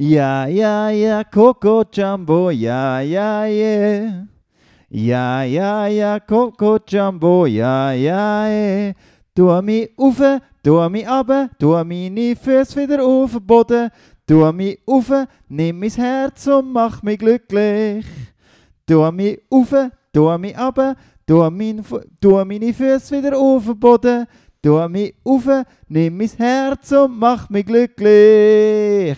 Ja, ja, ja, Coco Jumbo, ja, ja, yeah. Ja, ja, ja, Coco Jumbo, ja, ja, yeah. Tu mich auf, tu mich ab, tu meine Füße wieder auf den Boden. Tu mich auf, nimm mein Herz und mach mich glücklich. Tu mich auf, tu mich ab, tu, Fu- tu meine Füße wieder auf den Boden. Tu mich auf, nimm mein Herz und mach mich glücklich.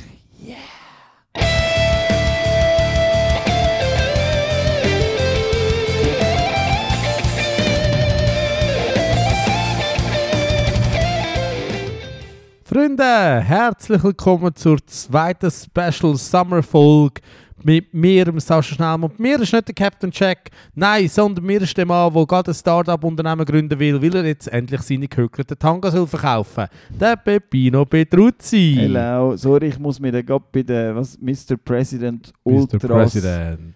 Freunde, herzlich willkommen zur zweiten Special Summer Folge mit mir, dem Sascha Schnellmann. Mir ist nicht der Captain Jack, nein, sondern mir ist der Mann, der gerade ein Start-up-Unternehmen gründen will, weil er jetzt endlich seine gehökelten Tangas will verkaufen Der Peppino Petruzzi. Hello, sorry, ich muss mich gerade bei der was, Mr. President Mr. Ultras President.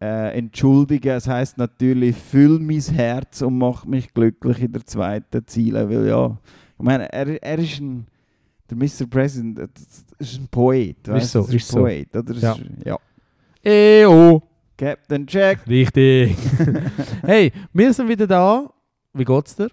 äh, entschuldigen. Es heißt natürlich, füll mein Herz und mach mich glücklich in der zweiten Ziele. Weil ja, ich meine, er, er ist ein, der Mr. President, das ist ein Poet. weißt so, du, das ist ein so. Poet, oder? Das Ja. Ist, ja. EO. Captain Jack. Richtig. hey, wir sind wieder da. Wie geht's dir?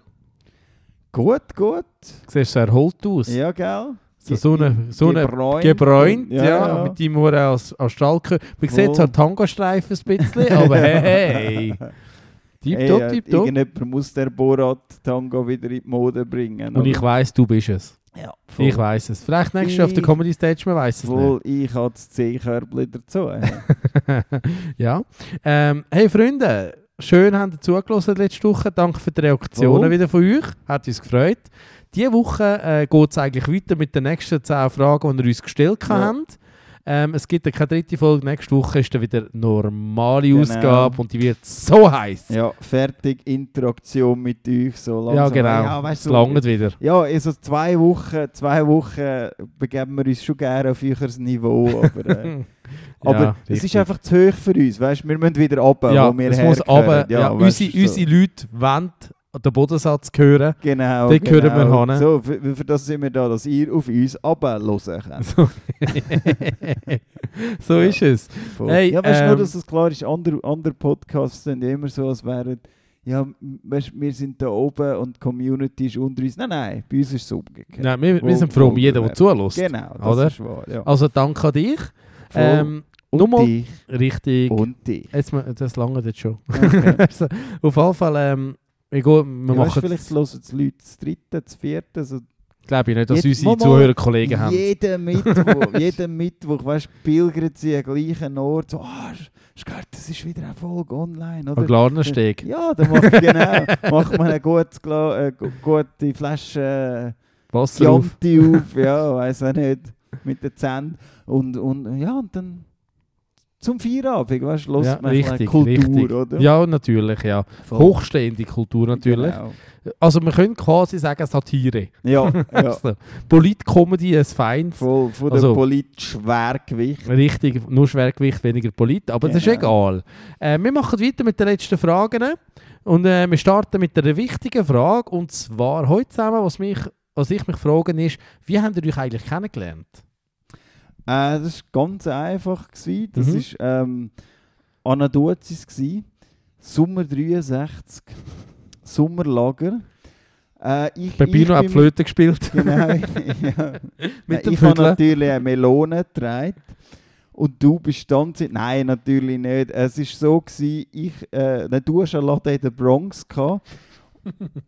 Gut, gut. Du siehst so erholt aus. Ja, gell? So, so eine, so eine Gebräunt. gebräunt, ja, Ja, ja. mit deinem Huren als, als Stalker. Man Voll. sieht zwar Tango-Streifen ein bisschen, aber hey, hey. Tipptopp, Ey, äh, tipptopp. Irgendjemand muss der Borat-Tango wieder in die Mode bringen. Und ich weiss, du bist es. Ja, Ich weiss es. Vielleicht nächstes Jahr auf der Comedy Stage, man weiss es Wohl, ich habe das C-Körbchen dazu. nicht. ja. Ähm, hey Freunde, schön habt ihr zugelassen letzte Woche. Danke für die Reaktionen Voll. wieder von euch. Hat uns gefreut. Diese Woche äh, geht es eigentlich weiter mit den nächsten 10 Fragen, die ihr uns gestellt Ja. habt. Ähm, es gibt ja keine dritte Folge. Nächste Woche ist dann wieder normale Genau. Ausgabe und die wird so heiß. ja, fertig, Interaktion mit euch. So langsam. Ja, genau. Ja, weißt es du, langt wieder. Ja, also zwei Wochen, zwei Wochen begeben wir uns schon gerne auf euer Niveau. Aber, äh, aber Ja, es ist einfach zu hoch für uns. Weißt, wir müssen wieder runter, ja, wo wir es muss aber, ja, weißt unsere, so. unsere Leute wollen den Bodensatz hören. Genau, den hören wir genau. hin. So, für, für das sind wir da, dass ihr auf uns runterhören könnt. So, so ist es. Voll. Hey, ja, weißt du, ähm, nur, dass es klar ist, andere, andere Podcasts sind ja immer so, als wären, ja, weißt, wir sind da oben und die Community ist unter uns. Nein, nein, bei uns ist es umgekehrt. Nein, wir, wir sind froh um jeden, der zulässt. Genau, das oder? ist wahr. Ja. Also danke an dich. Voll. Ähm, und nochmal- dich. richtig. Und dich. Jetzt, das lange jetzt schon. Okay. also, auf jeden Fall, ähm, gehen, wir ja, machen vielleicht hören die Leute das dritte, das vierte. So glaube ich nicht, dass unsere Zuhörer Kollegen haben. jeden Mittwoch, jeden Mittwoch, weißt du, pilgern sie an gleichen Ort. So, ah, gehört, das ist wieder eine Folge online, oder? Am Glarnersteg. Ja, dann macht, genau, macht man eine gute, äh, gu- gute Flasche Wasser äh, auf. Chianti auf, ja, weiß auch nicht, mit den Zähnen. Und, und ja, und dann zum Feierabend, weißt du, Ja, man richtig, Kultur, richtig. oder? Ja, natürlich, ja. Voll. Hochstehende Kultur natürlich. Genau. Also wir können quasi sagen Satire. Ja, ja. Polit-Comedy ist fein. Voll von Also- der politischen Schwergewicht. Richtig, nur Schwergewicht, weniger Polit, aber das ist Genau. egal. Äh, wir machen weiter mit den letzten Fragen und äh, wir starten mit einer wichtigen Frage und zwar heute zusammen, was, mich, was ich mich frage ist, wie habt ihr euch eigentlich kennengelernt? Äh, das war ganz einfach. Gewesen. Das Mhm. war ähm, Anna Duzis, gewesen. Sommer 63, Sommerlager. Äh, ich, Peppino hat Flöte gespielt. Genau, ja. Mit dem ich habe natürlich eine Melone getragen. Und du bist dann... Nein, natürlich nicht. Es war so, gewesen, ich, äh, du hast einen Laden in der Bronx gehabt.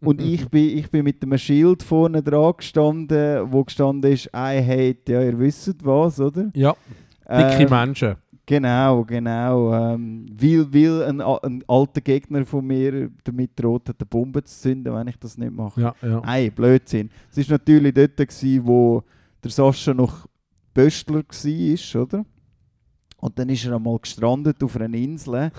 Und ich bin, ich bin mit einem Schild vorne dran gestanden, wo gestanden ist, I hate, ja, ihr wisst was, oder? Ja, dicke Äh, Menschen. Genau, genau. Ähm, weil weil ein, ein alter Gegner von mir damit droht hat, eine Bombe zu zünden, wenn ich das nicht mache. Ja, ja. Nein, Blödsinn. Es war natürlich dort, gewesen, wo der Sascha noch Böstler war, oder? Und dann ist er einmal gestrandet auf einer Insel.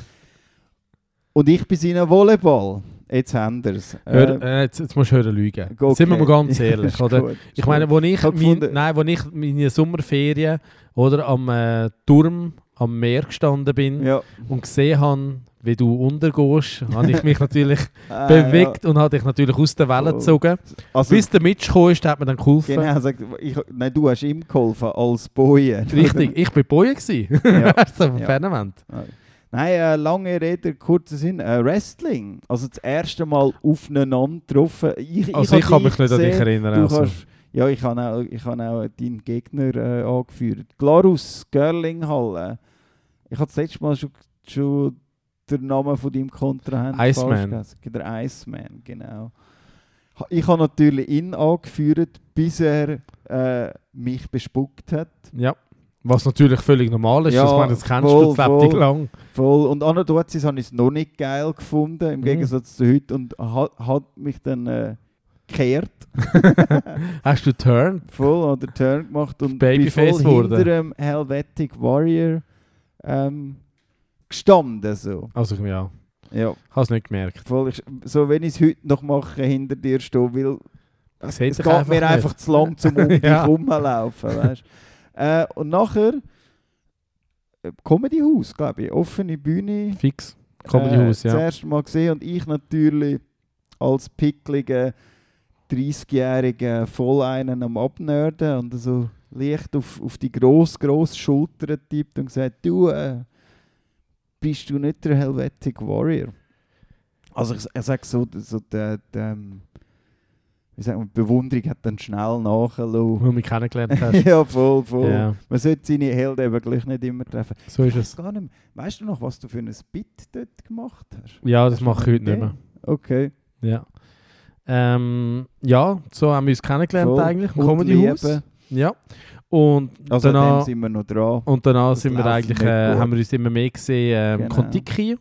Und ich bin seinem Volleyball. Jetzt haben wir es. Äh, jetzt, jetzt musst du hören lügen. Sind wir mal ganz ehrlich, oder? Ich meine, wo ich, mein, nein, wo ich meine Sommerferien oder am äh, Turm am Meer gestanden bin ja, und gesehen habe, wie du untergehst, habe ich mich natürlich Ah, bewegt und habe dich natürlich aus der Welle Voll. gezogen. Ja. Also, Bis der Mitch kam, ist, hat mir dann geholfen. genau, sagt, ich, nein, du hast ihm geholfen als Boje. Richtig, ich war Boje. Ja. So vom Ja. Fernsehment. Nein, äh, lange Rede, kurzer Sinn. Äh, Wrestling. Also das erste Mal aufeinander getroffen. Ich, Also ich, kann mich nicht an dich gesehen, erinnern. Du Also. kannst, ja, ich habe auch, ich auch deinen Gegner äh, angeführt. Glarus Görlinghalle. Ich habe das letzte Mal schon, schon den Namen von deinem Kontrahenten Iceman. Der Iceman, genau. Ich habe natürlich ihn angeführt, bis er äh, mich bespuckt hat. Ja. Was natürlich völlig normal ist. Ja, ich meine, das kennst voll, du voll. lang. Voll. Und an habe ich es noch nicht geil gefunden, im Mhm. Gegensatz zu heute. Und hat, hat mich dann äh, gekehrt. Hast du turned? voll oder Turn gemacht und Babyface voll wurde. hinter dem Helvetic Warrior ähm, gestanden. So. Also ja, Ja, habe es nicht gemerkt. voll. Ich, so wenn ich es heute noch mache, hinter dir stehen, sehe es geht mir nicht. einfach zu lang zum um dich Ja. rumlaufen. Weißt? Äh, und nachher äh, Comedy-Haus, glaube ich, offene Bühne. Fix. Comedy House, äh, ja. Das erste Mal gesehen und ich natürlich als pickliger 30-Jähriger voll einen am Abnörden und so leicht auf, auf die gross, gross Schulter tippt und gesagt, du, äh, bist du nicht der Helvetic Warrior? Also ich, ich sage so, so der, der, ähm, wie sagt man, die Bewunderung hat dann schnell nachgelassen. Wo du mich kennengelernt hast. ja, voll, voll. ja, Man sollte seine Helden eben gleich nicht immer treffen. so ist es. gar nicht mehr. Weißt du noch, was du für ein Bit dort gemacht hast? Ja, das Hast mache ich heute nicht mehr. Okay. Ja. Ähm, ja, so haben wir uns kennengelernt Voll. eigentlich Comedy. Liebe. Ja. Und Also danach, sind wir noch dran. und danach das sind wir eigentlich, äh, haben wir uns immer mehr gesehen, ähm, Genau. Kontiki.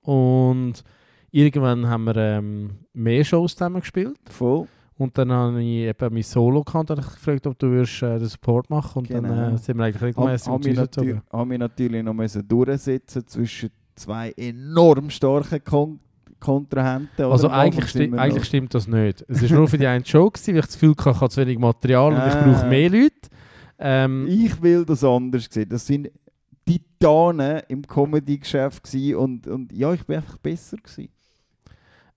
Und irgendwann haben wir ähm, mehr Shows zusammen gespielt. Voll. Und dann habe ich eben mein Solo gehabt, und ich gefragt, ob du würdest, äh, den Support machen und dann Genau. äh, sind wir eigentlich regelmäßig mich, natür hab mich natürlich noch müssen durchsetzen zwischen zwei enorm starken Kon Kontrahenten. Also Am eigentlich, sti wir eigentlich stimmt das nicht. Es ist nur für die eine Show, gewesen, weil ich das Gefühl hatte, ich habe zu wenig Material und ich Ah. brauche mehr Leute. Ähm, Ich will das anders sehen. Das sind Titanen im Comedy-Geschäft und, und ja, ich bin einfach besser gewesen.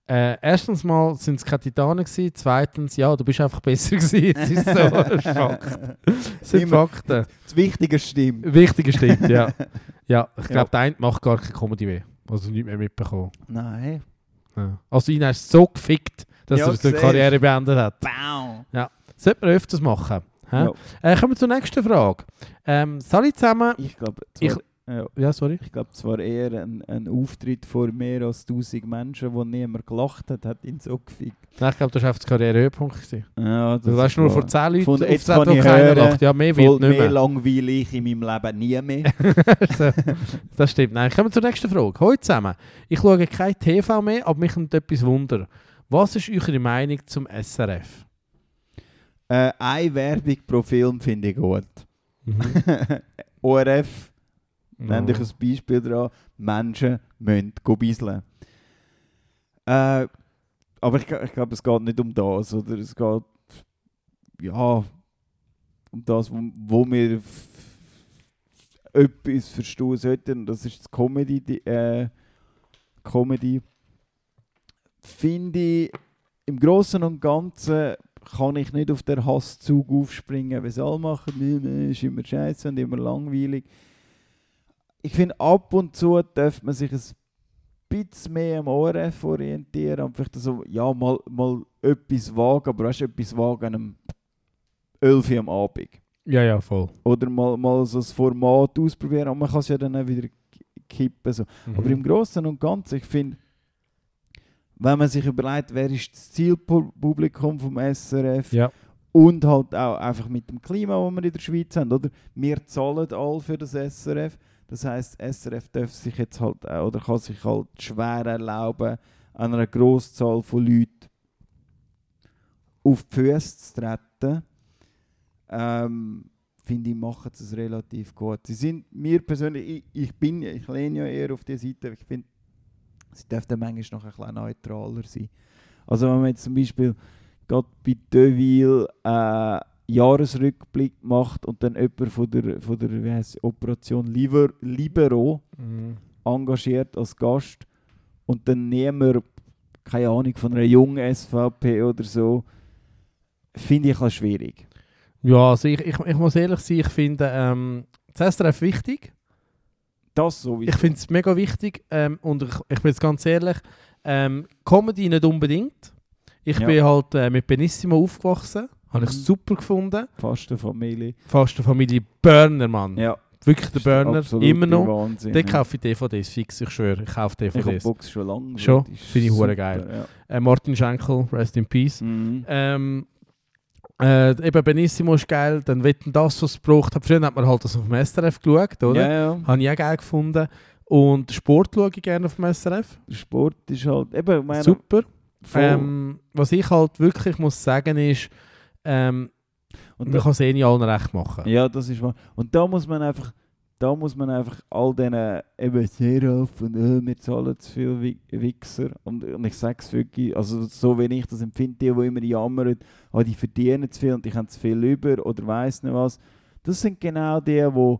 Äh, erstens mal sind es keine Titanen gewesen, zweitens, ja, du bist einfach besser gewesen. Es ist so, das ist Fakt. Das sind Immer- Fakten. Das Wichtige stimmt. Wichtiger stimmt, ja. Ja, ich Ja. glaube, der eine macht gar keine Comedy mehr. Also nicht mehr mitbekommen. Nein. Ja. Also ihn hast du so gefickt, dass Ja, er seine. Karriere beendet hat. Bau. Sollte man öfters machen. Ja. Äh, kommen wir zur nächsten Frage. Ähm, Sally zusammen... Ich glaube, Ich- ja, Ja, sorry. ich glaub, zwar eher ein, ein Auftritt vor mehr als 1000 Menschen, wo niemand gelacht hat, hat ihn so gefickt. Nein, ich glaube, das war der Karrierehöhepunkt. Ja, das Du warst ist nur vor 10 Leuten Von auf jetzt kann ich keiner hören, lacht. Ja, mehr wird nicht mehr mehr. langweile ich in meinem Leben nie mehr. Das stimmt. Nein, kommen wir zur nächsten Frage. Hallo zusammen. Ich schaue kein TV mehr, aber mich nimmt etwas Wunder. Was ist eure Meinung zum SRF? äh, eine Werbung pro Film finde ich gut. Mhm. ORF, nenn dich ein Beispiel dran, Menschen müssen bisseln. Äh, aber ich, ich glaube, es geht nicht um das, oder es geht ja um das, wo, wo wir etwas verstehen sollten, und das ist das Comedy, die, äh, Comedy. Finde ich, im Großen und Ganzen kann ich nicht auf den Hasszug aufspringen, wie sie alle machen, nee, nee, ist immer scheiße und immer langweilig. Ich finde, ab und zu darf man sich ein bisschen mehr am ORF orientieren und vielleicht so, ja, mal, mal etwas wagen, aber du, etwas wagen an einem 11 Uhr am Abend. Ja, ja, voll. Oder mal, mal so das Format ausprobieren, aber man kann es ja dann auch wieder ki- kippen. So. Mhm. Aber im Großen und Ganzen, ich finde, wenn man sich überlegt, wer ist das Zielpublikum vom SRF Ja. und halt auch einfach mit dem Klima, das wir in der Schweiz haben, oder? Wir zahlen all für das SRF. Das heißt, SRF darf sich jetzt halt auch, oder kann sich halt schwer erlauben, an einer Grosszahl von Leuten auf die Füße zu treten. Ähm, finde ich, machen es relativ gut. Sie sind mir persönlich, ich, ich bin, ich lehne ja eher auf die Seite, ich finde, sie dürften manchmal noch ein bisschen neutraler sein. Also wenn man jetzt zum Beispiel gerade bei Deville äh, Jahresrückblick macht und dann jemand von der, von der wie heisst, Operation Liber, Libero Mhm. engagiert als Gast und dann niemand, keine Ahnung, von einer jungen SVP oder so, finde ich halt schwierig. Ja, also ich, ich, ich muss ehrlich sein, ich finde ähm, das SRF wichtig. Das sowieso. Ich finde es mega wichtig ähm, und ich, ich bin jetzt ganz ehrlich, ähm, Comedy nicht unbedingt. Ich Ja. bin halt äh, mit Benissimo aufgewachsen, habe ich super gefunden. Fast eine Familie. Fast eine Familie Burner, Mann. Ja, Wirklich der Burner, immer noch. Wahnsinn, Den ja. kaufe ich DVDs, fix, ich schwöre, ich kaufe Ich habe DVDs. Box schon lange. Schon? Finde ich hure super, geil. Äh, Martin Schenkel, rest in peace. Ja. Mhm. Ähm, äh, eben Benissimo ist geil, dann wetten das, was es braucht. Früher hat man halt das auf dem SRF geschaut, oder? Ja, ja. Habe ich auch geil gefunden. Und Sport schaue ich gerne auf dem SRF. Sport ist halt. Eben, meine, Super. Ähm, was ich halt wirklich muss sagen ist, ähm, und man da, kann es eh nicht allen recht machen. ja, das ist wahr. Und da muss man einfach. Da muss man einfach all diesen eben Seraf und äh, wir zahlen zu viel Wi- Wichser. Und, und ich sage es wirklich, also so wie ich das empfinde, die, die immer jammern, ah, die verdienen zu viel und die haben zu viel über oder weiss nicht was. Das sind genau die, die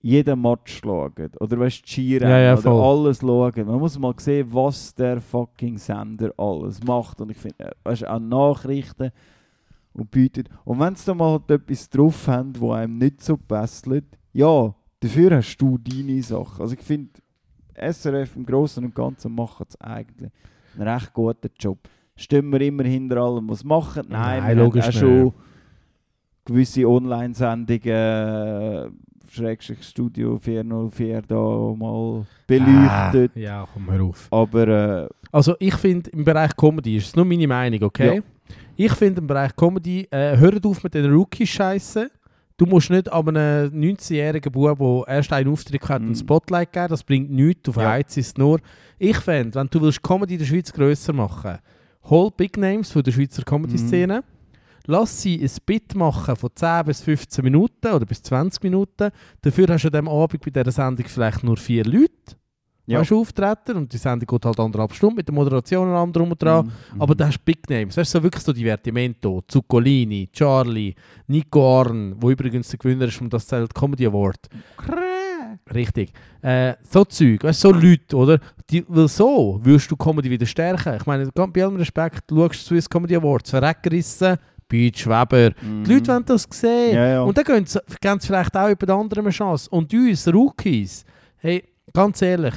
jeden Match schauen. Oder weißt du, Skirennen Ja, ja, oder alles schauen. Man muss mal sehen, was der fucking Sender alles macht. Und ich finde, äh, weißt du, auch Nachrichten und bietet. Und wenn sie da mal halt etwas drauf haben, wo einem nicht so passt, ja, dafür hast du deine Sache. Also ich finde, SRF im Großen und Ganzen machen es eigentlich einen recht guten Job. Stimmen wir immer hinter allem, was machen? Nein, Nein, wir logisch haben auch schon gewisse Online-Sendungen, Schrägstrich Studio 404 da mal beleuchtet. Ah, ja, komm, hör auf. Aber äh, Also ich finde, im Bereich Comedy ist es nur meine Meinung, okay? Ja. Ich finde im Bereich Comedy, äh, hört auf mit den Rookie-Scheiße. Du musst nicht an einem 19-jährigen Bub, der erst einen Auftritt hat, Mm. einen Spotlight geben. Das bringt nichts, auf Ja. Heiz ist es nur. Ich fände, wenn du willst Comedy in der Schweiz grösser machen hol Big Names von der Schweizer Comedy-Szene, lass sie ein Bit machen von 10 bis 15 Minuten oder bis 20 Minuten. Dafür hast du an diesem Abend bei dieser Sendung vielleicht nur vier Leute. Ja. Weißt du, Auftreten und die Sendung geht halt anderthalb Stunden mit der Moderation und allem drum und dran. Mhm. Aber da hast du Big Names. Weißt du, so wirklich so Divertimento, Zuccolini, Charlie, Nico Arn, wo übrigens der Gewinner ist vom Das Zelt Comedy Award. Richtig. Äh, so Zeug, weißt so Leute, oder? Die, weil so wirst du Comedy wieder stärken. Ich meine, ganz bei allem Respekt, du schaust Swiss Comedy Awards, Verreckerissen, Beach Weber. Mhm. Die Leute wollen das sehen. Ja, ja. Und dann geben sie, vielleicht auch über die anderen eine Chance. Und uns, Rookies, hey, ganz ehrlich,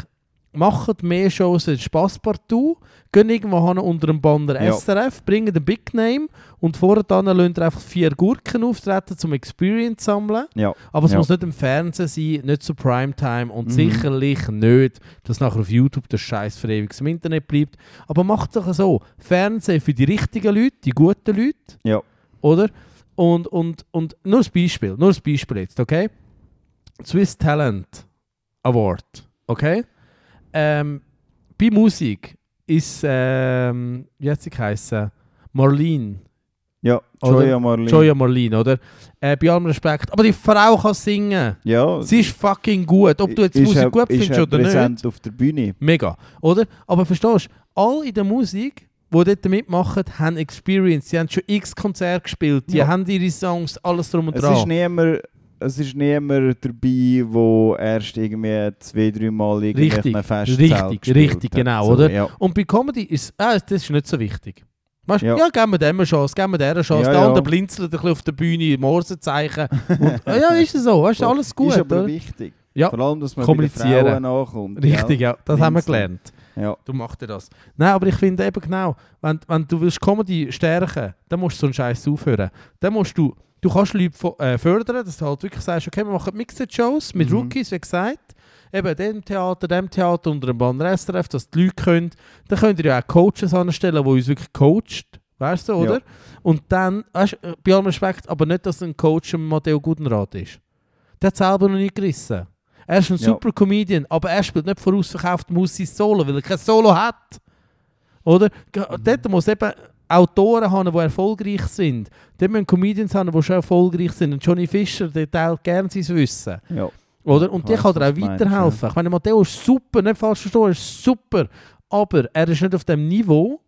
macht mehr Shows als Spasspartout, gehen irgendwo hin unter dem Banner Ja. SRF, bringen den Big Name und vorher dann lassen ihr einfach vier Gurken auftreten, zum Experience sammeln. Ja. Aber es Ja. muss nicht im Fernsehen sein, nicht zu Primetime und Mhm. sicherlich nicht, dass nachher auf YouTube der Scheiß für ewig im Internet bleibt. Aber macht es doch so: Fernsehen für die richtigen Leute, die guten Leute, Ja. oder? Und, und, und nur ein Beispiel, nur ein Beispiel jetzt, okay? Swiss Talent Award, okay? Ähm, bei Musik ist, ähm, wie hat sie geheißen? Marlene. Ja? Joya Marlene. Joya Marlene, oder? Äh, bei allem Respekt. Aber die Frau kann singen. Ja, Sie ist fucking gut. Ob du jetzt ist Musik er- gut findest er oder nicht. auf der Bühne. Mega. Oder? Aber verstehst du, alle in der Musik, die dort mitmachen, haben Experience. Sie haben schon x Konzerte gespielt. Die Ja. haben ihre Songs, alles drum und Es dran. ist niemand, es ist niemand dabei, wo erst irgendwie zwei, drei Mal irgendwie einem Festzelt richtig, richtig, genau, So, oder? Ja. Und bei Comedy ist ah, das ist nicht so wichtig. Weißt ja. Ja. geben wir dem eine Chance, geben wir der eine Chance. Ja, der ja. andere blinzelt ein bisschen auf der Bühne, Morsezeichen. und, ah, ja, ist es so, weißt du, alles gut, ist aber oder? wichtig. Ja, Vor allem, dass man bei den kommunizieren. Frauen nachkommt. Richtig, ja, das haben wir Blinzeln. gelernt. Ja. Du machst dir das. Nein, aber ich finde eben genau, wenn, wenn du willst Comedy stärken, dann musst du so einen Scheiß aufhören. Dann musst du, du kannst Leute äh, fördern, dass du halt wirklich sagst, okay, wir machen Mixed-Shows mit Mhm. Rookies, wie gesagt. Eben dem Theater, dem Theater unter dem Banner SRF, dass die Leute können. Dann könnt ihr ja auch Coaches anstellen, die uns wirklich coacht. Weißt du, oder? Ja. Und dann, weißt, du, bei allem Respekt, aber nicht, dass ein Coach ein Matteo Gudenrat ist. Der hat selber noch nicht gerissen. Er ist ein Ja. super Comedian, aber er spielt nicht vorausverkauft Musik Solo, weil er kein Solo hat. Oder? Ge- Dort muss eben Autoren haben, die erfolgreich sind. Dort müssen Comedians haben, die schon erfolgreich sind. Und Johnny Fischer, der teilt gerne sein Wissen. ja. Oder? Und weiss, kann dir auch weiterhelfen. Ich meine, Matteo ist super, nicht falsch verstehen, er ist super. Aber er ist nicht auf dem Niveau,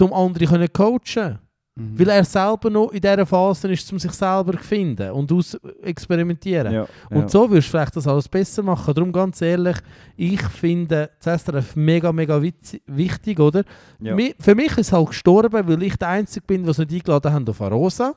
um andere können coachen Mhm. Weil er selber noch in dieser Phase ist, um sich selber zu finden und aus experimentieren. ja, Und ja. so würdest du vielleicht das alles besser machen. Darum ganz ehrlich, ich finde das SRF mega, mega wichtig, oder? ja. Für mich ist es halt gestorben, weil ich der Einzige bin, der es nicht eingeladen haben auf Arosa.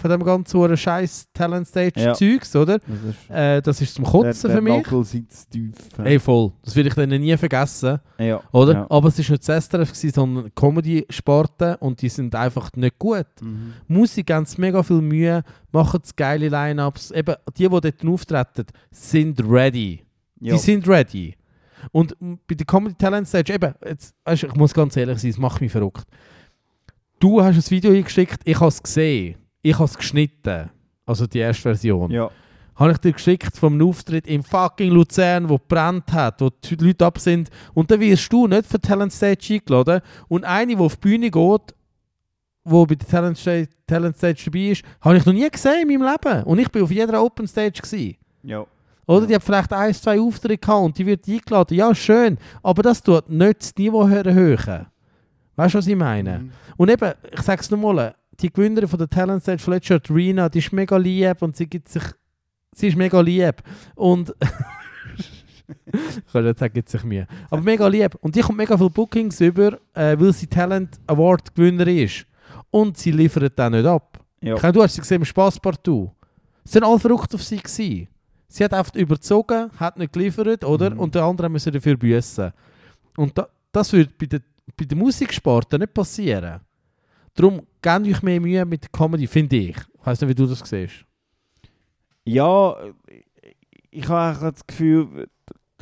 Von dem ganzen hohen scheiß Talent Stage Ja. Zeugs, oder? Das ist Äh, das ist zum Kotzen der, für der mich. Nagel sitzt tief. Ey, voll. Das will ich dann nie vergessen, ja. oder? Ja. Aber es ist nicht das SRF, sondern Comedy-Sparten und die sind einfach nicht gut. Mhm. Musik haben mega viel Mühe, machen geile Line-Ups. Eben, die, die dort auftreten, sind ready. Ja. Die sind ready. Und bei der Comedy Talent Stage, eben, jetzt, weisst du, ich muss ganz ehrlich sein, es macht mich verrückt. Du hast ein Video eingeschickt, ich habe es gesehen. Ich habe es geschnitten. Also die erste Version. ja. Habe ich dir geschickt vom Auftritt im fucking Luzern, wo brennt hat, wo die Leute ab sind. Und dann wirst du nicht für Talent Stage eingeladen. Und eine, die auf die Bühne geht, wo bei der Talent Stage, Talent Stage dabei ist, habe ich noch nie gesehen in meinem Leben. Und ich bin auf jeder Open Stage. Gewesen. ja. Oder die hat vielleicht ein, zwei Auftritte gehabt und die wird eingeladen. Ja, schön. Aber das tut nicht das Niveau erhöhen. Weißt du, was ich meine? Mhm. Und eben, ich sage es nochmal, die Gewinnerin von der Talent Stage Fletcher, die Rina, die ist mega lieb und sie gibt sich. Sie ist mega lieb. Und. ich kann nicht sagen, gibt sich mir. Aber mega lieb. Und die kommt mega viele Bookings über, äh, weil sie Talent Award Gewinnerin ist. Und sie liefert dann nicht ab. Ja. Meine, Du hast sie gesehen im Spaßpartout. Sie waren alle verrückt auf sie. Gewesen. Sie hat einfach überzogen, hat nicht geliefert, oder? Mhm. Und der andere müssen dafür büßen. Und da, das würde bei den bei den Musiksporten nicht passieren. Darum gebt euch mehr Mühe mit der Comedy, finde ich. Ich weiß nicht, wie du das siehst. Ja, ich habe das Gefühl,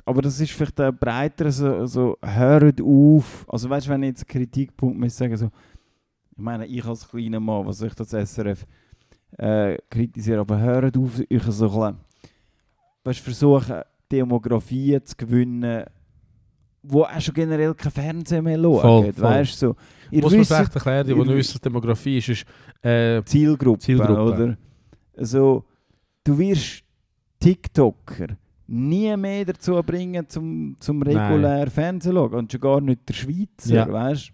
aber das ist vielleicht ein breiter, so, so hört auf. Also weißt du, wenn ich jetzt einen Kritikpunkt muss sagen, so, ich meine, ich als kleiner Mann, was ich das SRF äh, kritisieren, aber hört auf, euch so ein bisschen, weißt, versuchen, Demografien zu gewinnen, wo auch schon generell kein Fernsehen mehr schauen. Voll, voll. Weißt so, ihr Muss man wisst vielleicht erklären, die, die nicht Demografie ist, ist äh, Zielgruppe, Zielgruppe. oder? Also, du wirst TikToker nie mehr dazu bringen, zum, zum regulär Fernsehen zu schauen. Und schon gar nicht der Schweizer, Ja. weißt?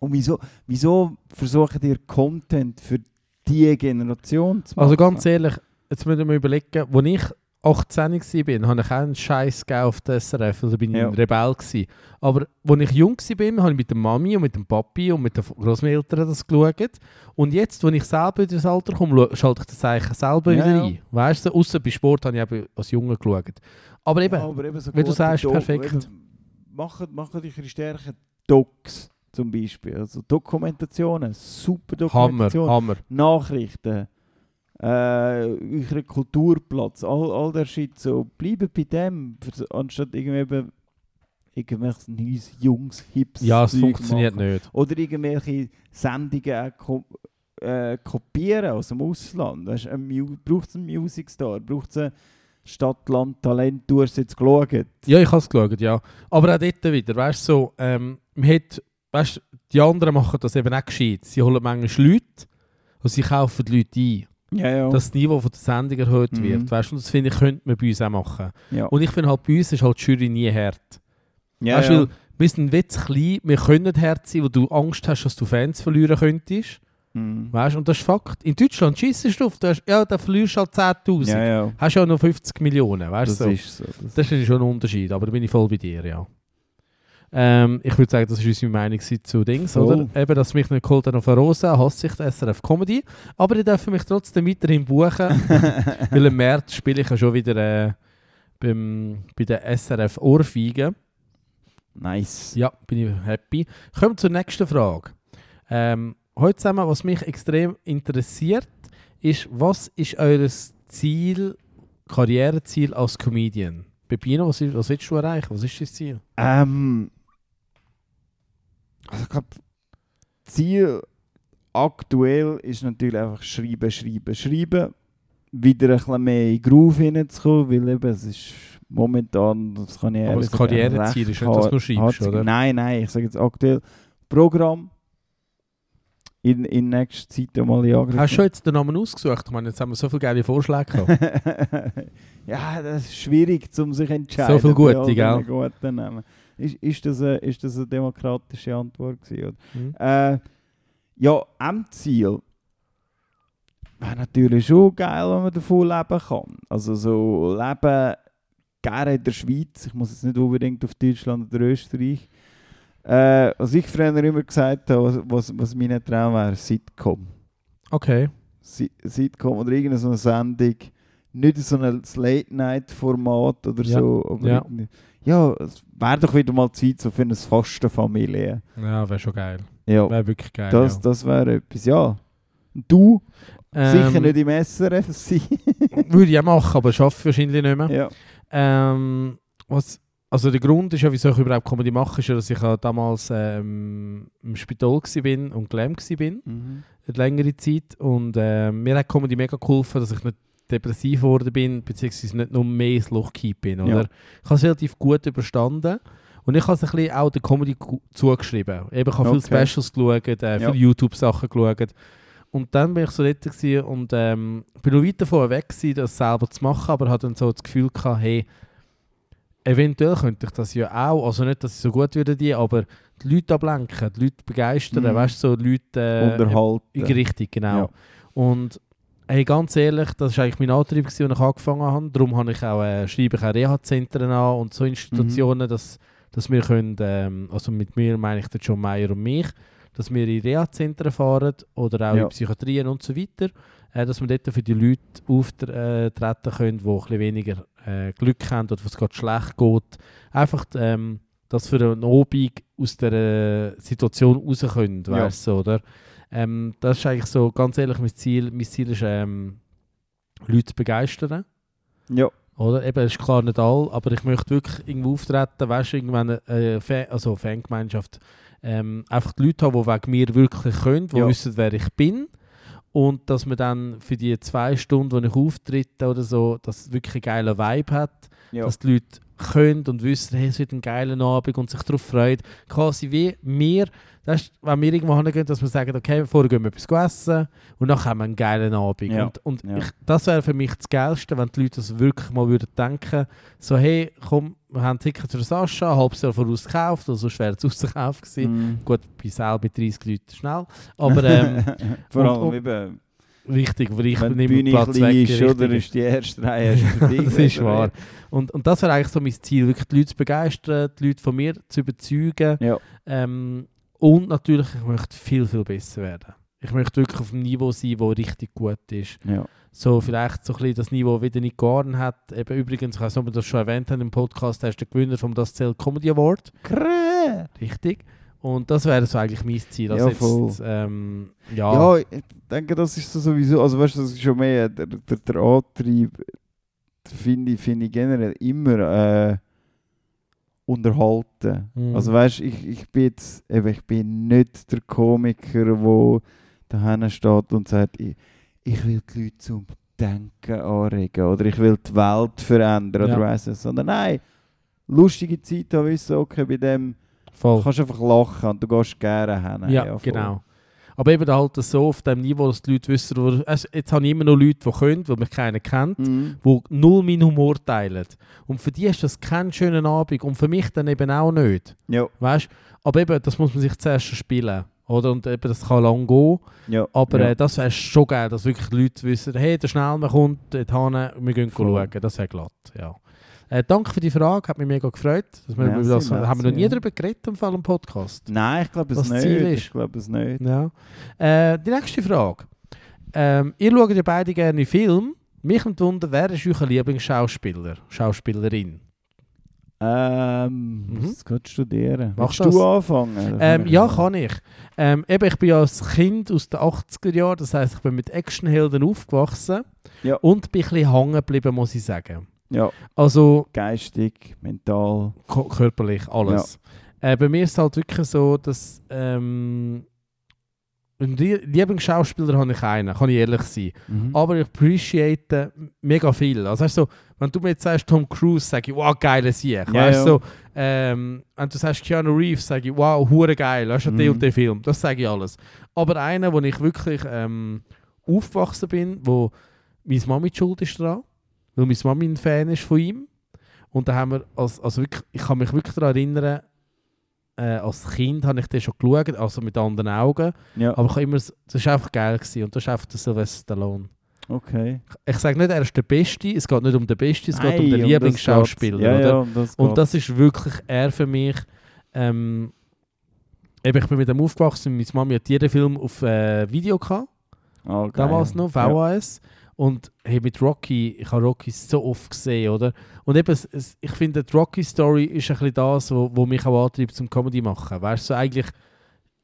Und wieso, wieso versuchen ihr Content für diese Generation zu machen? Also ganz ehrlich, jetzt müssen wir überlegen, als ich 18 war, habe ich auch einen Scheiß auf der SRF, also bin ich Ja. ein Rebell. Gewesen. Aber als ich jung war, habe ich mit der Mami und mit dem Papi und mit den Großeltern das geschaut. Und jetzt, als ich selber in das Alter komme, schalte ich das eigentlich selber Ja, wieder ja. ein. Weißt du, außer bei Sport habe ich eben als Junge geschaut. Aber eben, aber eben so wie du sagst, perfekt. Machen, machen eure Stärken Docs zum Beispiel. Also Dokumentationen, super Hammer, Dokumentationen. Hammer. Nachrichten, äh, euer Kulturplatz, all, all der Shit, so, bleibt bei dem, anstatt irgendwie irgendwelches neues, jungs, hips Ja, es funktioniert machen. nicht. Oder irgendwelche Sendungen ko äh, kopieren aus dem Ausland. Weißt, ein braucht es einen Music Star, braucht es eine Stadt, Land, Talent, du hast jetzt geschaut. Ja, ich habe es geschaut, ja. Aber auch dort wieder, weißt du, so, ähm, man hat, weißt, die anderen machen das eben auch gescheit. Sie holen manchmal Leute und sie kaufen die Leute ein. Ja, ja. dass das Niveau von der Sendung erhöht Mhm. wird. Weißt du, und das finde ich, könnte man bei uns auch machen. ja. Und ich finde halt, bei uns ist halt die Jury nie hart. ja, weißt du, wir sind ein bisschen klein, wir können nicht hart sein, wo du Angst hast, dass du Fans verlieren könntest. Mhm. Weißt und das ist Fakt. In Deutschland schießt du auf, du hast, ja, da verlierst du halt 10.000. ja, ja. Hast ja noch 50 Millionen, weißt Das so. ist so. Das Das ist schon ein Unterschied, aber da bin ich voll bei dir, ja. Ähm, ich würde sagen, das ist unsere Meinung zu Dings, Voll. oder? Eben, dass mich nicht geholt hat auf eine Rosa, hasse ich die SRF Comedy. Aber die dürfen mich trotzdem weiterhin buchen, weil im März spiele ich ja schon wieder äh, beim, bei der SRF Ohrfeige. nice. Ja, bin ich happy. Kommen wir zur nächsten Frage. Ähm, heute zusammen, was mich extrem interessiert, ist, was ist euer Ziel, Karriereziel als Comedian? Pepino, was, was willst du erreichen? Was ist dein Ziel? Ähm, also ich glaube, Ziel aktuell ist natürlich einfach schreiben, schreiben, schreiben. Wieder ein bisschen mehr in Groove hineinzukommen, weil eben es ist momentan, das kann ich Aber das Karriereziel ist nicht, dass du nur schreibst, oder? Nein, nein, ich sage jetzt aktuell Programm in, in nächster Zeit einmal in Angriff Hast du schon jetzt den Namen ausgesucht? Ich meine, jetzt haben wir so viele geile Vorschläge gehabt. ja, das ist schwierig, um sich zu entscheiden. So viel bei gute, gell? guten Namen. Ist, ist, das eine, ist das eine demokratische Antwort gewesen? Oder? Mhm. Äh, ja, Endziel wäre natürlich schon geil, wenn man davon leben kann. Also so leben gerne in der Schweiz, ich muss jetzt nicht unbedingt auf Deutschland oder Österreich. Äh, was ich früher immer gesagt habe, was, was, was mein Traum wäre, Sitcom. Okay. Si- Sitcom oder irgendeine so eine Sendung, nicht so ein Late-Night-Format oder Ja, so. Aber ja. Ja, es wäre doch wieder mal Zeit so für eine Fastenfamilie. Ja, wäre schon geil. Ja, Wäre wirklich geil. das, ja. das wäre etwas, ja. Du? Sicher Ähm, nicht im SRF sein. Würde ich auch machen, aber schaffe wahrscheinlich nicht mehr. ja. Ähm, was, also der Grund ist ja, wieso ich überhaupt Comedy mache, ist ja, dass ich ja damals ähm, im Spital war und gelähmt war, Mhm. eine längere Zeit. Und ähm, mir hat Comedy mega geholfen, dass ich nicht depressiv geworden bin, beziehungsweise nicht nur mehr ins Loch gekippt bin. Oder? Ja. Ich habe es relativ gut überstanden. Und ich habe es ein bisschen auch der Comedy zugeschrieben. Eben, ich habe Okay. viele Specials geschaut, äh, Ja. viele YouTube-Sachen geschaut. Und dann bin ich so dort und ähm, bin noch weit davon weg gewesen, das selber zu machen, aber hatte dann so das Gefühl gehabt, hey, eventuell könnte ich das ja auch, also nicht, dass ich so gut würde die, aber die Leute ablenken, die Leute begeistern, Mhm. weißt du, so Leute äh, Unterhalten. Richtig, genau. Ja. Und hey, ganz ehrlich, das war eigentlich mein Antrieb, als ich angefangen habe. Darum habe ich auch, äh, schreibe ich auch Reha-Zentren an und so Institutionen, dass, dass wir können, ähm, also mit mir meine ich den John Meyer und mich, dass wir in Reha-Zentren fahren oder auch Ja. in Psychiatrien und so weiter, äh, dass wir dort für die Leute auftreten können, die ein bisschen weniger äh, Glück haben oder was gerade schlecht geht. Einfach, ähm, dass für einen Abend aus der Situation raus können, Ja. weißt du, oder? Ähm, das ist eigentlich so, ganz ehrlich, mein Ziel. Mein Ziel ist, ähm, Leute zu begeistern. Ja. Oder? Eben, ist klar nicht all, aber ich möchte wirklich irgendwo auftreten, weißt du, irgendwann eine Fan, also Fangemeinschaft, ähm, einfach die Leute haben, die wegen mir wirklich können, die Ja. wissen, wer ich bin. Und dass man dann für die zwei Stunden, wo ich auftrete oder so, dass es wirklich einen geilen Vibe hat Ja. dass die Leute können und wissen, hey, es wird ein geiler Abend und sich darauf freuen. Quasi wie wir, das ist, wenn wir irgendwo hingehen, dass wir sagen, okay, vorher gehen wir etwas essen und dann haben wir einen geilen Abend. Ja. Und, und Ja. ich, das wäre für mich das Geilste, wenn die Leute das wirklich mal würden denken, so hey, komm, wir haben Tickets für Sascha, ein halbes Jahr voraus gekauft, also wäre es ausgekauft gewesen. Mhm. Gut, bei Sal mit 30 Leuten schnell, aber ähm, Vor und- allem und- eben, richtig, weil ich wenn die nehme Bühne Platz weg. ist, oder ist die erste Reihe das ist wahr. Und, und das wäre eigentlich so mein Ziel, wirklich die Leute zu begeistern, die Leute von mir zu überzeugen. Ja. Ähm, und natürlich, ich möchte viel, viel besser werden. Ich möchte wirklich auf einem Niveau sein, das richtig gut ist. Ja. So vielleicht so ein bisschen das Niveau wieder nicht geordnet hat. Eben übrigens, ich weiß nicht, ob wir das schon erwähnt haben im Podcast, er ist der Gewinner vom Das Zählt Comedy Award. Krä! Richtig. Und das wäre so eigentlich mein Ziel. Also Ja, jetzt, voll. ähm, ja, Ja, ich denke, das ist so sowieso, also weißt du, das ist schon mehr der, der, der Antrieb, finde ich, finde ich generell immer äh, unterhalten. Mhm. Also weißt du, ich, ich bin jetzt, eben, ich bin nicht der Komiker, der daheim steht und sagt, ich, ich will die Leute zum Denken anregen oder ich will die Welt verändern Ja. oder weiss nicht, sondern nein, lustige Zeit haben, wissen, okay, bei dem voll. kannst du einfach lachen und du gehst gerne hin. Ja, voll. genau. Aber eben halt so auf dem Niveau, dass die Leute wissen, wo, also jetzt habe ich immer noch Leute, die können, die mich keiner kennt, Mhm. die null meinen Humor teilen. Und für die ist das kein schöner Abend und für mich dann eben auch nicht. Ja, Weißt? Aber eben, das muss man sich zuerst spielen. Oder? Und eben, das kann lang gehen. ja. Aber ja. äh, das wäre schon geil, dass wirklich die Leute wissen, hey, der Schnellmann kommt dort hin, wir gehen Voll. schauen. Das wäre glatt, ja. Äh, danke für die Frage, hat mich mega gefreut. Dass wir, Merci, das, merci, haben wir noch nie ja. darüber geredet im Fall im Podcast. Nein, ich glaube es Was nicht. Ziel ist. Ich glaube es nicht. Ja. Äh, die nächste Frage. Ähm, ihr schaut ja beide gerne Film. Mich nimmt Wunder, wer ist euer Lieblingsschauspieler, Schauspielerin? Ähm, Mhm. kannst du studieren? Mach Willst das. du anfangen? Ähm, ja, kann ich. Ähm, eben, ich bin ja als Kind aus den 80er Jahren, das heisst, ich bin mit Actionhelden aufgewachsen Ja. und bin ein bisschen hängen geblieben, muss ich sagen. Ja, Also geistig, mental. körperlich, alles. Äh, bei mir ist es halt wirklich so, dass ähm, Lieblingsschauspieler habe ich einen, kann ich ehrlich sein. Mhm. aber ich appreciate mega viel. Also weißt du, so, wenn du mir jetzt sagst Tom Cruise, sage ich, wow, geile Sieg. Ja, weißt ja. so, ähm, wenn du sagst Keanu Reeves, sage ich, wow, hure geil, weißt du, der Mhm. und der Film. Das sage ich alles. Aber einer, wo ich wirklich ähm, aufgewachsen bin, wo meine Mami die schuld ist dran, weil meine Mami ein Fan ist von ihm. Und da haben wir, als, also wirklich, ich kann mich wirklich daran erinnern, äh, als Kind habe ich den schon geschaut, also mit anderen Augen. Ja, Aber ich immer, das war einfach geil gewesen. und das ist einfach der Sylvester Stallone. okay. Ich sage nicht, er ist der Beste, es geht nicht um den Besten, es geht um Nein, den Lieblingsschauspieler. Ja, ja, um das Und das ist wirklich er für mich. Ähm, eben, ich bin mit dem aufgewachsen, meine Mami hat jeden Film auf äh, Video gehabt, geil. damals noch, Ja. Und hey, mit Rocky, ich habe Rocky so oft gesehen, oder? Und eben, es, ich finde, die Rocky-Story ist ein bisschen das, wo, wo mich auch antreibt zum Comedy machen. Weißt du, so eigentlich,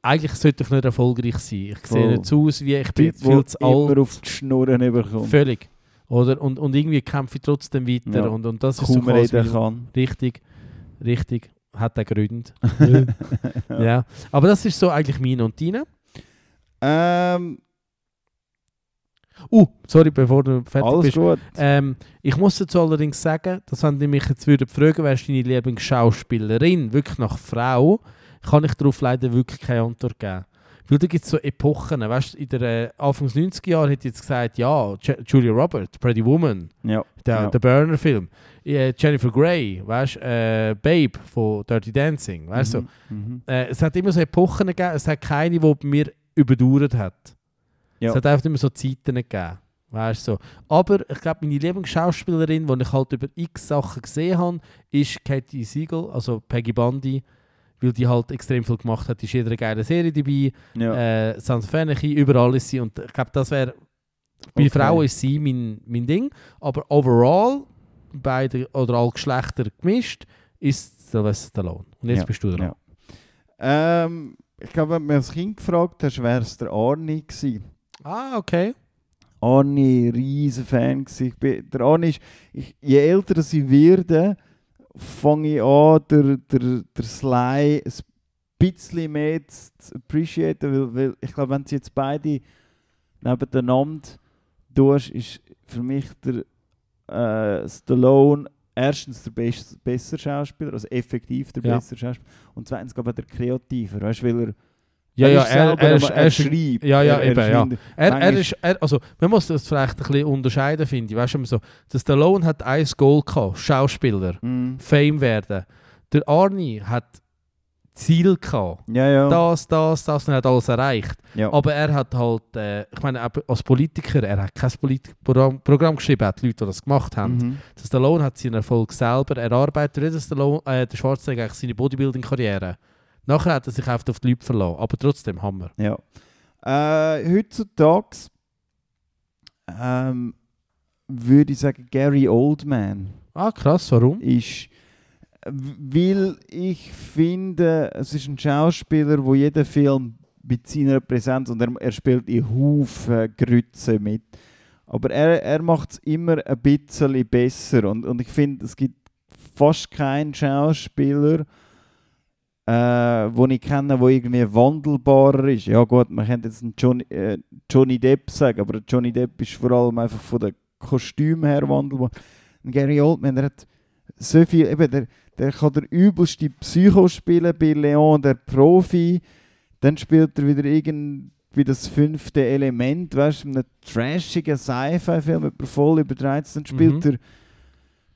eigentlich sollte ich nicht erfolgreich sein. Ich sehe Voll. nicht so aus, wie ich bin Typ, viel zu alt. immer auf die Schnurren bekommt. Völlig. Oder? Und, und irgendwie kämpfe ich trotzdem weiter. Ja. Und, und das ist so Kaum reden kann. Richtig, richtig. Hat er Gründe. ja. Aber das ist so eigentlich meine und deine. Ähm, Uh, sorry, bevor du fertig alles bist. gut. Ähm, ich muss dazu allerdings sagen, dass wenn die mich jetzt würden fragen, wer ist deine Lieblingsschauspielerin, wirklich nach Frau, kann ich darauf leider wirklich keine Antwort geben. Weil da gibt es so Epochen, weißt du, in der äh, Anfangs 90er Jahre hat jetzt gesagt, ja, Je Julia Roberts, Pretty Woman, Ja. der, Ja. der Burner-Film, äh, Jennifer Grey, weißt äh, Babe von Dirty Dancing, weißt du, Mhm. Mhm. äh, es hat immer so Epochen gegeben, es hat keine, die bei mir überdauert hat. Ja. Es hat einfach immer so Zeiten gegeben. Weißt so. Aber ich glaube, meine Lieblingsschauspielerin, die ich halt über x Sachen gesehen habe, ist Katie Siegel, also Peggy Bundy, weil die halt extrem viel gemacht hat. Die ist in jeder geile Serie dabei. Ja. Äh, Sons of Anarchy, überall ist sie. Und ich glaube, das wäre. Bei Okay. Frauen ist sie mein, mein Ding. Aber overall, beide oder alle Geschlechter gemischt, ist Sylvester Stallone. Und jetzt Ja, bist du dran. ja. Ähm, ich glaube, wenn du mich als Kind gefragt hast, wäre es der Arnie gewesen. Ah, okay. Arnie, riesen Fan gewesen. Der Arnie ist, ich, je älter ich werde, fange ich an, der, der, der Sly ein bisschen mehr zu, appreciaten, weil, weil ich glaube, wenn sie jetzt beide nebeneinander tust, ist für mich der äh, Stallone erstens der best, bessere Schauspieler, also effektiv der Ja. bessere Schauspieler, und zweitens glaube ich der kreativer, weißt, weil er Ja, ja, er, er, ist, er, schreibt. ja, ja, eben, ja. Er, er ist, er, also, man muss das vielleicht ein bisschen unterscheiden, finde ich. Weißt du, so, der Stallone hat ein Goal gehabt, Schauspieler, Mm. Fame werden. Der Arnie hat Ziel gehabt. Ja, ja. Das, das, das, und er hat alles erreicht. ja. Aber er hat halt, äh, ich meine, als Politiker, er hat kein Politikprogramm Programm geschrieben, er hat Leute, die das gemacht haben. Mhm. Der Stallone hat seinen Erfolg selber erarbeitet. Der, Stallone, äh, der Schwarzenegger eigentlich seine Bodybuilding-Karriere. Nachher hat er sich einfach auf die Leute verlassen. Aber trotzdem Hammer. Ja. Äh, heutzutage ähm, würde ich sagen, Gary Oldman Ah, krass, warum? ist, weil ich finde, es ist ein Schauspieler, wo jeder Film mit seiner Präsenz und er, er spielt in Haufen Grütze mit. Aber er, er macht es immer ein bisschen besser und, und ich finde, es gibt fast keinen Schauspieler, äh, wo ich kenne, wo irgendwie wandelbarer ist. Ja gut, man könnte jetzt einen Johnny, äh, Johnny Depp sagen, aber Johnny Depp ist vor allem einfach von den Kostümen her wandelbar. Und Gary Oldman, der hat so viel, eben, der, der kann der übelste Psycho spielen bei Leon, der Profi. Dann spielt er wieder irgendwie das fünfte Element, weißt du, in einem trashigen Sci-Fi-Film, voll übertreibt. Dann spielt Mhm. er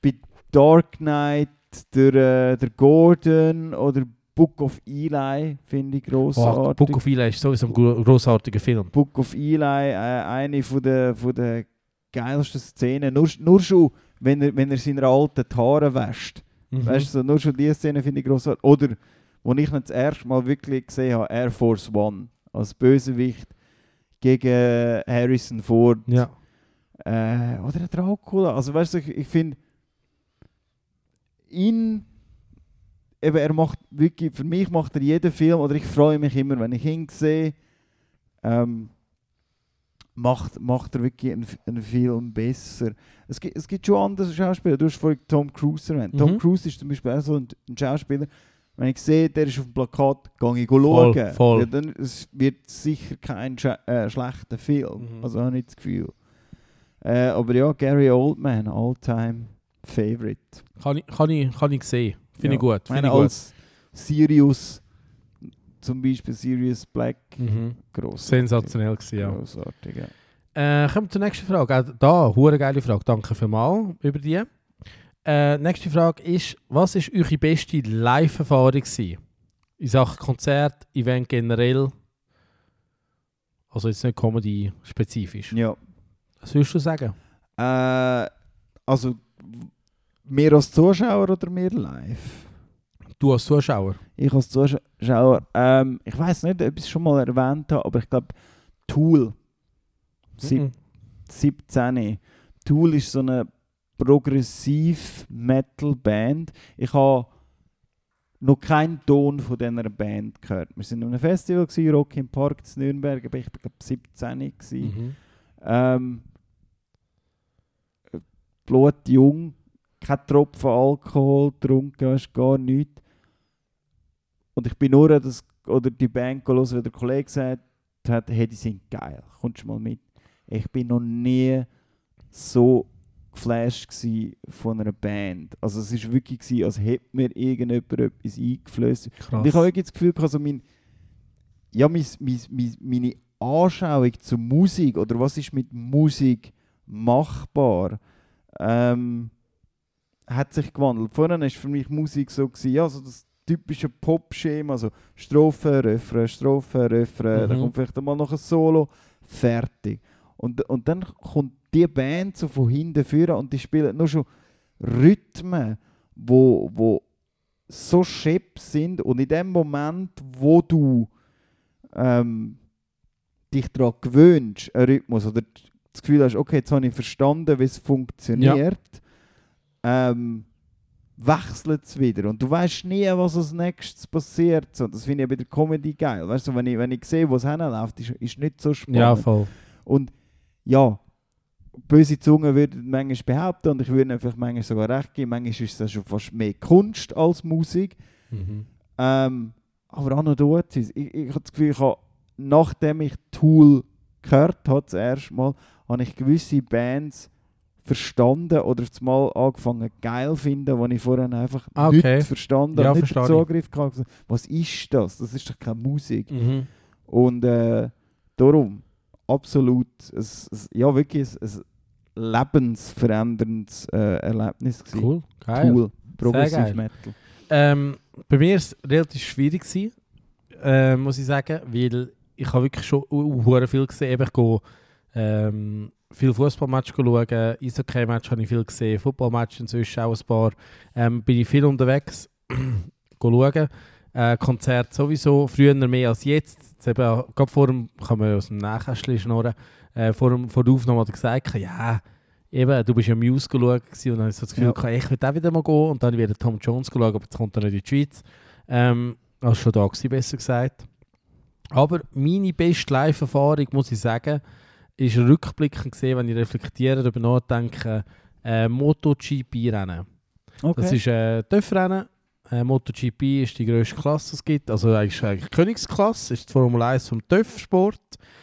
bei Dark Knight der, äh, der Gordon oder Book of Eli, finde ich Oh, grossartig. Book of Eli ist sowieso ein gro- grossartiger Film. Book of Eli, äh, eine von der, von der geilsten Szenen. Nur, nur schon, wenn er, wenn er seine alten Haare wäscht. Mhm. Weißt du, so, nur schon diese Szene finde ich grossartig. Oder, wo ich ihn das erste Mal wirklich gesehen habe, Air Force One als Bösewicht gegen Harrison Ford. Ja. Äh, oder Dracula. Also weißt du, ich, ich finde, ihn, eben, er macht wirklich, für mich macht er jeden Film, oder ich freue mich immer, wenn ich ihn sehe, ähm, macht, macht er wirklich einen, einen Film besser. Es gibt, es gibt schon andere Schauspieler, du hast vorhin Tom Cruise erwähnt. Tom Mhm. Cruise ist zum Beispiel auch so ein, ein Schauspieler, wenn ich sehe, der ist auf dem Plakat, gehe ich Voll, schauen. voll. Ja, dann es wird sicher kein sche äh, schlechter Film. Mhm. Also habe ich das Gefühl. Äh, aber ja, Gary Oldman, all-time favorite. Kann, ich, kann, ich, kann ich sehen. Finde Ja. ich gut. Meine, ich gut. als Sirius, zum Beispiel Sirius Black, Mhm. gross. Sensationell gewesen, ja. Grossartig, ja. Äh, kommen wir zur nächsten Frage. Auch da, hure geile Frage. Danke vielmals über die. Äh, nächste Frage ist, was ist eure beste Live-Erfahrung in Sachen Konzert, Event generell, also jetzt nicht Comedy-spezifisch. Ja. Was würdest du sagen? Äh, also, mehr als Zuschauer oder mehr live? Du als Zuschauer? Ich als Zuschauer, ähm, ich weiß nicht, ob ich es schon mal erwähnt habe, aber ich glaube, Tool, sieb- Mhm. 17. Tool ist so eine Progressiv-Metal-Band. Ich habe noch keinen Ton von dieser Band gehört. Wir waren auf einem Festival, gewesen, Rock im Park in Nürnberg, aber ich war glaube 17. Gewesen. Mhm. Ähm, blutjung, kein Tropfen Alkohol getrunken, hast gar nichts. Und ich bin nur an das, oder die Band hören, weil der Kollege gesagt hat, hey, die sind geil, kommst du mal mit. Ich bin noch nie so geflasht von einer Band. Also es war wirklich, gewesen, als hätte mir irgendjemand etwas eingeflößt. Krass. Und ich habe das Gefühl, gehabt, so mein, ja, mein, mein, mein, meine Anschauung zur Musik oder was ist mit Musik machbar, ähm, hat sich gewandelt. Vorher war für mich Musik so, gewesen, ja, so das typische Pop-Schema, also Strophe, Refrain, Strophe, Refrain, dann Mhm. kommt vielleicht mal noch ein Solo, fertig. Und, und dann kommt die Band so von hinten führen und die spielen nur schon Rhythmen, wo, wo so schepp sind und in dem Moment, wo du ähm, dich daran gewöhnst, einen Rhythmus, oder das Gefühl hast, okay, jetzt habe ich verstanden, wie es funktioniert, ähm, wechselt es wieder. Und du weißt nie, was als nächstes passiert. So, das finde ich bei der Comedy geil. Weißt du, wenn ich, wenn ich sehe, wo es hinläuft, ist, ist nicht so spannend. Ja, voll. Und ja, böse Zungen würden manchmal behaupten, und ich würde vielleicht manchmal sogar recht geben, manchmal ist das schon fast mehr Kunst als Musik. Mhm. Ähm, aber auch noch dort ist ich, ich habe das Gefühl, ich habe, nachdem ich Tool gehört habe, das erste Mal, habe ich gewisse Bands verstanden oder mal angefangen geil finden, die ich vorher einfach Ah, okay. nicht verstanden Ja, habe, nicht. Zugriff gehabt. Was ist das? Das ist doch keine Musik. Mhm. Und äh, darum absolut, es, es, ja wirklich ein, ein lebensveränderndes äh, Erlebnis gewesen. Cool, geil. Cool, Progressive geil. Metal. Ähm, bei mir war es relativ schwierig, gewesen, äh, muss ich sagen, weil ich habe wirklich schon uh, uh, viel gesehen. Eben, Ich gehe ähm, viel Fußballmatch schauen, Eishockey-Match habe ich viel gesehen, Footballmatch inzwischen auch ein paar. Ähm, bin ich viel unterwegs schauen. Äh, Konzert sowieso, früher mehr als jetzt. jetzt eben, gerade vor dem, kann man aus dem Nähkästchen schnurren, äh, vor, dem, vor der Aufnahme hat er gesagt, ja, eben, du bist ja Muse geschaut und dann habe ich so das Gefühl, Ja. ich will auch wieder mal gehen und dann wieder Tom Jones geschaut, aber jetzt kommt er nicht in die Schweiz. Ähm, als schon da gewesen, besser gesagt. Aber meine beste Live-Erfahrung, muss ich sagen, ist rückblickend gesehen, wenn ich reflektiere, darüber nachdenke, äh, MotoGP-Rennen. Okay. Das ist ein TÜV-Rennen. Äh, MotoGP ist die grösste Klasse, die es gibt. Also eigentlich, eigentlich Königsklasse, ist die Formel 1 vom TÜV-Sport.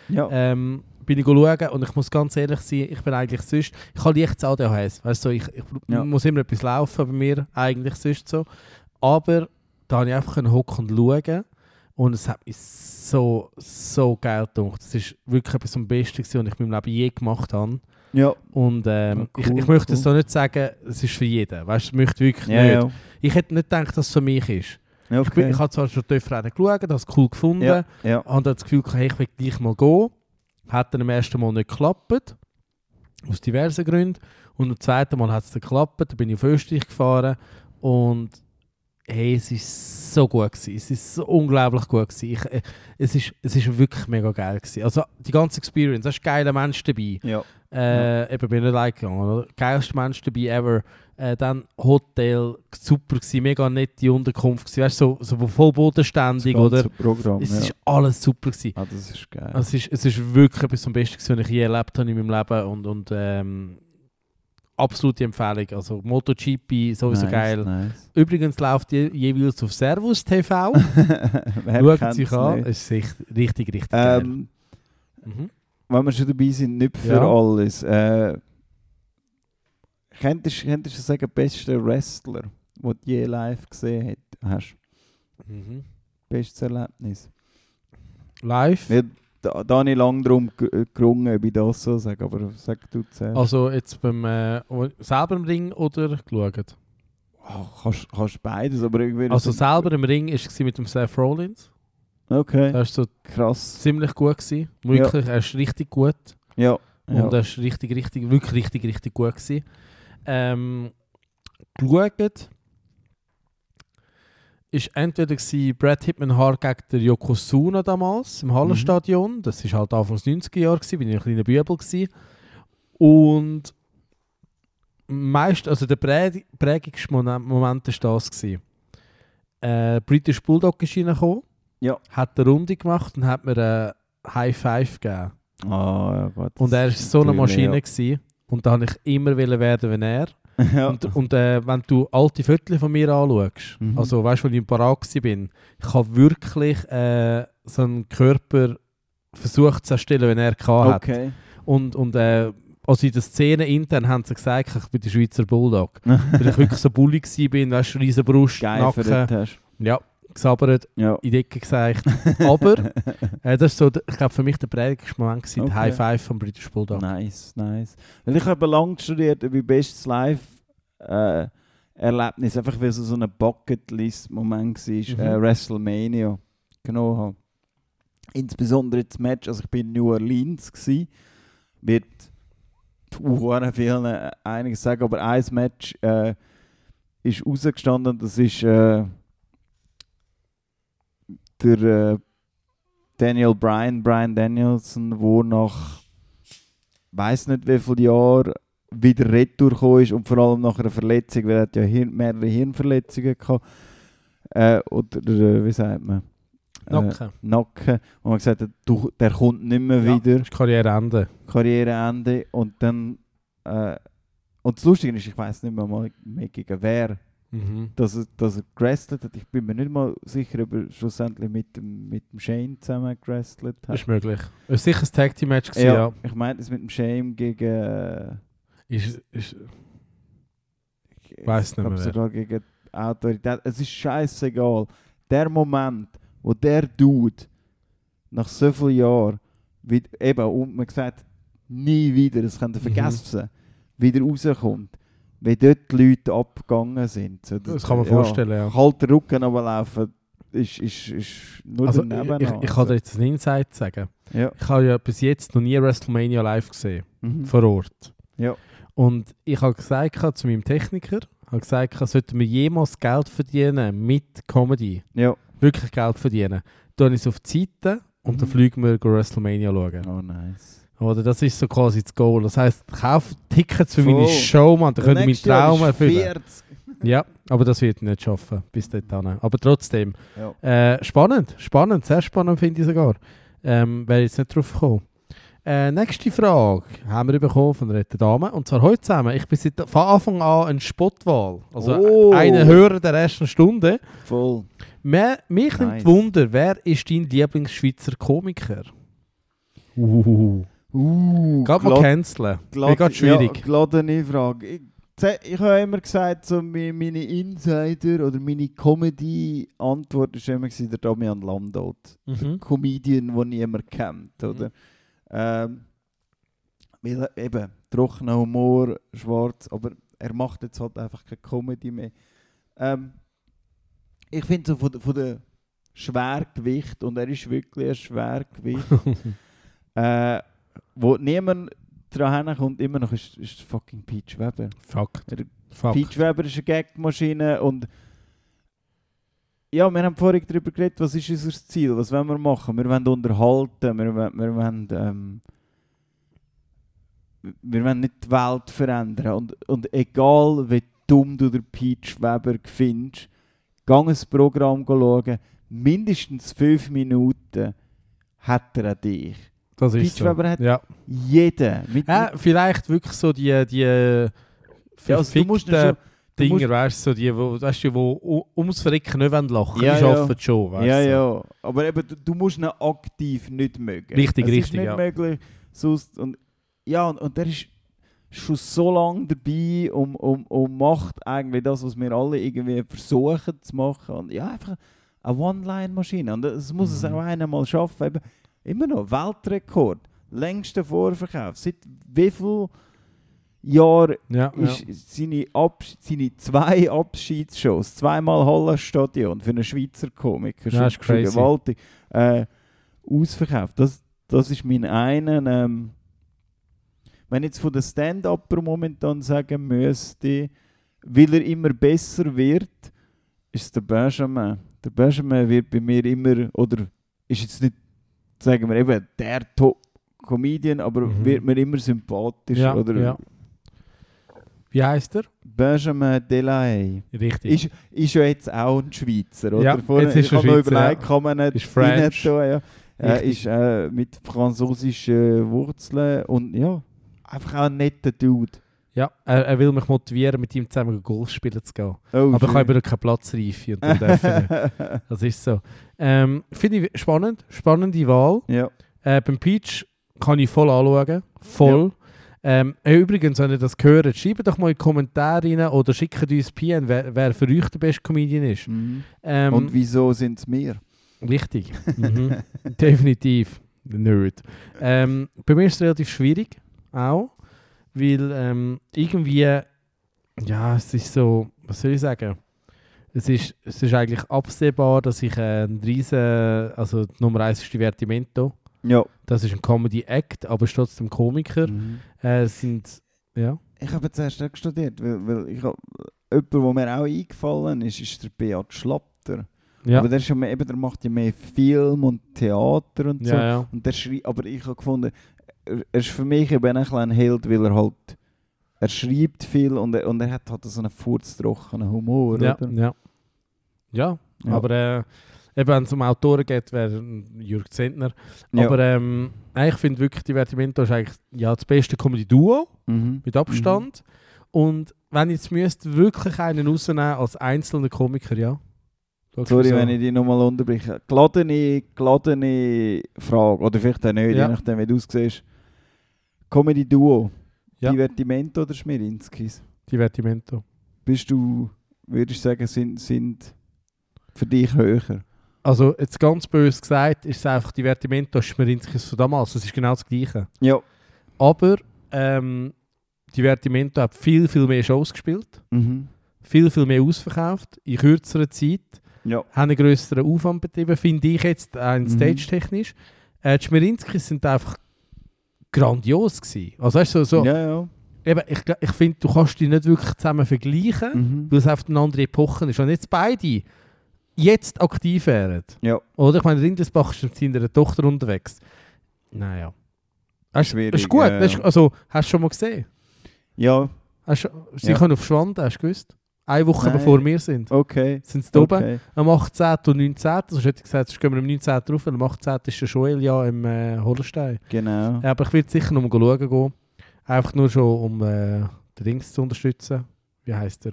ja. Ähm, bin ich schauen und ich muss ganz ehrlich sein, ich bin eigentlich sonst, ich habe leichtes ADHS, weißt du, ich, ich Ja. muss immer etwas laufen bei mir, eigentlich sonst so. Aber da habe ich einfach hocken und schauen und es hat mich so, so geil gedacht. Das ist wirklich etwas am Besten was ich in meinem Leben je gemacht habe. ja. Und ähm, Ja, ich, cool, ich möchte cool. so nicht sagen, es ist für jeden, weißt du, ich möchte wirklich Ja, nicht. ja. Ich hätte nicht gedacht, dass es für mich ist. ja. Ich, bin, Okay. ich habe zwar schon TÜV-Rennen geschaut, habe es cool gefunden, ja. ja. habe dann das Gefühl, hey, ich will gleich mal gehen. Hat dann am ersten Mal nicht geklappt. Aus diversen Gründen. Und am zweiten Mal hat es dann geklappt. Da bin ich auf Österreich gefahren. Und hey, es ist so gut gewesen. Es ist so unglaublich gut gewesen. Ich, äh, es, ist, es ist wirklich mega geil gewesen. Also die ganze Experience, da ist ein geiler Mensch dabei. ja. Äh, Eben, bin nicht gegangen. Oder? Geilster Mensch dabei ever. Äh, dann Hotel, super gewesen, mega nette Unterkunft gewesen. Weißt du, so, so voll bodenständig, Das oder? Programm, Es ja. ist alles super gewesen. Ah, das ist geil. Es ist, es ist wirklich etwas am Besten, gewesen, was ich je erlebt habe in meinem Leben und, und ähm, absolute Empfehlung. Also MotoGP, sowieso nice, geil. Nice. Übrigens läuft je, jeweils auf Servus TV. Schaut sich an, nicht? es ist richtig, richtig geil. Ähm, Mhm. wenn wir schon dabei sind, nicht für Ja. alles. Äh, könntest, könntest du sagen, bester Wrestler, den du je live gesehen hast? Mhm. Bestes Erlebnis? Live. Ja, da, da habe ich lange darum ge- gerungen, ob ich das so sage, aber sag du zuerst. Also jetzt beim äh, selber im Ring oder geschaut? Oh, kannst, kannst beides, aber irgendwie... Also selber im Ring war es mit dem Seth Rollins. Okay, Das war so krass. ziemlich gut. Gewesen. Wirklich, er ist richtig gut. Ja. ja. Und er ist richtig, richtig, wirklich richtig, richtig gut gewesen. Ähm, geschaut ist entweder Brad Hitman Hart gegen den Yokozuna damals im Hallenstadion. Das war halt Anfang der 90er Jahre, gewesen, bin ich ein kleiner Bübel gewesen. Und meist, also der prä- prägigste Moment war das. Gewesen. Äh, British Bulldog ist reingekommen, Ja. hat eine Runde gemacht und hat mir einen High Five gegeben. Ah, ja Gott. Und er war so eine Maschine. Gewesen. Und da wollte ich immer werden wie er. Ja. Und, und äh, wenn du alte Fotos von mir anschaust, Mhm. also weißt du, als ich im Parat bin, ich habe wirklich äh, so einen Körper versucht zu erstellen, wenn er hatte. okay. Und, und äh, also in der Szene intern haben sie gesagt, ich bin der Schweizer Bulldog. Weil ich wirklich so bullig war, weißt du, riesen Brust, Geil Nacken, ja, gesabbert, Ja. in die Ecke gesagt. Aber äh, das ist so, ich glaube, für mich der prägigste Moment gewesen, Okay. der High Five vom British Bulldog. Nice, nice. Weil ich habe lange studiert, wie bestes Live äh, Erlebnis, einfach weil es so ein Bucketlist-Moment war, Mhm. äh, WrestleMania genommen habe. Insbesondere das Match, also ich bin in New Orleans gsi, wird uh, vielen äh, einiges sagen, aber ein Match äh, ist rausgestanden, das ist äh, der äh, Daniel Bryan, Brian Danielson, wo nach weiß nicht wie viele Jahren wieder retour ist und vor allem nach einer Verletzung, weil er hat ja Hirn, mehrere Hirnverletzungen gehabt. Äh, oder äh, wie sagt man? Äh, Nacken. Nacken. Und man gesagt hat, du, der kommt nicht mehr Ja, wieder. das ist Karriereende. Karriereende. Und dann. Äh, und das Lustige ist, ich weiß nicht mehr, mal mehr gegen wer Mhm. dass er, dass er gewrestelt hat. Ich bin mir nicht mal sicher, ob er schlussendlich mit dem, mit dem Shane zusammen gewrestelt hat. Ist möglich. Es war sicher ein Tag Team Match. Gewesen, ja. ich meinte es mit dem Shane gegen. Äh, Ist, ist, ich Weiss nicht mehr sogar gegen Autorität. Es ist scheißegal. Der Moment, wo der Dude nach so vielen Jahren, wie, eben, und man gesagt nie wieder, das könnt ihr Mhm. vergessen, wieder rauskommt, wie dort die Leute abgegangen sind. So, das kann man vorstellen, ja. Kalter Rücken runterlaufen, ist, ist, ist nur Also, daneben. ich, ich, ich kann dir jetzt einen Insight sagen. Ja. Ich habe ja bis jetzt noch nie WrestleMania live gesehen, Mhm. vor Ort. Ja. Und ich habe gesagt zu meinem Techniker, habe gesagt, sollten wir jemals Geld verdienen mit Comedy, ja. wirklich Geld verdienen, dann ist es auf die Seite und dann Mhm. fliegen wir WrestleMania schauen. Oh, nice. Oder das ist so quasi das Goal. Das heisst, kauf Tickets für meine Voll. Show, man, dann könnt ihr meinen Traum erfüllen. 40. Ja, aber das wird ich nicht schaffen, bis dahin. Aber trotzdem, Ja. äh, spannend, spannend, sehr spannend finde ich sogar. Ähm, Wäre jetzt nicht drauf gekommen. Äh, nächste Frage haben wir bekommen von netten Dame. Und zwar heute zusammen. Ich bin seit von Anfang an ein Spottwahl. Also Oh. eine Hörer der ersten Stunde. Voll. Mehr, mich nimmt Nice. Wunder, wer ist dein Lieblingsschweizer Komiker? Uh, Uh, Gerade mal canceln. Wie gerade schwierig. Ja, geladene Frage. Ich, ich habe immer gesagt, so meine Insider oder meine Comedy-Antwort war immer der Damian Landolt. Der Mhm. Comedian, den niemand kennt, oder? Ähm, weil eben trockener Humor, schwarz, aber er macht jetzt halt einfach keine Comedy mehr. Ähm, ich finde so von, der- von der Schwergewicht, und er ist wirklich ein Schwergewicht, äh, wo niemand dran kommt, immer noch ist, ist fucking Peach Weber. Fakt. Der Fakt. Peach Weber ist eine Gagmaschine und ja, wir haben vorhin darüber geredet, was ist unser Ziel, was wollen wir machen? Wir wollen unterhalten, wir wollen, wir wollen, ähm, wir wollen nicht die Welt verändern und, und egal wie dumm du den Peach Weber findest, geh ein Programm schauen, mindestens fünf Minuten hat er an dich. Das ist so. Hat- ja. Jeder. Mit, Ja, vielleicht wirklich so die, die äh, Ja, also du musst ihn verfickten schon- du musst- Dinger, weißt du, so die, wo, weißt du, wo ums Verrecken nicht wollen lachen Ja, die ja. arbeiten schon, weißt ja, du. ja. Aber eben, du, du musst ihn aktiv nicht mögen. Richtig, es richtig, ist nicht ja. möglich. Sonst, und, ja, und, und der ist schon so lange dabei und, und, und macht eigentlich das, was wir alle irgendwie versuchen zu machen. Und ja, einfach eine One-Line-Maschine. Und das muss es Mhm. auch einer mal schaffen. Eben, immer noch Weltrekord. Längster Vorverkauf. Seit wie viel Jahren Ja, ja. ist seine, Abs seine zwei Abschiedsshows, zweimal Hallenstadion für einen Schweizer Komiker, Ja, ist schon, schon crazy. gewaltig, äh, ausverkauft. Das, das ist mein einen. Ähm, wenn ich jetzt von den Stand-Upper momentan sagen müsste, weil er immer besser wird, ist der Benjamin. Der Benjamin wird bei mir immer, oder ist jetzt nicht, sagen wir eben, der Top-Comedian, aber Mhm. wird mir immer sympathisch. Ja, oder ja. Wie heißt er? Benjamin Delahaye. Richtig. Ist, ist ja jetzt auch ein Schweizer, oder? Ja, Vorher- jetzt ist ich er habe Schweizer, überlegt, ja. kann man nicht Ist French. tun, ja. Er Richtig. ist äh, mit französischen Wurzeln und ja, einfach auch ein netter Dude. Ja, er, er will mich motivieren, mit ihm zusammen Golf spielen zu gehen. Oh, Aber ich habe eben noch keine Platzreife und dann darf ich nicht. Das ist so. Ähm, Finde ich spannend. Spannende Wahl. ja. Äh, beim Peach kann ich voll anschauen. Voll. Ähm, äh, übrigens, wenn ihr das gehört, schreibt doch mal in die Kommentare rein oder schickt uns PN, wer, wer für euch der beste Comedian ist. Mhm. Ähm, und wieso sind es wir? Richtig. Mhm. Definitiv. Nerd. Ähm, bei mir ist es relativ schwierig. Auch. Weil ähm, irgendwie, ja, es ist so, was soll ich sagen? Es ist, es ist eigentlich absehbar, dass ich ein riesen, also die Nummer 1 ist die Vertimento. Ja. Das ist ein Comedy-Act, aber ist trotzdem Komiker. Mhm. Äh, es sind, ja. Ich habe zuerst auch studiert, weil, weil ich hab, jemand, der mir auch eingefallen ist, ist der Beat Schlatter. Ja, Aber der, ist ja mehr, eben, der macht ja mehr Film und Theater und so. ja, ja. Und der schreibt, aber ich habe gefunden, er, er ist für mich eben ein kleiner Held, weil er halt, er schreibt viel und er, und er hat halt so einen furztrockenen Humor, Ja, oder? ja. Ja, Ja. aber äh, eben wenn es um Autoren geht, wäre Jürg Zentner. Ja. Aber ähm, ich finde wirklich, Divertimento ist eigentlich ja, das beste Comedy-Duo mhm. mit Abstand. Und wenn ich jetzt müsste wirklich einen rausnehmen als einzelner Komiker, ja. Du Sorry, so? wenn ich dich nochmal unterbreche. Geladene, geladene Frage, oder vielleicht auch nicht, Ja. je nachdem, wie du aussiehst. Comedy-Duo, Ja. Divertimento oder Schmirinskis? Divertimento. Bist du, würdest du sagen, sind, sind für dich höher? Also jetzt ganz böse gesagt, ist es einfach Divertimento Schmerinskis von damals. Das ist genau das Gleiche. Ja. Aber ähm, Divertimento hat viel, viel mehr Shows gespielt. Mhm. viel, viel mehr ausverkauft, in kürzerer Zeit, Ja. haben einen grösseren Aufwand betrieben, finde ich jetzt, ein Mhm. stage-technisch. Äh, die Schmerinskis sind einfach grandios gewesen. Also weißt du, so, so, Ja, ja. eben, ich, ich finde, du kannst die nicht wirklich zusammen vergleichen, Mhm. weil es einfach eine andere Epoche ist. Und jetzt beide jetzt aktiv wären. Ja. Oder? Ich meine, Rindesbach ist mit seiner Tochter unterwegs. Naja. Das ist, Schwierig, ist gut. ja. also, hast du schon mal gesehen? Ja, Hast, sie Ja. können auf Schwanden, hast du gewusst? Eine Woche Nein. bevor wir sind. okay. Sind sie da oben? okay. Am 18. und 19. Also hätte ich gesagt, sonst gehen wir am 19. rauf, am 18. ist der Joel ja im äh, Holstein. Genau. Ja, aber ich werde sicher noch mal schauen gehen. Einfach nur schon, um äh, den Dings zu unterstützen. Wie heißt er?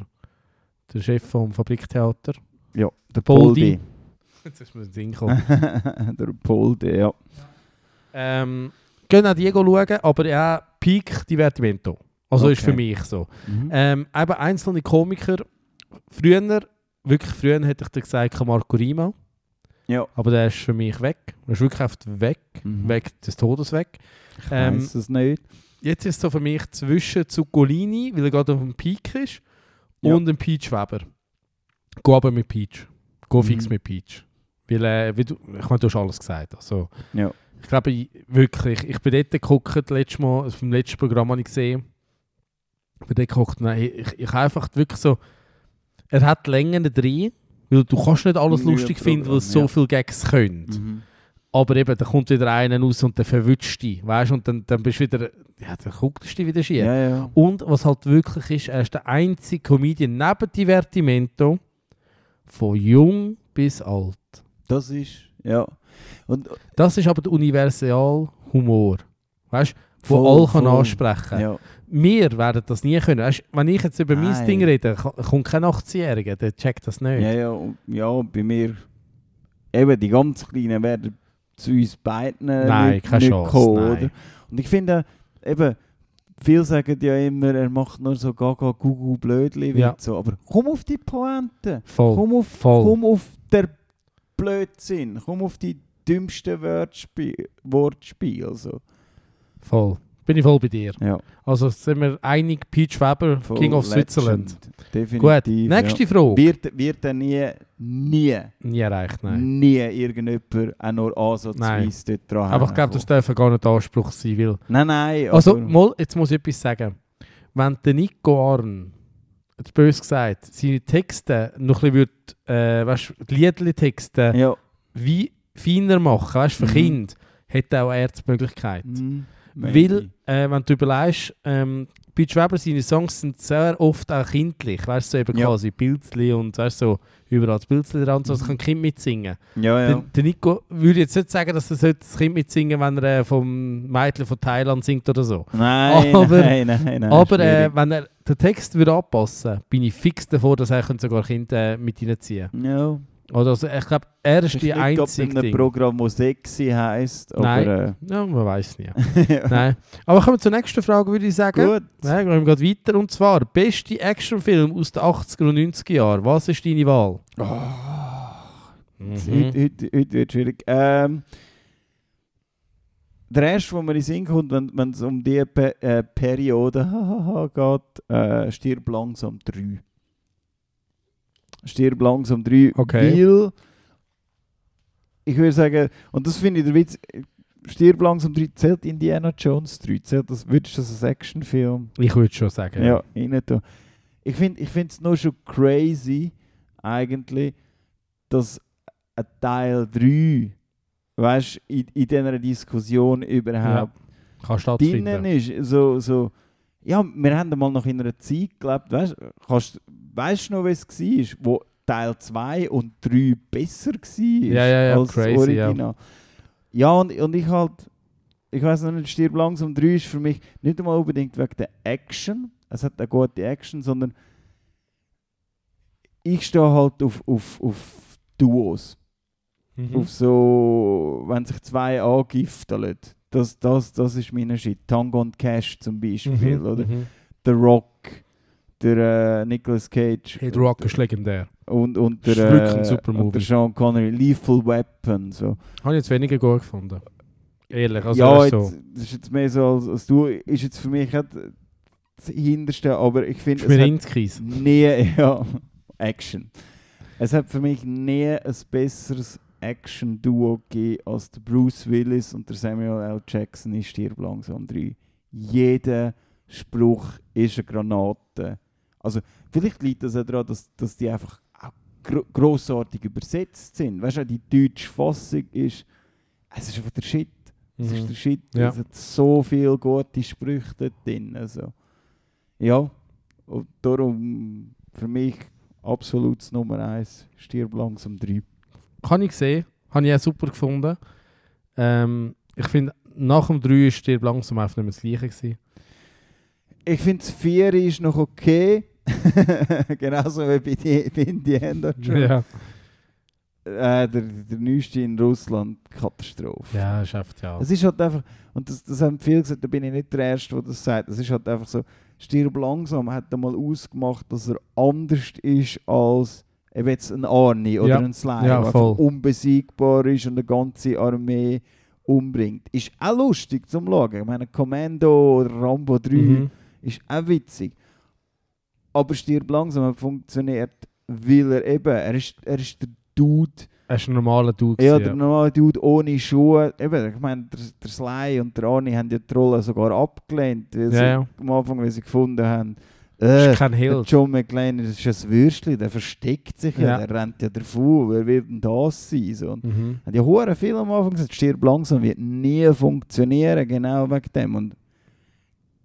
Der Chef vom Fabriktheater. Ja, der Poldi. Poldi. Jetzt ist mir in den Sinn gekommen. der Poldi, ja. ähm, gehen auch die schauen, aber ja, Peak Divertimento. Also ist für Okay. mich so. Mhm. Ähm, eben einzelne Komiker. Früher, wirklich früher hätte ich dir gesagt, Marco Rima. ja. Aber der ist für mich weg. Er ist wirklich einfach weg. Mhm. Weg des Todes weg. Ich Ähm, weiss es nicht. Jetzt ist es so für mich zwischen Zuccolini, weil er gerade auf dem Peak ist, Ja. und dem Peach Weber. Geh aber mit Peach. Geh fix Mhm. mit Peach. Weil, äh, wie du, ich meine, du hast alles gesagt. Also, Ja. Ich glaube, ich, wirklich, ich bin dort geguckt, letztes Mal, beim letzten Programm habe ich gesehen, ich bin dort geguckt, nein, ich, ich habe einfach wirklich so, er hat Längen drin, weil du kannst nicht alles Nö, lustig finden, weil es Programm, so viele Gags können. Mhm. Aber eben, da kommt wieder einer raus und der verwünscht dich, weißt du, und dann, dann bist du wieder, ja, dann guckst du dich wieder schief. Ja, ja. Und was halt wirklich ist, er ist der einzige Comedian neben Divertimento von jung bis alt. Das ist, ja. Und, Das ist aber der Universalhumor. Weißt du, wo alle kann ansprechen ja. Wir werden das nie können. Weißt, wenn ich jetzt über mein Nein. Ding rede, ko- kommt kein 18-Jähriger, der checkt das nicht. Ja, ja, und- ja, bei mir, eben die ganz Kleinen werden zu uns beiden Nein, nicht, keine nicht Chance, kommen, nein. Und ich finde, eben, viele sagen ja immer, er macht nur so gaga gugu blödli Ja. so, aber komm auf die Pointe, Voll. komm auf, Voll. komm auf der Blödsinn, komm auf die dümmsten Wortspiel, Wortspiel, so. Voll. Bin ich voll bei dir. Ja, Also sind wir einig, Peach Weber, voll King of legend. Switzerland. Definitiv. Gut, nächste ja. Frage. Wird, wird er nie, nie, Nie erreicht, nein. nie irgendjemand auch nur ansatzweise dort dran Aber ich glaube, das darf gar nicht der Anspruch sein, weil... Nein, nein. Also, mal, jetzt muss ich etwas sagen. Wenn der Nico Arn, jetzt bös gesagt, seine Texte noch ein bisschen, äh, weißt, die Liedli-Texte ja. wie feiner machen, weißt, für Mhm. Kinder, hätte auch er die Möglichkeit. Mm, Weil, äh, wenn du überlegst, ähm, Beach Weber, seine Songs sind sehr oft auch kindlich, weißt du, so eben Ja. quasi Pilzli und weißt, so überall das Pilzli dran, so, das Mhm. kann ein Kind mitsingen. Ja, ja. Der, der Nico würde jetzt nicht sagen, dass er das Kind mitsingen wenn er äh, vom Mädchen von Thailand singt oder so. Nein, Aber- nein, nein, nein. Aber äh, wenn er den Text würde anpassen bin ich fix davor, dass er könnte sogar Kinder äh, mit reinziehen ja. Oder also, ich glaube, er ist Ich die nicht, ob in einzige einem. Programm, das sexy heisst, Nein. aber Ja, man weiß nie. äh, Nein. Aber kommen wir zur nächsten Frage, würde ich sagen. gut. Gehen wir gerade weiter. Und zwar, beste Actionfilm aus den 80er und 90er Jahren. Was ist deine Wahl? Mhm. Heute, heute, heute wird es schwierig. Ähm, der erste, wo mir in den Sinn kommt, wenn es um diese Pe äh, Periode geht, äh, stirb langsam 3. Stirb langsam 3. Okay. Weil, ich würde sagen, und das finde ich der Witz, stirb langsam 3 zählt Indiana Jones 3. Zählt das, würdest du das als Actionfilm? Ich würde schon sagen. Ja, rein tun. Ich finde es nur schon crazy, eigentlich, dass ein Teil 3, weißt in, in dieser Diskussion überhaupt Kann drinnen stattfinden. ist. So, so, ja, wir haben mal noch in einer Zeit gelebt, weißt du, weißt du noch, wie es war, wo Teil 2 und 3 besser war Ja, ja, ja, als crazy, das ja. Original. Ja, und, und ich halt, ich weiß noch nicht, Stirb langsam 3 ist für mich nicht einmal unbedingt wegen der Action, es hat eine gute Action, sondern ich stehe halt auf, auf, auf Duos. Mhm. Auf so, wenn sich zwei angiften. Das, das, das ist mein Shit. Tango und Cash zum Beispiel, Mhm, oder? mhm. The Rock, der äh, Nicolas Cage. Hey, The Rock ist legendär. Und, und der, äh, und der. Sean Connery, Lethal Weapon. So. Habe ich jetzt weniger gut gefunden. Ehrlich, also ja, jetzt, das ist jetzt mehr so als, als du, ist jetzt für mich auch das Hinterste, aber ich finde, Ringskies. nie, ja, Action. Es hat für mich nie ein besseres Action-Duo gegeben als der Bruce Willis und der Samuel L. Jackson in Stirb langsam 3. Jeder Spruch ist eine Granate. Also, vielleicht liegt das auch daran, dass, dass die einfach auch gro grossartig übersetzt sind. Weißt du, die deutsche Fassung ist, es ist einfach der Shit. Es ist Mhm. der Shit. Ja. Es hat so viele gute Sprüche dort drin. Also. Ja, und darum für mich absolut Nummer 1. Stirb langsam 3. Kann ich sehen. Habe ich auch super gefunden. Ähm, ich finde, nach dem 3 ist Stirb langsam einfach nicht mehr das Gleiche gewesen. Ich finde, das 4 ist noch okay. Genauso wie bei, die, bei Indiana Jones. Ja. Äh, der, der neueste in Russland, Katastrophe. ja, einfach, ja. Es ist halt einfach, und das, das haben viele gesagt, da bin ich nicht der Erste, der das sagt. Es ist halt einfach so, Stirb langsam hat einmal ausgemacht, dass er anders ist als eben jetzt ein Arnie oder Ja. ein Sly, Ja, der unbesiegbar ist und eine ganze Armee umbringt. Ist auch lustig zum Schauen. Ich meine, Commando oder Rambo 3 Mhm. ist auch witzig. Aber Stirb langsam funktioniert, weil er eben, er ist, er ist der Dude, Er ist ein normaler Dude. ja, der normale Dude ohne Schuhe. Eben, ich meine, der, der Sly und der Arnie haben ja die Rolle sogar abgelehnt, weil Ja, sie ja. am Anfang, weil sie gefunden haben, äh, ist kein Held. John McClane das ist ein Würstchen, der versteckt sich ja, Ja. der rennt ja davon, wer wird denn das sein? So. Und Mhm. haben ja hure viel am Anfang gesagt, stirb langsam, wird nie funktionieren, genau wegen dem. Und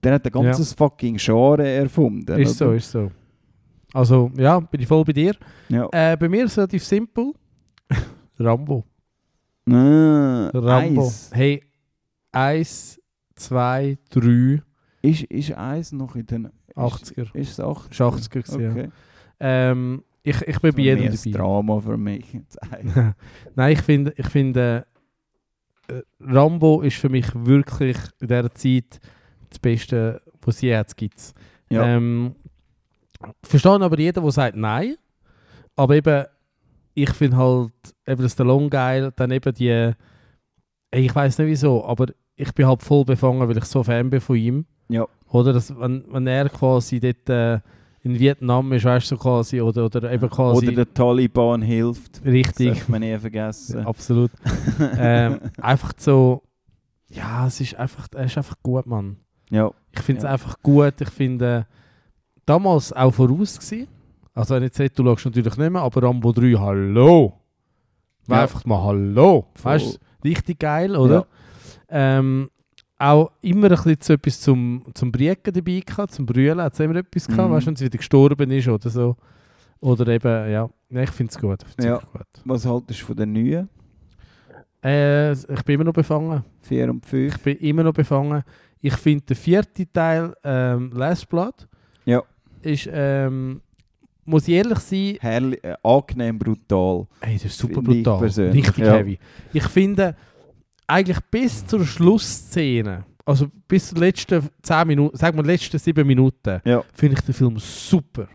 der hat ein ganzes fucking Genre erfunden. Ist so, oder? ist so. Also, ja, bin ich voll bei dir. Ja. Äh, bei mir ist es relativ simpel. Rambo. Ah, Rambo. Eis. Hey, eins, zwei, drei, Ist, ist Eis noch in den 80er. Ist es 80er? Ist 80er gewesen, ja. Okay. Ähm, ich, ich bin bei jedem dabei. Drama für mich. Nein, ich finde, ich finde äh, Rambo ist für mich wirklich in dieser Zeit das Beste, was es jetzt gibt. ja. Ähm, verstehe aber jeder, der sagt Nein. Aber eben, ich finde halt eben das Stallone geil, dann eben die, ich weiß nicht wieso, aber ich bin halt voll befangen, weil ich so Fan bin von ihm. Ja. Oder, dass, wenn, wenn er quasi dort äh, in Vietnam ist, weißt du, so quasi, oder, oder eben quasi... Oder der Taliban hilft. richtig, Darf man nie vergessen. absolut. ähm, einfach so, ja, es ist einfach, er ist einfach gut, Mann. Ja. Ich finde es Ja. einfach gut. Ich finde, damals auch voraus gewesen. Also, wenn ich jetzt rede, du schaust natürlich nicht mehr, aber Rambo 3, hallo! War Ja. einfach mal hallo! Voll. Weißt du, richtig geil, oder? Ähm, auch immer ein bisschen so etwas zum, zum Brieken dabei gehabt, zum Brüllen hat es immer etwas gehabt, Mhm. weißt du, wenn sie wieder gestorben ist oder so. Oder eben, ja, ja ich finde es gut. Ja. gut. Was haltest du von den neuen? Äh, ich bin immer noch befangen. 4 und 5? Ich bin immer noch befangen. Ich finde der vierte Teil, ähm, Last Blood, Ja. ist, ähm, muss ich ehrlich sein, Herrlich, äh, angenehm brutal. hey, das ist super brutal. Richtig ja. heavy. Ich finde, eigentlich bis zur Schlussszene, also bis zur letzten 10 Minuten, sagen wir letzten 7 Minuten, Ja. finde ich den Film super.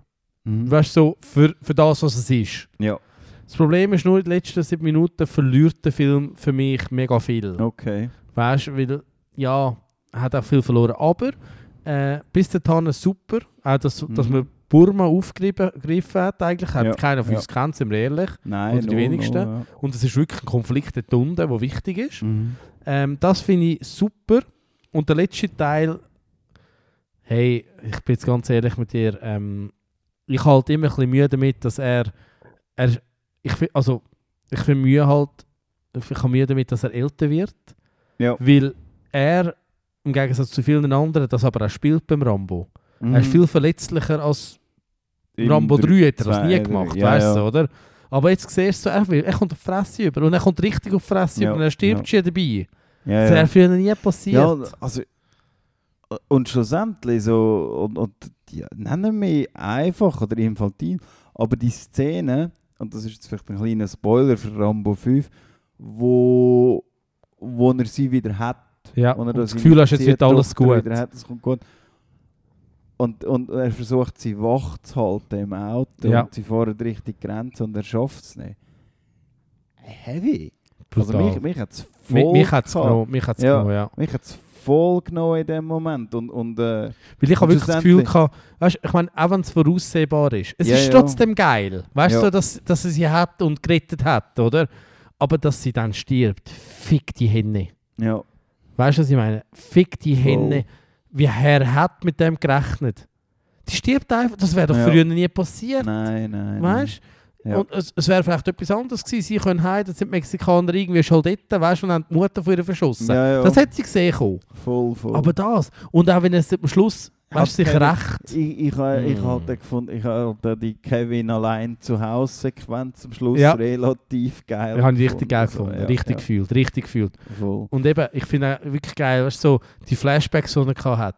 Mhm. Weißt du, so für, für das, was es ist. Ja, Das Problem ist nur, in den letzten 7 Minuten verliert der Film für mich mega viel. okay. Weißt du, weil, ja, hat auch viel verloren. Aber äh, bis dahin super. Auch, dass, dass Mhm. man Burma aufgegriffen gegriffen hat, eigentlich. Hat Ja, keiner von ja. uns kennt, sind wir ehrlich. Nein, Oder die no, wenigsten. No, ja. Und es ist wirklich ein Konflikt dort unten, der wichtig ist. mhm. Ähm, das finde ich super. Und der letzte Teil, hey, ich bin jetzt ganz ehrlich mit dir, ähm, ich halte immer ein bisschen Mühe damit, dass er, er ich find, also ich finde Mühe halt, ich habe Mühe damit, dass er älter wird, Ja. weil er im Gegensatz zu vielen anderen das aber auch spielt beim Rambo. Mhm. Er ist viel verletzlicher als Im Rambo 3 drei- hätte er das nie gemacht, ja, weißt du, ja. oder? Aber jetzt siehst du, er, will- er kommt auf die Fresse über und er kommt richtig auf die Fresse Ja, über und er stirbt schon dabei. Ja, Das ja. wäre früher nie passiert. Ja, also und schlussendlich so und, und ja, nennen wir einfach oder infantil, aber die Szene und das ist jetzt vielleicht ein kleiner Spoiler für Rambo 5, wo wo er sie wieder hat, Ja, er und das Gefühl hast, jetzt wird alles gut. Hat, es kommt gut. Und, und er versucht sie wach zu halten im Auto Ja. und sie fahren Richtung Grenze und er schafft es nicht. Heavy. Also mich, mich hat es voll mich hat es gehabt. genommen, mich hat's Ja. genommen, ja. Mich voll genommen in dem Moment. Und, und äh, Weil ich habe Und wirklich das Gefühl gehabt, weißt, ich meine, auch wenn es voraussehbar ist, es Ja, ist ja. trotzdem geil, weißt Ja. du, dass, dass er sie hat und gerettet hat, oder? Aber dass sie dann stirbt, fick die Henne. ja, Weißt du, was ich meine? Fick die Voll. Henne. Wie er hat mit dem gerechnet. Die stirbt einfach, das wäre doch Ja. früher nie passiert. nein, nein. Weißt Ja. Und es, es wäre vielleicht etwas anderes gewesen. Sie können heim, dann sind die Mexikaner irgendwie schon dort, weißt du, und haben die Mutter von ihr verschossen. Ja, ja. Das hätte sie gesehen. kommen. Voll, voll. Aber das. Und auch wenn es am Schluss, Weißt du, Kevin- recht. ich, ich, ha- ich Mm. hatte gefunden, ich hatte die Kevin allein zu Hause Sequenz am Schluss Ja. relativ geil. Ich habe ihn richtig geil gefunden. gefunden. So, ja, richtig ja, gefühlt, richtig gefühlt. voll. Und eben, ich finde auch wirklich geil, weißt du, so die Flashbacks, die er gehabt hat.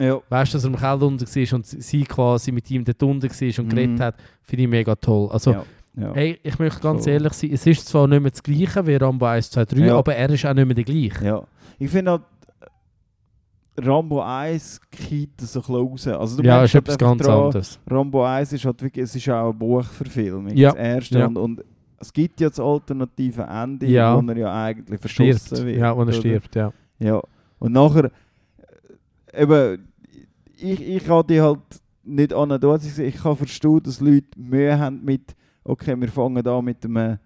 Ja, Weißt du, dass er im Keller unten war und sie quasi mit ihm dort unten war und Mhm. geredet hat, finde ich mega toll. Also, ja, ja. hey, ich möchte ganz Voll. ehrlich sein, es ist zwar nicht mehr das Gleiche wie Rambo 1, 2, 3, Ja. aber er ist auch nicht mehr der gleiche. ja. Ich finde halt, Rambo 1 kippt so ein bisschen raus. Also, du Ja, ist etwas halt einfach ganz dran, anderes. Rambo 1 ist halt wirklich, es ist auch eine Buchverfilmung, Ja, das erste. ja. Und, und es gibt ja das alternative Ende, Ja. wo er ja eigentlich verschossen Stirbt. wird. Ja, wenn er oder? stirbt, ja. Ja. Und nachher, äh, eben, ich, ich habe die halt nicht an der Ich kann verstehen, dass Leute Mühe haben mit, okay, wir fangen an mit einem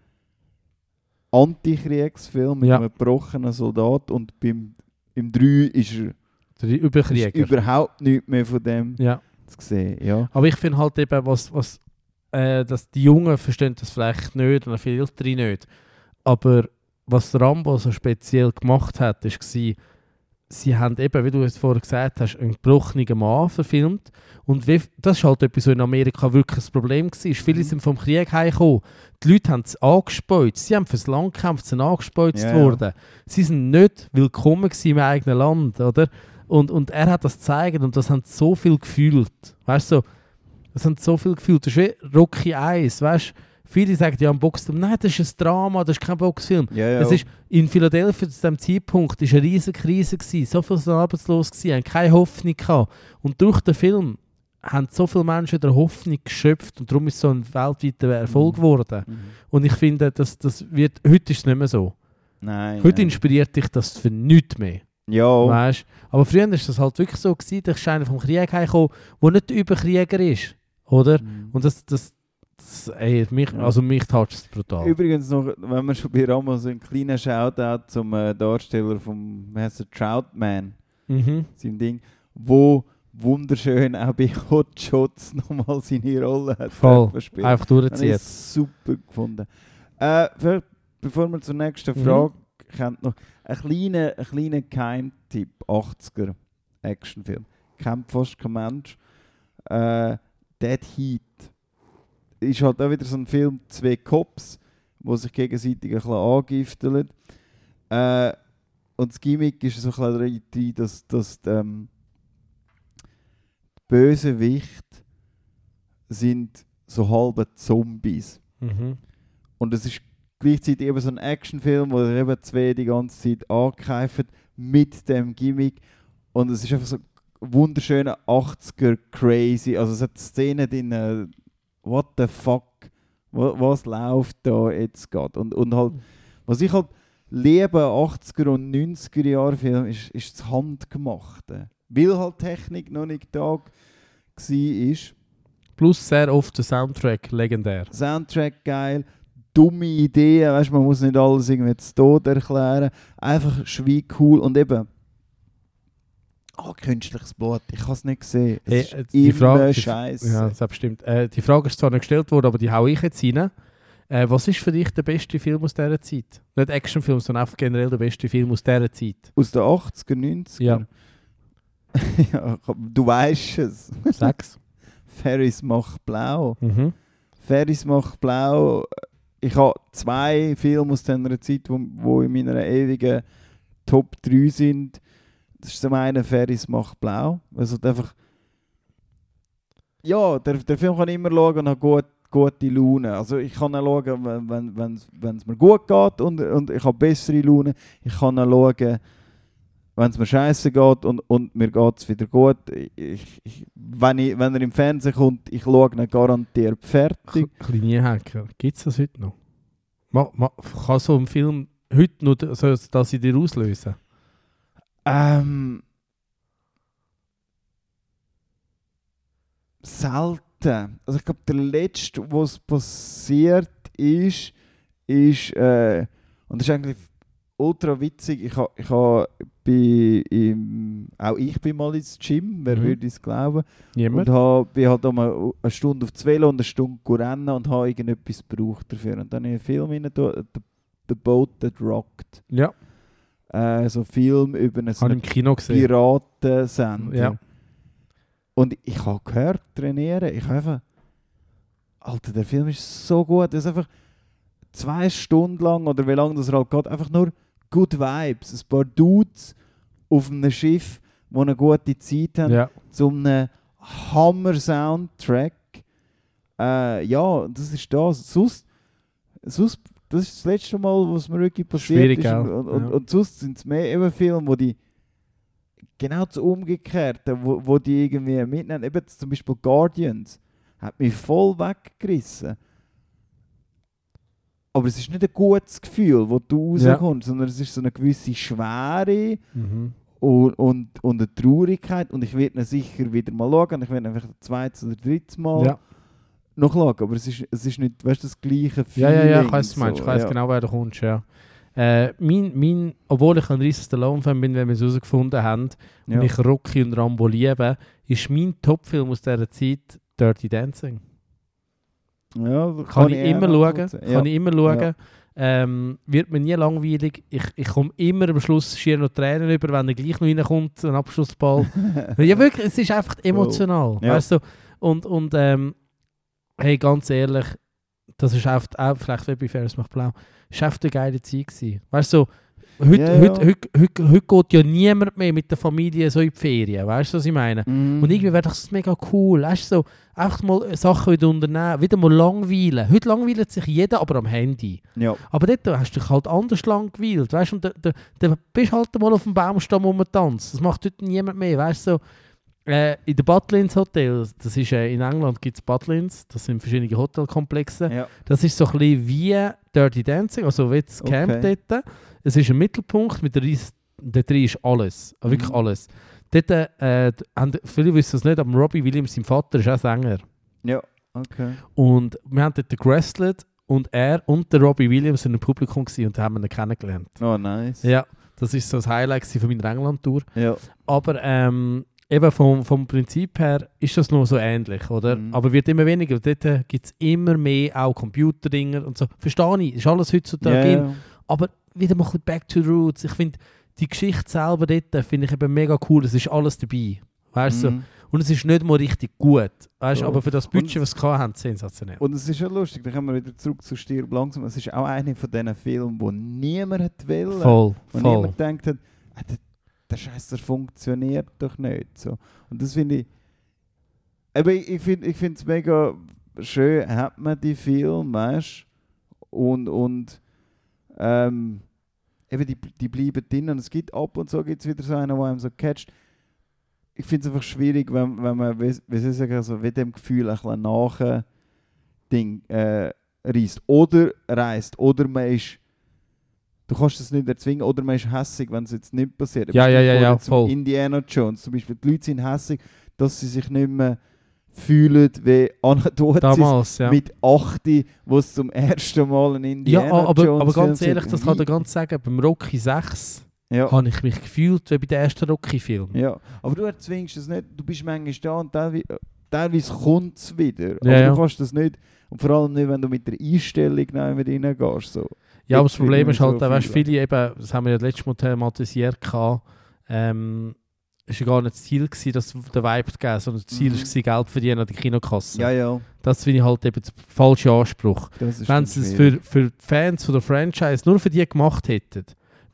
Antikriegsfilm, mit Ja. einem gebrochenen Soldat und beim, im 3 ist er Der ist Überkrieger. überhaupt nichts mehr von dem ja. zu sehen. Ja. Aber ich finde halt eben, was, was äh, dass die Jungen verstehen das vielleicht nicht und viele Ältere nicht. Aber was Rambo so speziell gemacht hat, ist war, sie haben eben, wie du es vorher gesagt hast, einen gebrochenen Mann verfilmt. Und wie, das ist halt etwas, so in Amerika wirklich ein Problem war. Viele Mhm. sind vom Krieg heimgekommen. Die Leute haben es angespeut. Sie haben fürs Land gekämpft, sind angespeuzt ja. worden. Sie sind nicht willkommen im eigenen Land, oder? Und, und er hat das gezeigt und das haben so viel gefühlt. Weißt du, so, das haben so viel gefühlt. Das ist wie Rocky 1, weißt du? Viele sagen ja am Boxfilm, nein, das ist ein Drama, das ist kein Boxfilm. Ja, ja. Es ist in Philadelphia zu diesem Zeitpunkt ist eine riesige Krise gewesen. So viele sind arbeitslos gewesen, haben keine Hoffnung gehabt. Und durch den Film haben so viele Menschen der Hoffnung geschöpft und darum ist es so ein weltweiter Erfolg Mhm. geworden. Mhm. Und ich finde, das, das wird, heute ist es nicht mehr so. Nein. Heute nein. inspiriert dich das für nichts mehr. Ja, Weißt? Aber früher war das halt wirklich so, gewesen, dass ist einer vom Krieg heimgekommen, der nicht über Krieger ist. Oder? Mhm. Und das, das, das ey, mich, also mich toucht es brutal. Übrigens noch, wenn wir schon bei Ramos einen kleinen Shoutout zum äh, Darsteller vom er, Troutman, Mhm. seinem Ding, wo wunderschön auch bei Hot Shots nochmal seine Rolle hat Voll. spielen. Einfach ich durchziehen. super gefunden. Äh, bevor wir zur nächsten Mhm. Kommen, noch ein kleiner, ein kleiner Geheimtipp, 80er Actionfilm. Kennt fast kein Mensch. Äh, Dead Heat. Ist halt auch wieder so ein Film, zwei Cops, die sich gegenseitig ein bisschen angifteln. Äh, und das Gimmick ist so ein bisschen drin, dass, dass die, ähm, die Bösewicht sind so halbe Zombies. Mhm. Und es ist gleichzeitig eben so ein Actionfilm, wo eben zwei die ganze Zeit angreifen mit dem Gimmick. Und es ist einfach so wunderschöne 80er crazy. Also es hat Szenen drin, äh, what the fuck, was, was läuft da jetzt gerade? Und, und halt, was ich halt liebe, 80er und 90er Jahre Film, ist, ist das Handgemachte. Weil halt Technik noch nicht da war. Plus sehr oft der Soundtrack legendär. Soundtrack geil, dumme Ideen, weißt, man muss nicht alles irgendwie zu Tod erklären. Einfach schwie cool und eben. Ah, künstliches Blut, ich habe es nicht gesehen. Es Hey, äh, die Frage- scheiße. Ja, das bestimmt. Äh, die Frage ist zwar nicht gestellt worden, aber die hau ich jetzt rein. Äh, was ist für dich der beste Film aus dieser Zeit? Nicht Actionfilm, sondern einfach generell der beste Film aus dieser Zeit. Aus den 80er, 90er. Ja. ja, du weißt es. Sechs. Ferris macht blau. mhm. Ferris macht blau. Ich habe zwei Filme aus dieser Zeit, wo, wo in meiner ewigen Top 3 sind. Das ist zum einen Ferris macht blau. Also einfach. Ja, der, der Film kann ich immer schauen und hat gut, gute Laune. Also ich kann ihn schauen, wenn es wenn, mir gut geht und, und ich habe bessere Laune. Ich kann ihn schauen, wenn es mir scheiße geht und, und mir geht es wieder gut. Ich, ich, wenn, ich, wenn er im Fernsehen kommt, ich schaue ihn garantiert fertig. Kleine Hacker. Gibt es das heute noch? Ma, ma, kann so ein Film heute noch so, dass sie dir auslösen? Ähm. Selten. Also ich glaube, der letzte, was passiert ist, ist, äh, und das ist eigentlich ultra witzig, ich habe ich ha bei, im, auch ich bin mal ins Gym, wer Mhm. würde es glauben, Niemand? und habe bin halt einmal eine Stunde auf das Velo und eine Stunde rennen und habe irgendetwas gebraucht dafür. Und dann habe ich einen Film rein, The, The Boat That Rocked. Ja, Äh, so ein Film über eine, so habe eine ich im Kino gesehen. Piratensender. Ja. Und ich habe gehört, trainieren, ich habe einfach... Alter, der Film ist so gut. Das ist einfach zwei Stunden lang, oder wie lange das halt geht, einfach nur good Vibes. Ein paar Dudes auf einem Schiff, die eine gute Zeit haben, Ja. zu einem Hammer-Soundtrack. Äh, ja, das ist das. Sonst, sonst, das ist das letzte Mal, was mir wirklich passiert Schwierig, ist. Und, und, Ja. und sonst sind es mehr eben Filme, wo die genau das Umgekehrte, wo, wo die irgendwie mitnehmen. Eben zum Beispiel Guardians hat mich voll weggerissen. Aber es ist nicht ein gutes Gefühl, wo du Ja. rauskommst, sondern es ist so eine gewisse Schwere Mhm. und, und, und eine Traurigkeit. Und ich werde ihn sicher wieder mal schauen. Ich werde einfach das zweite oder dritte Mal Ja. noch schauen. Aber es ist, es ist nicht weißt, das gleiche Ja, Feeling. ja, ja, ich weiß, du meinst. so, Ich weiß ja. genau, wer du kommst, ja. Äh, mein, mein, obwohl ich ein riesen Stallone-Fan bin, wenn wir es herausgefunden haben Ja. und ich Rocky und Rambo liebe, ist mein Topfilm aus dieser Zeit Dirty Dancing. Ja, da Kann, ich, immer schauen. Kann Ja. ich immer schauen. Ja. Ähm, wird mir nie langweilig. Ich, ich komme immer am Schluss schier noch Tränen über, wenn er gleich noch reinkommt, ein Abschlussball. ja, wirklich, es ist einfach emotional. Ja. Weißt du? Und, und ähm, hey, ganz ehrlich, das ist oft, auch vielleicht wie bei Ferris macht blau, ist echt eine geile Zeit gewesen. Weißt du, so, heute, Ja, ja. heute, heute, heute, heute geht ja niemand mehr mit der Familie so in die Ferien. Weißt du, was ich meine? Mhm. Und irgendwie wäre das mega cool. Weißt du, so, einfach mal Sachen wieder unternehmen, wieder mal langweilen. Heute langweilt sich jeder, aber am Handy. Ja. Aber dort hast du dich halt anders langweilt, weißt du, und da, da, da bist halt mal auf dem Baumstamm rumgetanzt. Das macht heute niemand mehr, weißt du, so, äh, in den Butlins Hotels, das ist, äh, in England gibt es Butlins, das sind verschiedene Hotelkomplexe, ja. das ist so ein bisschen wie Dirty Dancing, also wie das Camp Okay. dort. Es ist ein Mittelpunkt mit dort drin ist alles. Also Wirklich Mhm. alles. Dort, äh, viele wissen es nicht, aber Robbie Williams, sein Vater, ist auch Sänger. Ja, okay. Und wir haben dort gewrestelt und er und der Robbie Williams sind im Publikum gewesen und haben ihn kennengelernt. Oh, nice. Ja, das ist so das Highlight von meiner England-Tour. Ja. Aber ähm, eben vom, vom Prinzip her ist das noch so ähnlich, oder? Mhm. Aber wird immer weniger. Dort gibt es immer mehr auch Computerdinger und so. Verstehe ich, ist alles heutzutage Ja, in. Aber wieder mal back to the roots. Ich finde, die Geschichte selber dort finde ich eben mega cool. Es ist alles dabei. Weißt du? so. Mhm. Und es ist nicht mal richtig gut. Weißt? So. Aber für das Budget, Und- was sie haben, sensationell. Und es ist ja lustig, dann kommen wir wieder zurück zu Stirb langsam. Es ist auch einer von diesen Filmen, wo niemand wollen. Voll, Wo voll. niemand gedacht hat, ah, der, Scheiß, der funktioniert doch nicht. So. Und das finde ich. Aber ich, ich finde es mega schön, hat man die Filme, weißt Und, und ähm, eben die, die bleiben drin. Und es gibt ab und zu gibt's wieder so einen, der einem so catcht. Ich finde es einfach schwierig, wenn, wenn man, wie, soll ich sagen, wie dem Gefühl ein bisschen nach Ding äh, reist. Oder reist. Oder man ist. Du kannst es nicht erzwingen, oder man ist hässig, wenn es jetzt nicht passiert. Ja, ja, ja, ja, voll. Indiana Jones zum Beispiel. Die Leute sind hässig, dass sie sich nicht mehr fühlen wie Anatotis Damals, ja. mit 8, wo es zum ersten Mal ein Ja, Indiana aber, Jones aber ganz ehrlich, das kann ich ganz sagen, beim Rocky 6 ja. habe ich mich gefühlt wie bei den ersten Rocky-Filmen. ja, aber du erzwingst es nicht. Du bist manchmal da und teilweise, teilweise kommt es wieder. Ja, aber ja. du kannst das nicht. Und vor allem nicht, wenn du mit der Einstellung reingehst. So. Ja, aber das Problem ist halt, so so weißt, viele. viele eben, das haben wir ja letztes Mal thematisiert, ähm, es war gar nicht das Ziel, gewesen, das den Vibe zu geben, sondern das Ziel Mhm. war, Geld verdienen an der Kinokasse. Ja, ja. Das finde ich halt eben der falsche Anspruch. Ist Wenn sie es für, für die Fans von der Franchise nur für die gemacht hätten,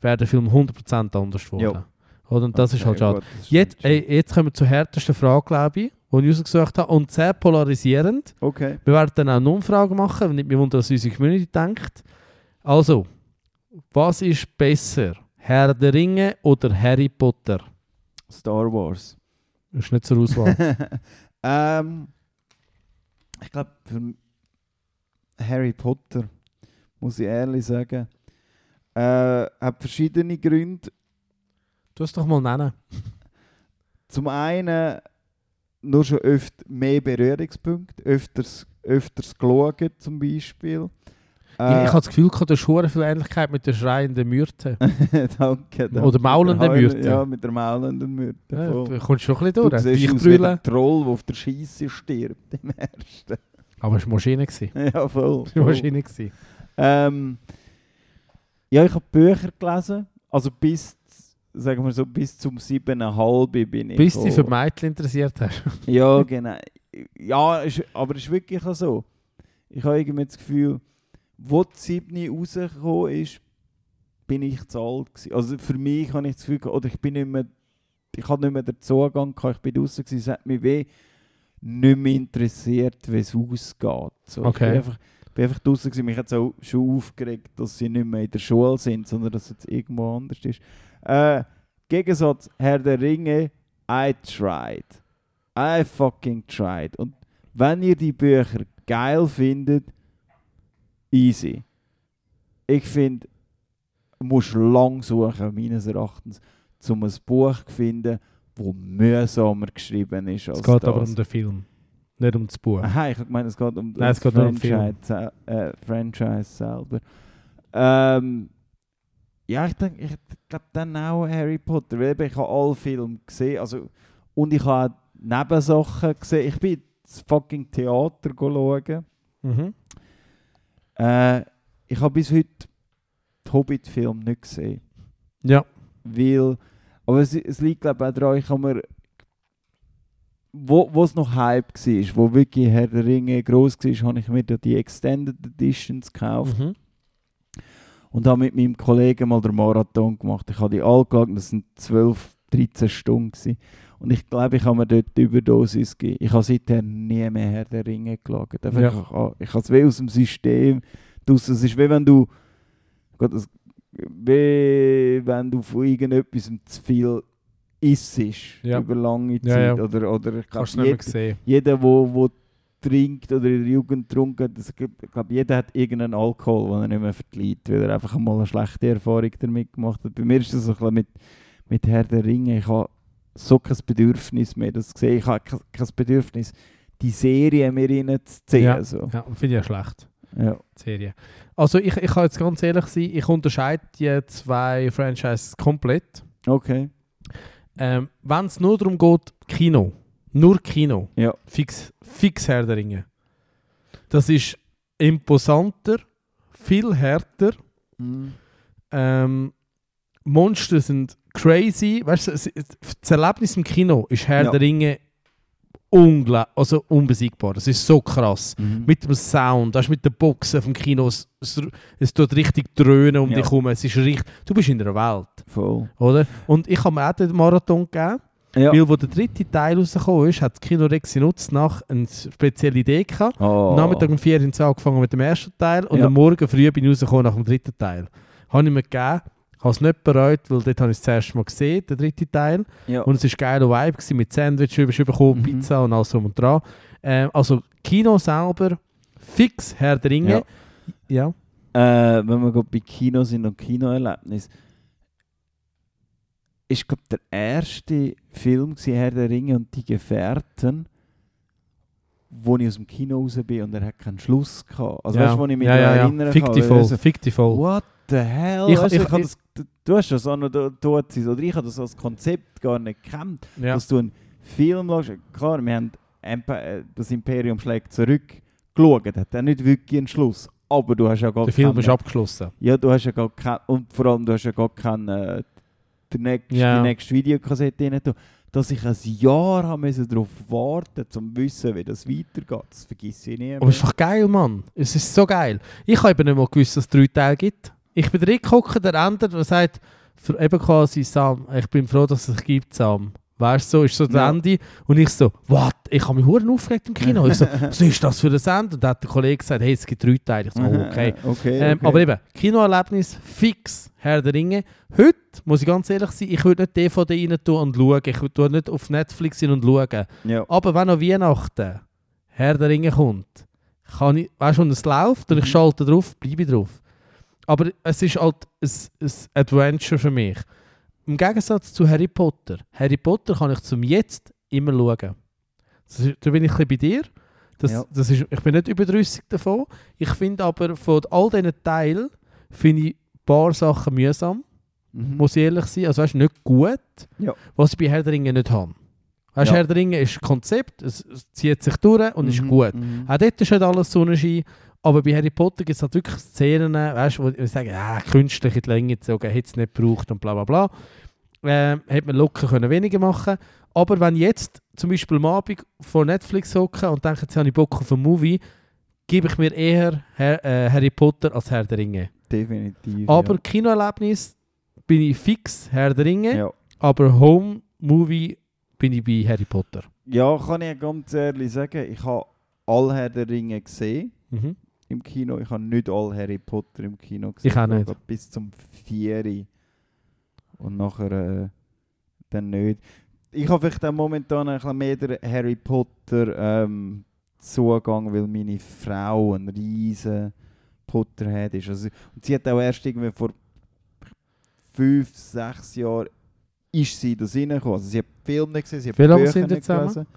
wäre der Film 100% anders geworden. Ja. Oder? Und das ist Okay, halt schade. gut, Jetzt, ey, jetzt kommen wir zur härtesten Frage, glaube ich, die ich rausgesucht habe. Und sehr polarisierend. Okay. Wir werden dann auch eine Umfrage machen, wenn nicht mehr wundern, was unsere Community denkt. Also, was ist besser? Herr der Ringe oder Harry Potter? Star Wars. Das ist nicht zur Auswahl. ähm, ich glaube, für Harry Potter, muss ich ehrlich sagen, äh, hat verschiedene Gründe. du es doch mal nennen. Zum einen nur schon öft mehr Berührungspunkte, öfters, öfters geschaut zum Beispiel. Ich Äh, ich habe das Gefühl, du hast hure viel Ähnlichkeit mit der schreienden Myrte. danke, danke. Oder maulenden Myrte. Ja, mit der maulenden Myrte. Ja, du kommst schon ein Du bisschen siehst durch. aus wie der Troll, der auf der Scheisse stirbt im ersten. Aber es war Maschine. Ja, voll. Es war. Maschine. Ähm, ja, ich habe Bücher gelesen. Also bis, sagen wir so, bis zum 7,5 bin ich. Bis du dich für. Mädchen interessiert hast. Ja, genau. Ja, ist, aber es ist wirklich so. Ich habe irgendwie das Gefühl, wo die 7 rausgekommen ist, bin ich zu alt gewesen. Also für mich habe ich das Gefühl, oder ich bin nicht mehr, ich habe nicht mehr den Zugang gehabt, ich bin draußen gewesen, es hat mich weh nicht mehr interessiert, wie es ausgeht. So, Ich Okay. bin einfach, bin einfach draußen gewesen, mich hat es auch schon aufgeregt, dass sie nicht mehr in der Schule sind, sondern dass es jetzt irgendwo anders ist. Äh, Gegensatz, Herr der Ringe, I tried. I fucking tried. Und wenn ihr die Bücher geil findet, easy. Ich finde, du musst lang suchen, meines Erachtens, um ein Buch zu finden, das mühsamer geschrieben ist als Es geht das. aber um den Film, nicht um das Buch. Aha, ich meine, es geht um Nein, es geht um Franchise, sel- äh, Franchise selber. Ähm, ja, ich denke, ich glaube dann auch Harry Potter, weil ich habe alle Filme gesehen, also und ich habe Nebensachen gesehen. Ich bin ins fucking Theater schauen. Mhm. Äh, ich habe bis heute die Hobbit-Film nicht gesehen. Ja. Weil, aber es, es liegt glaube ich auch daran, ich habe mir, wo wo es noch Hype war, wo wirklich Herr der Ringe gross war, habe ich mir da die Extended Editions gekauft Mhm. und habe mit meinem Kollegen mal den Marathon gemacht. Ich habe die alle geschaut, das sind 12, 13 Stunden gewesen. Und ich glaube, ich habe mir dort die Überdosis gegeben. Ich habe seither nie mehr Herr der Ringe. Einfach, Ja. Ich, ich habe es wie aus dem System. Es ist wie wenn du, Gott, das, wie wenn du von irgendetwas zu viel isst Ja. über lange Zeit. Ja. Oder, oder ich glaube, jeder, jeder, wo, wo trinkt oder in der Jugend getrunken hat. Ich glaube, jeder hat irgendeinen Alkohol, den er nicht mehr verliert, weil er einfach einmal eine schlechte Erfahrung damit gemacht hat. Bei mir ist das so ein bisschen mit, mit Herr der Ringe. Ich habe so kein Bedürfnis mehr, das zu sehen. Ich habe kein, kein Bedürfnis, die Serie mir reinzuziehen. Ja. So. Ja, finde ich ja schlecht. Ja. die Serie. Also ich, ich kann jetzt ganz ehrlich sein, ich unterscheide die zwei Franchises komplett. Okay. Ähm, Wenn es nur darum geht, Kino, nur Kino, Ja. fix, fix Herr der Ringe. Das ist imposanter, viel härter. Mhm. Ähm, Monster sind crazy. Weißt du, das Erlebnis im Kino ist Herr Ja. der Ringe also unbesiegbar. Das ist so krass. Mhm. Mit dem Sound, du, mit den Boxen vom Kino, es, es, es tut richtig dröhnen um Ja. dich herum. Es ist richtig, du bist in einer Welt, Voll. oder? Und ich habe mir auch den Marathon gegeben, Ja. weil wo der dritte Teil rausgekommen ist, hat das Kino Rex genutzt nach eine spezielle Idee gehabt. Oh. Am Nachmittag um 4 Uhr angefangen mit dem ersten Teil und Ja. am Morgen früh bin ich rausgekommen nach dem dritten Teil. Habe ich mir gegeben, habe es nicht bereut, weil dort habe ich es das erste Mal gesehen, der dritte Teil. Ja. Und es war geiler Vibe gewesen, mit Sandwich über- bekommen, Mhm. Pizza und alles drum und dran. Ähm, also Kino selber, fix Herr der Ringe. Ja. Äh, wenn wir gerade bei Kino sind und Kinoerlebnis, ist glaub, der erste Film gewesen, Herr der Ringe und die Gefährten, wo ich aus dem Kino raus bin und er hat keinen Schluss gehabt. Also ja. weißt du, wo ich mich ja, ja, erinnern ja. Kann? voll, fick dich voll. What the hell? Ich- Weißt ich- ich ich- das, du, hast das auch noch dort oder ich habe das als Konzept gar nicht gekannt, Ja. dass du einen Film schaust. Klar, wir haben äh, das Imperium schlägt zurück geschaut, hat er nicht wirklich einen Schluss. Aber du hast ja gar Der Film keinen- ist abgeschlossen. ja, du hast ja gar kein, und vor allem du hast ja gar keine äh, die nächste, die nächste Videokassette rein tun. Dass ich ein Jahr haben müssen darauf warten um zu wissen, wie das weitergeht. Das vergesse ich nie. Aber es ist doch geil, Mann. Es ist so geil. Ich habe eben nicht mal gewusst, dass es drei Teile gibt. Ich bin reingeguckt, der ändert und sagt, eben quasi Sam, ich bin froh, dass es dich gibt, Sam. Weißt du, so ist so das Ja. Ende. Und ich so, what? Ich habe mich hure aufgeregt im Kino. Ich so, was ist das für ein Ende? Und dann hat der Kollege gesagt, hey, es gibt drei Teile. Ich so, oh, okay. okay, Ähm, okay. aber eben, Kinoerlebnis fix, Herr der Ringe. Heute, muss ich ganz ehrlich sein, ich würde nicht DVD rein tun und schauen. Ich würde nicht auf Netflix hin und schauen. ja. Aber wenn an Weihnachten Herr der Ringe kommt, kann ich, weißt du, und es läuft und ich Mhm. schalte drauf, bleibe ich drauf. Aber es ist halt ein, ein Adventure für mich. Im Gegensatz zu Harry Potter. Harry Potter kann ich zum Jetzt immer schauen. Ist, da bin ich ein bei dir. Das, Ja. das ist, ich bin nicht überdrüssig davon. Ich finde aber von all diesen Teilen finde ich ein paar Sachen mühsam, Mhm. muss ich ehrlich sein. Also weißt, nicht gut, Ja. was ich bei Herr der Ringe nicht habe. Weißt, Ja. Herr der Ringe ist ein Konzept, es, es zieht sich durch und ist Mhm, gut. mhm. Auch dort ist nicht alles Sonnenschein, aber bei Harry Potter gibt es halt wirklich Szenen, weißt, wo ich sage, ja, künstlich in die Länge gezogen, hätte es nicht gebraucht und bla bla bla. Ähm, hätte man locker können weniger machen Aber wenn jetzt zum Beispiel am Abend vor Netflix hocken und denke, jetzt habe ich Bock auf einen Movie, gebe ich mir eher Herr, äh, Harry Potter als Herr der Ringe. Definitiv. Aber Kinoerlebnis bin ich fix Herr der Ringe, ja. Ja. aber Home Movie bin ich bei Harry Potter. ja, kann ich ganz ehrlich sagen, ich habe alle Herr der Ringe gesehen Mhm. Im Kino. Ich habe nicht alle Harry Potter im Kino gesehen. Ich auch nicht. glaube, Bis zum 4. Und nachher äh, dann nicht. Ich habe vielleicht auch momentan ein bisschen mehr den Harry Potter ähm, Zugang, weil meine Frau ein riesen Potterhead ist. Also, und sie hat auch erst irgendwie vor fünf, sechs Jahren ist sie das reingekommen. Also sie hat Filme gesehen, sie hat lange Bücher nicht zusammen? gelesen.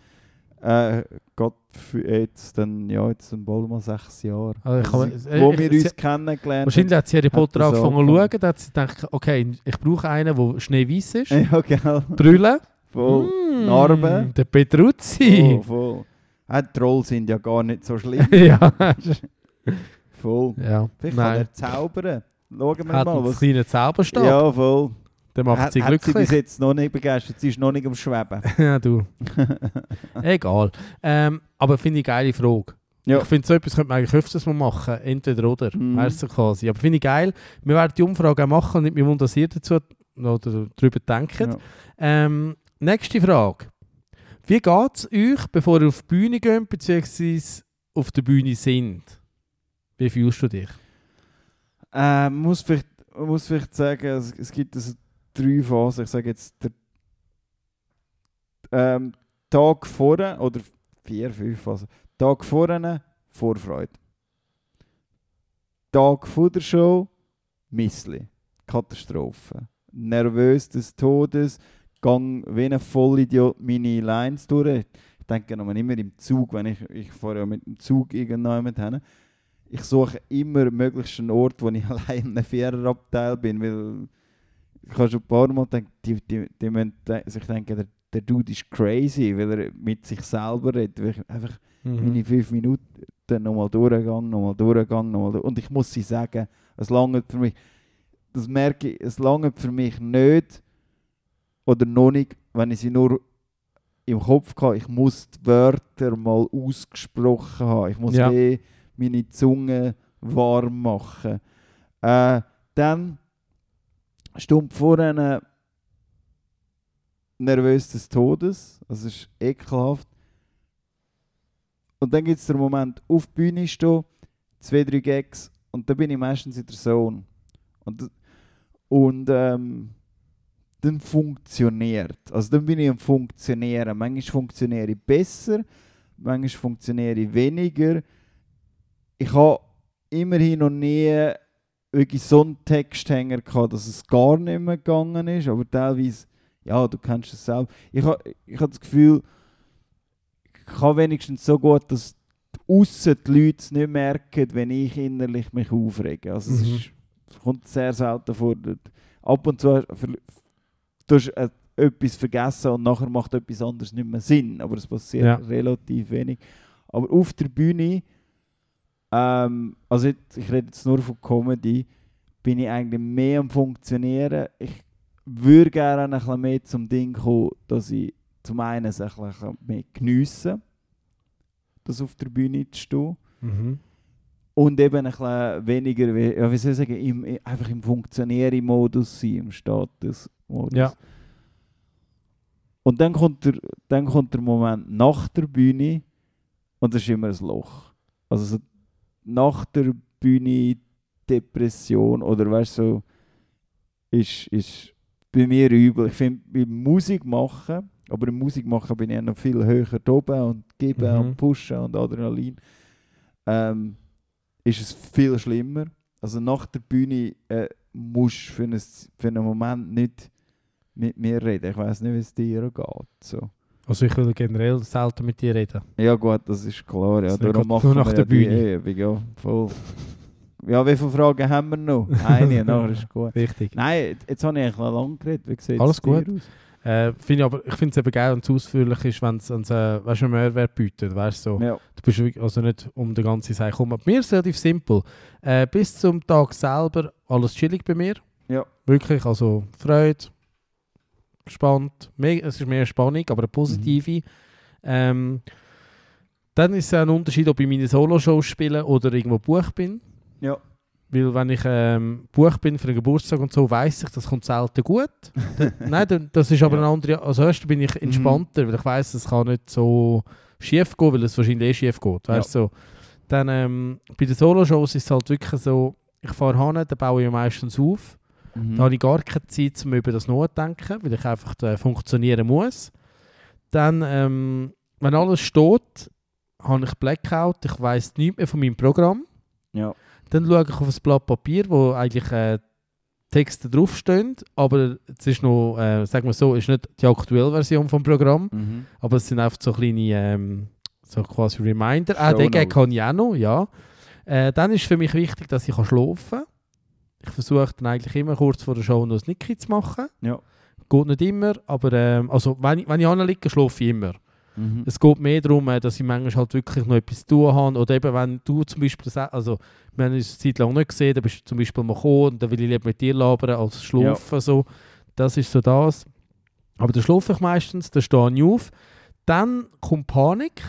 Äh, Gott, für jetzt dann, ja, jetzt dann bald mal sechs Jahre. Also ich kann- Also, äh, wo ich- wir uns kennengelernt Wahrscheinlich hat sie Harry Potter das angefangen zu schauen, da hat sie gedacht, okay, ich brauche einen, der schneeweiß ist. Ja, gell. Brüllen. Voll. Mm, Narben. Der Petruzzi. Voll. Äh, die Trolls sind ja gar nicht so schlimm. ja. voll. ja. Vielleicht kann Nein. er zaubern. Schauen wir Hat mal. einen Was kleinen Zauberstab. ja, voll. Der macht sie hat sie bis glücklich. jetzt noch nicht begeistert. Sie ist noch nicht am Schweben. ja, du. Egal. Ähm, aber finde ich eine geile Frage. Ja. Ich finde, so etwas könnte man eigentlich öfters mal machen. Entweder oder. Mhm. Weißt du quasi. Aber finde ich geil. Wir werden die Umfrage auch machen und nicht dass ihr dazu oder darüber denkt. Ja. Ähm, nächste Frage. Wie geht es euch, bevor ihr auf die Bühne geht, beziehungsweise auf der Bühne sind? Wie fühlst du dich? Äh, man muss vielleicht, muss vielleicht sagen, es, es gibt also drei Phasen. Ich sage jetzt, der ähm, Tag vorher, oder vier, fünf Phasen. Tag vorne, Vorfreude. Tag vor der Show, Missli. Katastrophe. Nervös des Todes, gang wie ein Vollidiot meine Lines durch. Ich denke noch immer im Zug, wenn ich, ich fahre ja mit dem Zug irgendjemand hin. Ich suche immer möglichst einen Ort, wo ich allein in einem Viererabteil bin, weil ich habe schon ein paar Mal gedacht, die, die, die müssen sich denken, der, der Dude ist crazy, weil er mit sich selber redet. Weil ich einfach Mhm. meine fünf Minuten nochmal durchgegangen, nochmal durchgegangen, nochmal durch. Und ich muss sie sagen, es lange für mich, das merke ich, es lange für mich nicht oder noch nicht, wenn ich sie nur im Kopf habe. Ich muss die Wörter mal ausgesprochen haben. Ich muss Ja. eh meine Zunge warm machen. Äh, dann stumpf vorne nervös des Todes. Das ist ekelhaft. Und dann gibt es den Moment, auf die Bühne stehen, zwei, drei Gags und dann bin ich meistens in der Zone. Und, und ähm, dann funktioniert. Also dann bin ich am Funktionieren. Manchmal funktioniere ich besser, manchmal funktioniere ich weniger. Ich habe immerhin noch nie wirklich so einen Texthänger gehabt, dass es gar nicht mehr gegangen ist, aber teilweise, ja, du kennst es selbst. Ich habe ich hab das Gefühl, ich kann wenigstens so gut, dass aussen die Leute es nicht merken, wenn ich innerlich mich aufrege. Also es, Mhm. ist, es kommt sehr selten vor. Ab und zu du hast äh, etwas vergessen und nachher macht etwas anderes nicht mehr Sinn. Aber es passiert Ja. relativ wenig. Aber auf der Bühne, ähm, also jetzt, ich rede jetzt nur von Comedy, bin ich eigentlich mehr am Funktionieren. Ich würde gerne ein bisschen mehr zum Ding kommen, dass ich zum einen es ein bisschen mehr geniessen das auf der Bühne zu stehen. Mhm. Und eben ein bisschen weniger, wie, ja, wie soll ich sagen, im, einfach im Funktionäre-Modus sein, im Status-Modus. Ja. Und dann kommt, der, dann kommt der Moment nach der Bühne und das ist immer ein Loch. Also so nach der Bühne Depression oder weißt du, so, ist, ist bei mir übel. Ich finde, beim Musik machen, aber im Musik machen bin ich noch viel höher oben und geben Mhm. und pushen und Adrenalin, ähm, ist es viel schlimmer. Also nach der Bühne äh, musst du für, ein, für einen Moment nicht mit mir reden. Ich weiß nicht, wie es dir geht. So. Also ich will generell selten mit dir reden. Ja gut, das ist klar. Ja. Das Darum machen nach wir der ja die Bühne. Übung. Ja, voll. ja, wie viele Fragen haben wir noch? Eine, nachher ist gut. Richtig. Nein, jetzt- habe ich eigentlich noch lange geredet. Wie sieht Alles es gut. aus? Äh, find ich aber, ich finde es eben geil und ausführlich ist, wenn es äh, weißt, einen Mehrwert bietet. Weißt, so. Ja. Du bist also nicht um den ganzen Zeit kommen. Bei mir ist es relativ simpel. Äh, bis zum Tag selber alles chillig bei mir. Ja. Wirklich, also Freude, gespannt. Me es ist mehr Spannung, aber eine positive. Ähm, dann ist es ein Unterschied, ob ich meine Solo-Shows spiele oder irgendwo Buch bin. Ja. Weil wenn ich ähm, Buch bin für einen Geburtstag und so, weiß ich, das kommt selten gut. Nein, das ist aber Ja. eine andere... Also erst bin ich entspannter, weil ich weiß, es kann nicht so schief gehen, weil es wahrscheinlich eh schief geht. Weißt, so. Dann ähm, bei den Solo-Shows ist es halt wirklich so, ich fahre hin, dann baue ich meistens auf. Mhm. Da habe ich gar keine Zeit, um über das nachzudenken, weil ich einfach äh, funktionieren muss. Dann, ähm, wenn alles steht, habe ich Blackout, ich weiß nichts mehr von meinem Programm. ja. Dann schaue ich auf ein Blatt Papier, wo eigentlich äh, Texte draufstehen, aber es ist noch, äh, sagen wir so, ist nicht die aktuelle Version vom Programm, Mhm. aber es sind einfach so kleine, ähm, so quasi Reminder. Ah, den Shownotes. Gag kann ich auch noch, ja. Äh, dann ist für mich wichtig, dass ich schlafen kann. Ich versuche dann eigentlich immer kurz vor der Show noch ein Nicki zu machen. Ja. Geht nicht immer, aber ähm, also wenn ich, wenn ich anliege, schlafe ich immer. Mhm. Es geht mehr darum, äh, dass ich manchmal halt wirklich noch etwas zu tun habe. Oder eben, wenn du zum Beispiel, also wir haben uns eine Zeit lang nicht gesehen, dann bist du zum Beispiel mal gekommen und dann will ich lieber mit dir labern als schlafen. So. Das ist so das. Aber dann schlafe ich meistens, dann stehe ich auf. Dann kommt Panik.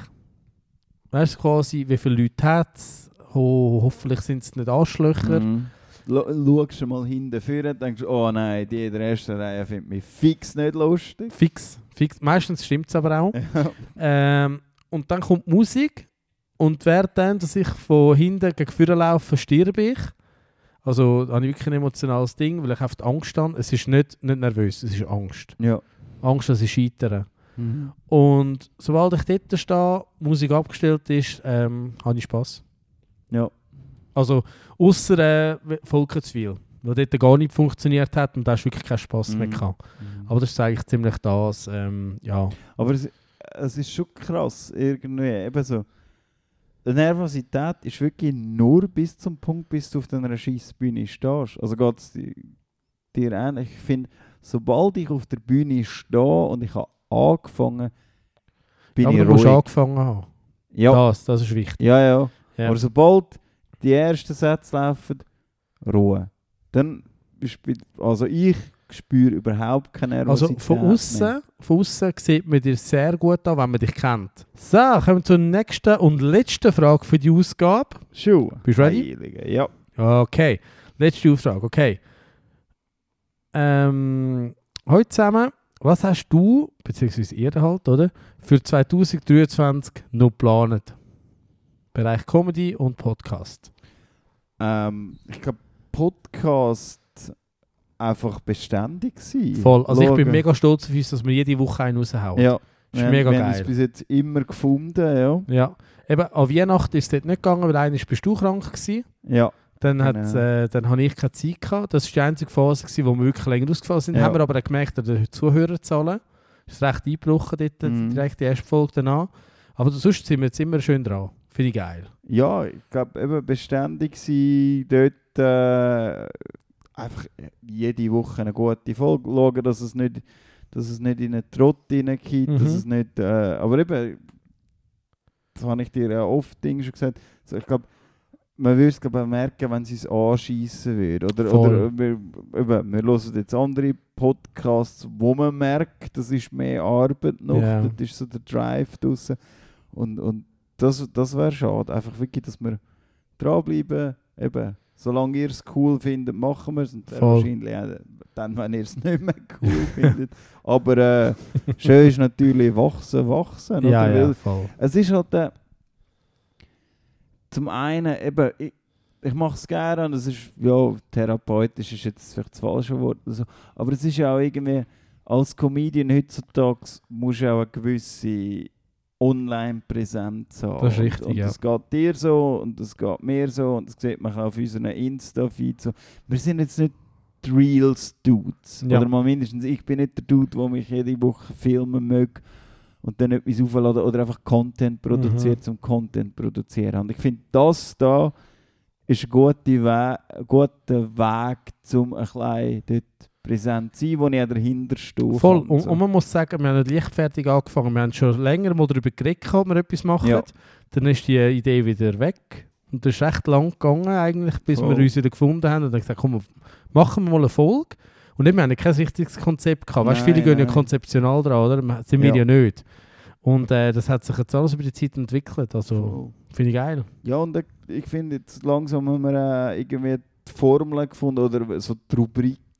Weißt du quasi, wie viele Leute hat es? Ho hoffentlich sind es nicht Arschlöcher. Mhm. Schaust du mal hinten vorne und denkst, oh nein, die in der ersten Reihe findet mich fix nicht lustig. Fix, fix. Meistens stimmt es aber auch. Ähm, und dann kommt die Musik und während dann, dass ich von hinten gegen vorne laufe, sterbe ich. Also habe ich wirklich ein emotionales Ding, weil ich einfach Angst habe. Es ist nicht, nicht nervös, es ist Angst. ja. Angst, dass ich scheitere. Mhm. Und sobald ich dort stehe, Musik abgestellt ist, ähm, habe ich Spass. Ja. Also, außer äh, viel, weil dort gar nicht funktioniert hat und da hast du wirklich keinen Spass mehr Mhm. gehabt. Aber das ist eigentlich ziemlich das, ähm, ja. Aber es, es ist schon krass, irgendwie. Eben so. Die Nervosität ist wirklich nur bis zum Punkt, bis du auf einer Scheissbühne stehst. Also geht es dir ähnlich. Ich finde, sobald ich auf der Bühne stehe und ich habe angefangen, bin Aber ich du ruhig. angefangen haben. Ja, Das, das ist wichtig. ja, ja. Ja. Aber sobald die ersten Sätze laufen, Ruhe. Dann also ich spüre überhaupt keine Also Nervosität von mehr. außen, von außen sieht man dir sehr gut an, wenn man dich kennt. So, kommen wir zur nächsten und letzten Frage für die Ausgabe. Schuhe. Bist du ready? Heilige, Ja. Okay, letzte Auftrag, okay. Ähm, heute zusammen, was hast du, beziehungsweise ihr halt, oder, für 2023 noch geplant? Bereich Comedy und Podcast. Ähm, ich glaube, Podcast einfach beständig sein. Voll. Also ich bin Schauen. mega stolz auf uns, dass wir jede Woche einen raushauen. Ja. Ist wir, mega wir haben geil. es bis jetzt immer gefunden, ja. Ja. Eben, an Weihnachten ist es dort nicht gegangen, weil einmal bist du krank gewesen. Ja. Dann, Genau. hat, äh, dann habe ich keine Zeit gehabt. Das war die einzige Phase, gewesen, wo wir wirklich länger ausgefallen sind. Ja. Haben wir aber auch gemerkt, dass die Zuhörerzahlen ist recht eingebrochen dort, Mhm. direkt die erste Folge danach. Aber sonst sind wir jetzt immer schön dran. Finde ich geil. Ja, ich glaube, eben beständig sein, dort äh, einfach jede Woche eine gute Folge schauen, dass es nicht, dass es nicht in einen Trott hineingeht, Mhm. dass es nicht, äh, aber eben, das habe ich dir ja oft Dinge schon gesagt, also ich glaube, man würde es glaub, auch merken, wenn sie es anschießen würde. Oder, Voll. oder wir, eben, wir hören jetzt andere Podcasts, wo man merkt, das ist mehr Arbeit noch, Ja. das ist so der Drive draussen. Und, und das, das wäre schade. Einfach wirklich, dass wir dranbleiben. Eben, solange ihr es cool findet, machen wir es. Und Voll. wahrscheinlich auch dann, wenn ihr es nicht mehr cool findet. Aber äh, schön ist natürlich wachsen, wachsen. ja, oder? ja, voll. es ist halt äh, zum einen eben, ich, ich mache es gerne und es ist, ja, therapeutisch ist jetzt vielleicht das falsche Wort, so, aber es ist ja auch irgendwie, als Comedian heutzutage musst du auch eine gewisse Online-Präsenz haben. Das ist Und- richtig, und ja. das geht dir so und das geht mir so und das sieht man auch auf unseren Insta-Feed so. Wir sind jetzt nicht die Reels-Dudes. Ja. Oder mal mindestens, ich bin nicht der Dude, der mich jede Woche filmen möchte und dann etwas aufladen oder einfach Content produziert, zum Content produzieren. Und ich finde, das da ist ein guter, We ein guter Weg, um ein bisschen dort präsent sein, wo ich auch dahinter stehe. Voll. Und, so. und man muss sagen, wir haben nicht leichtfertig angefangen. Wir haben schon länger mal darüber geredet, ob wir etwas machen. Ja. Dann ist die Idee wieder weg. Und das ist recht lang gegangen, eigentlich, bis Voll. wir uns wieder gefunden haben. Und dann gesagt, komm, machen wir mal eine Folge. Und wir haben kein richtiges Konzept gehabt. Weißt, viele Nein, gehen ja konzeptional dran, oder? Sind wir Ja. ja nicht. Und äh, das hat sich jetzt alles über die Zeit entwickelt. Also, finde ich geil. Ja, und ich, finde, jetzt langsam haben wir äh, irgendwie die Formeln gefunden oder so die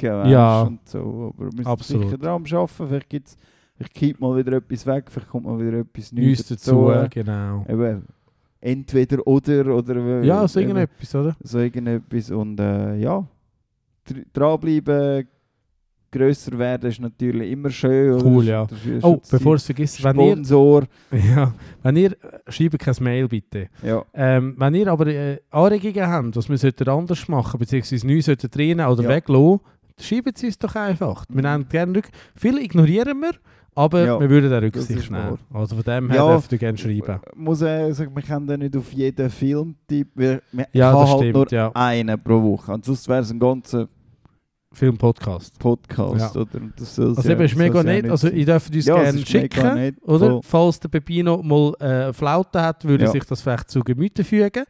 Weisst, Ja. Und so. Aber wir Absolut. sicher dran Arbeiten. Vielleicht gibt es vielleicht kippt mal wieder etwas weg, vielleicht kommt mal wieder etwas Neues dazu, dazu. genau. Eben, entweder oder oder Ja, so irgendetwas, oder? so irgendetwas und äh, ja dr- dranbleiben grösser werden ist natürlich immer schön oder? Cool, ja. Das ist- Oh, das ist bevor ich es vergesse, wenn ihr, Sponsor ja, wenn ihr, schreibt kein Mail bitte. ja Ähm, wenn ihr aber äh, Anregungen habt, was wir sollten anders machen beziehungsweise neu sollten drinnen oder Ja. weglassen, schreibt sie uns doch einfach. Wir nehmen gerne Rück. Viele ignorieren wir, aber Ja, wir würden das Rücksicht nehmen. Also von dem her Ja. dürft ihr gerne schreiben. muss ich sagen wir können da nicht auf jeden Filmtipp wir, wir Ja, ich habe das halt stimmt, nur ja. einen pro Woche ansonsten wäre es ein ganzer Film-Podcast. Podcast Ja. oder Und das Also eben, ist mega nett. nicht Also ihr dürft uns Ja, es gerne schicken, nett, oder? voll. Falls der Pepino mal äh, Flaute hat, würde sich das vielleicht zu Gemüte fügen.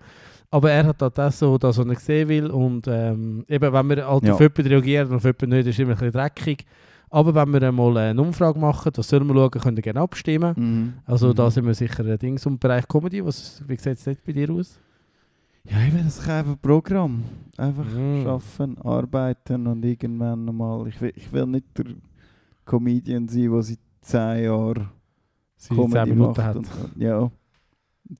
Aber er hat halt das so, dass er nicht sehen will. Und ähm, eben, wenn wir halt Ja. auf jemanden reagieren und auf jemanden nicht, ist immer ein bisschen dreckig. Aber wenn wir einmal eine Umfrage machen, das sollen wir schauen, könnt ihr gerne abstimmen. Mhm. Also da Mhm. sind wir sicher ein Ding im Bereich Comedy. Was, wie sieht es nicht bei dir aus? Ja, eben, das ist einfach ein Programm. Einfach Mhm. schaffen, arbeiten und irgendwann nochmal. Ich will, ich will nicht der Comedian sein, der seit 10 Jahren Comedy 10 Minuten macht. hat. Und, ja,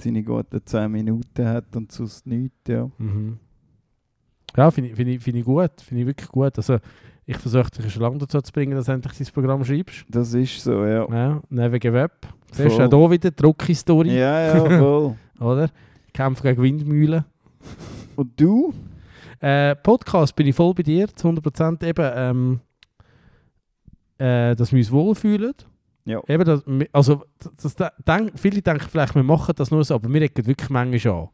seine guten 10 Minuten hat und sonst nichts. Ja. Mhm. Ja, finde ich, find ich, find ich gut. Finde ich wirklich gut. Also, Ich versuche dich schon lange dazu zu bringen, dass du endlich dein Programm schreibst. Das ist so, ja. Ja, neben Web. Siehst Voll. du auch hier wieder Druckhistorie, Ja, ja, voll. oder? Kämpfe gegen Windmühlen. Und du? Äh, Podcast bin ich voll bei dir, zu 100% eben, ähm, äh, dass wir uns wohlfühlen. Ja. Eben, dass, mi- also, das, das, denk, viele denken vielleicht, wir machen das nur so, aber wir regen wirklich manchmal an.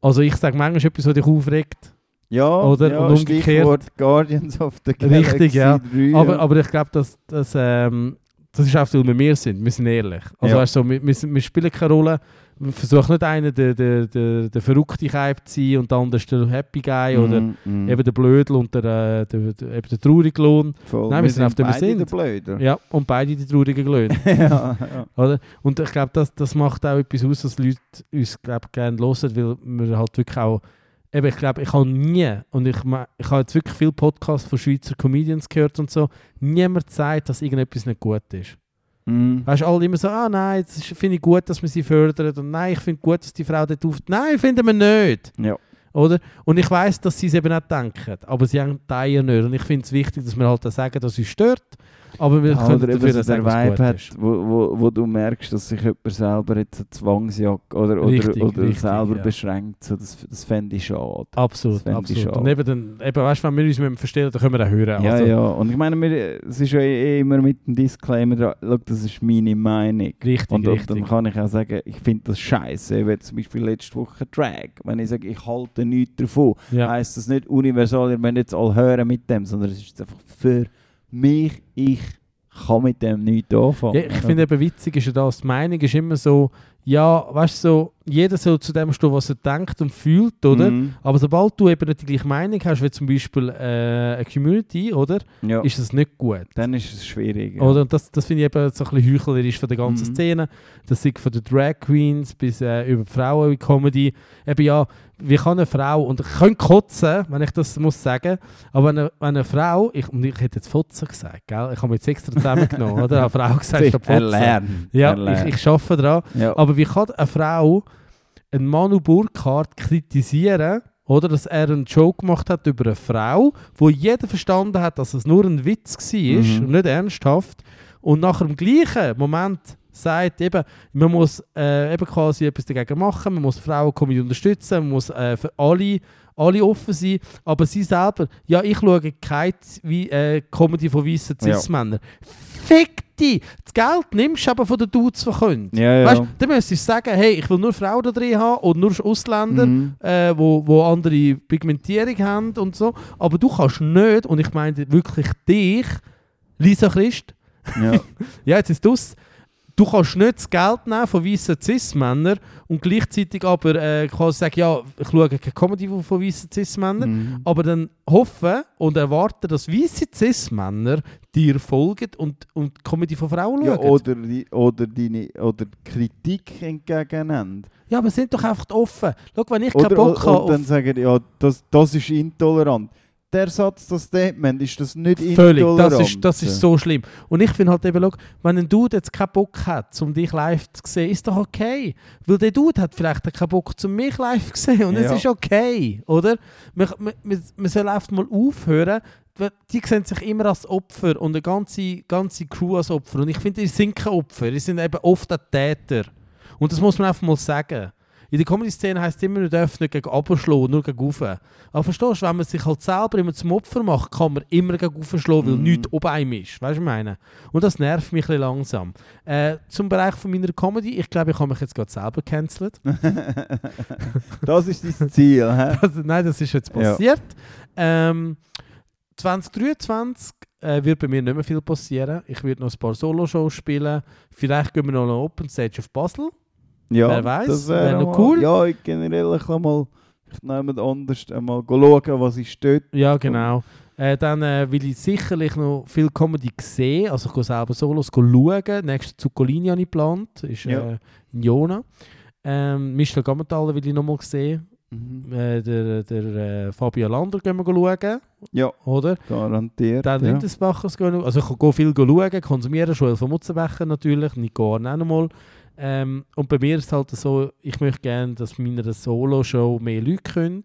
Also ich sage manchmal etwas, was dich aufregt, Ja, Oder- ja, und umgekehrt. Stichwort Guardians of the Galaxy Richtig, ja. 3, aber, aber ich glaube, dass, dass, ähm, das ist auch, weil wir wir sind, wir sind ehrlich. Also Ja. weißt so, wir, wir, wir spielen keine Rolle, wir versuchen nicht einer der, der, der, der verrückte Kaib zu sein und der andere der Happy Guy oder Mhm, mhm. eben der Blödel und der, äh, der, der, eben der traurige Lohn. Voll. Nein, wir sind auf dem beide Sinn. der Blöder. Ja, und beide die traurigen Löhne. ja, ja. Oder? Und ich glaube, das, das macht auch etwas aus, dass Leute uns glaub, gerne hören, weil wir halt wirklich auch. Eben, ich glaube, ich habe nie, und ich, ich habe jetzt wirklich viele Podcasts von Schweizer Comedians gehört und so, niemand sagt, dass irgendetwas nicht gut ist. Mhm. Weißt du, alle immer so, ah nein, ist- finde ich gut, dass wir sie fördern und nein, ich finde gut, dass die Frau dort auf. Nein, finden wir nicht. Ja. Oder? Und ich weiß, dass sie es eben nicht denken, aber sie haben teilen nicht. Und ich finde es wichtig, dass wir halt auch sagen, dass es stört, aber wir können Oder dafür so der Vibe hat, wo, wo, wo du merkst, dass sich jemand selber jetzt eine Zwangsjacke oder, oder, Richtig, oder richtig, selber ja. beschränkt. So, das das fände ich schade. Absolut, Das fände ich absolut. schade. Und eben, dann, eben weißt wenn wir uns mit dem verstehen, dann können wir auch hören. Ja, also, ja. Und ich meine, wir, es ist ja eh immer mit dem Disclaimer schau, das ist meine Meinung. Richtig, Und, und richtig. dann kann ich auch sagen, ich finde das scheiße. Wie zum Beispiel letzte Woche Drag. Wenn ich sage, ich halte nichts davon, ja. heisst das nicht universal, ihr müsst jetzt alle hören mit dem, sondern es ist einfach für mich, ich kann mit dem nichts anfangen. ja, ich finde eben witzig ist ja das, die Meinung ist immer so, ja, weißt du, so, jeder soll zu dem stehen, was er denkt und fühlt, oder? Mhm. Aber sobald du eben nicht die gleiche Meinung hast, wie zum Beispiel äh, eine Community, oder? Ja, Ist das nicht gut. dann ist es schwierig. Ja. Oder? Und das, das finde ich eben so ein bisschen heuchlerisch von der ganzen Mhm. Szene. Das ist von den Drag Queens bis äh, über Frauen in Comedy. Eben ja, wie kann eine Frau, und ich könnte kotzen, wenn ich das muss sagen, aber wenn eine, wenn eine Frau, ich, und ich hätte jetzt Fotzen gesagt, gell? ich habe mir jetzt extra zusammengenommen, oder? Eine Frau gesagt, statt Fotzen. Erlernen. Ja, ich, ich arbeite daran. ja. Aber wie kann eine Frau einen Manu Burkhardt kritisieren, oder dass er einen Joke gemacht hat über eine Frau, wo jeder verstanden hat, dass es nur ein Witz war Mhm. und nicht ernsthaft. Und nach dem gleichen Moment sagt eben, man muss äh, eben quasi etwas dagegen machen, man muss Frauen-Comedy unterstützen, man muss äh, für alle, alle offen sein, aber sie selber, ja, ich schaue keine wie, äh, Comedy von weißen Ja. Cis-Männern. Fick dich! Das Geld nimmst du aber von den Dudes, die können. ja, ja. Weißt dann müsstest du sagen, hey, ich will nur Frauen da drin haben und nur Ausländer, Mhm. äh, wo, wo andere Pigmentierung haben und so. Aber du kannst nicht, und ich meine wirklich dich, Lisa Christ, ja. ja, jetzt ist das. Du kannst nicht das Geld nehmen von weißen Cis-Männern und gleichzeitig aber äh, quasi sagen, ja, ich schaue keine Comedy von weißen Cis-Männern, Mhm. aber dann hoffen und erwarten, dass weiße Cis-Männer dir folgen und, und Comedy von Frauen Ja, schauen. oder, die, oder, deine, oder Kritik entgegennehmen. Ja, aber sind doch einfach offen. Schau, wenn ich keinen Oder, Bock und, habe und dann sagen, ja, das, das ist intolerant. Der Satz, das Statement, ist das nicht Völlig, das ist, das ist so schlimm. Und ich finde halt eben, schau, wenn ein Dude jetzt keinen Bock hat, um dich live zu sehen, ist doch okay. Weil der Dude hat vielleicht keinen Bock, um mich live zu sehen. Und es Ja. ist okay, oder? Man, man, man, soll einfach mal aufhören, die sehen sich immer als Opfer und eine ganze, ganze Crew als Opfer. Und ich finde, die sind keine Opfer, die sind eben oft auch Täter. Und das muss man einfach mal sagen. In der Comedy-Szene heisst es immer, man darf nicht gegen runterschlagen, nur gegen rauf. Aber verstehst du, wenn man sich halt selber immer zum Opfer macht, kann man immer gegen raufschlagen, weil Mhm. nichts oben einem ist. Weißt du, was ich meine? Und das nervt mich ein langsam. Äh, zum Bereich von meiner Comedy, ich glaube, ich habe mich jetzt gerade selber gecancelt. das ist dein Ziel, hä? Also, nein, das ist jetzt Ja. passiert. Ähm, 2023 äh, wird bei mir nicht mehr viel passieren. Ich werde noch ein paar Solo-Shows spielen. Vielleicht gehen wir noch eine Open Stage auf Basel. Ja, Wer weiss, das wär wäre noch cool. Ja, ich generell ich kann mal jemand anders einmal schauen, was ist dort. Ja, genau. Äh, dann äh, will ich sicherlich noch viel Comedy sehen. Also ich gehe selber Solos schauen. Nächste Zuccolini habe ich geplant. Ist Ja. äh, in Jona. Ähm, Michel Gammenthaler will ich noch mal sehen. Mhm. Äh, der der äh, Fabian Lander gehen wir schauen. Ja, Oder? garantiert. Dann ja. Lindesbachers gehen Also ich gehe viel schauen, konsumieren. Joel von Mutzenbecher natürlich. Nico Arn auch noch mal. Ähm, und bei mir ist es halt so, ich möchte gerne, dass meine Solo-Show mehr Leute können.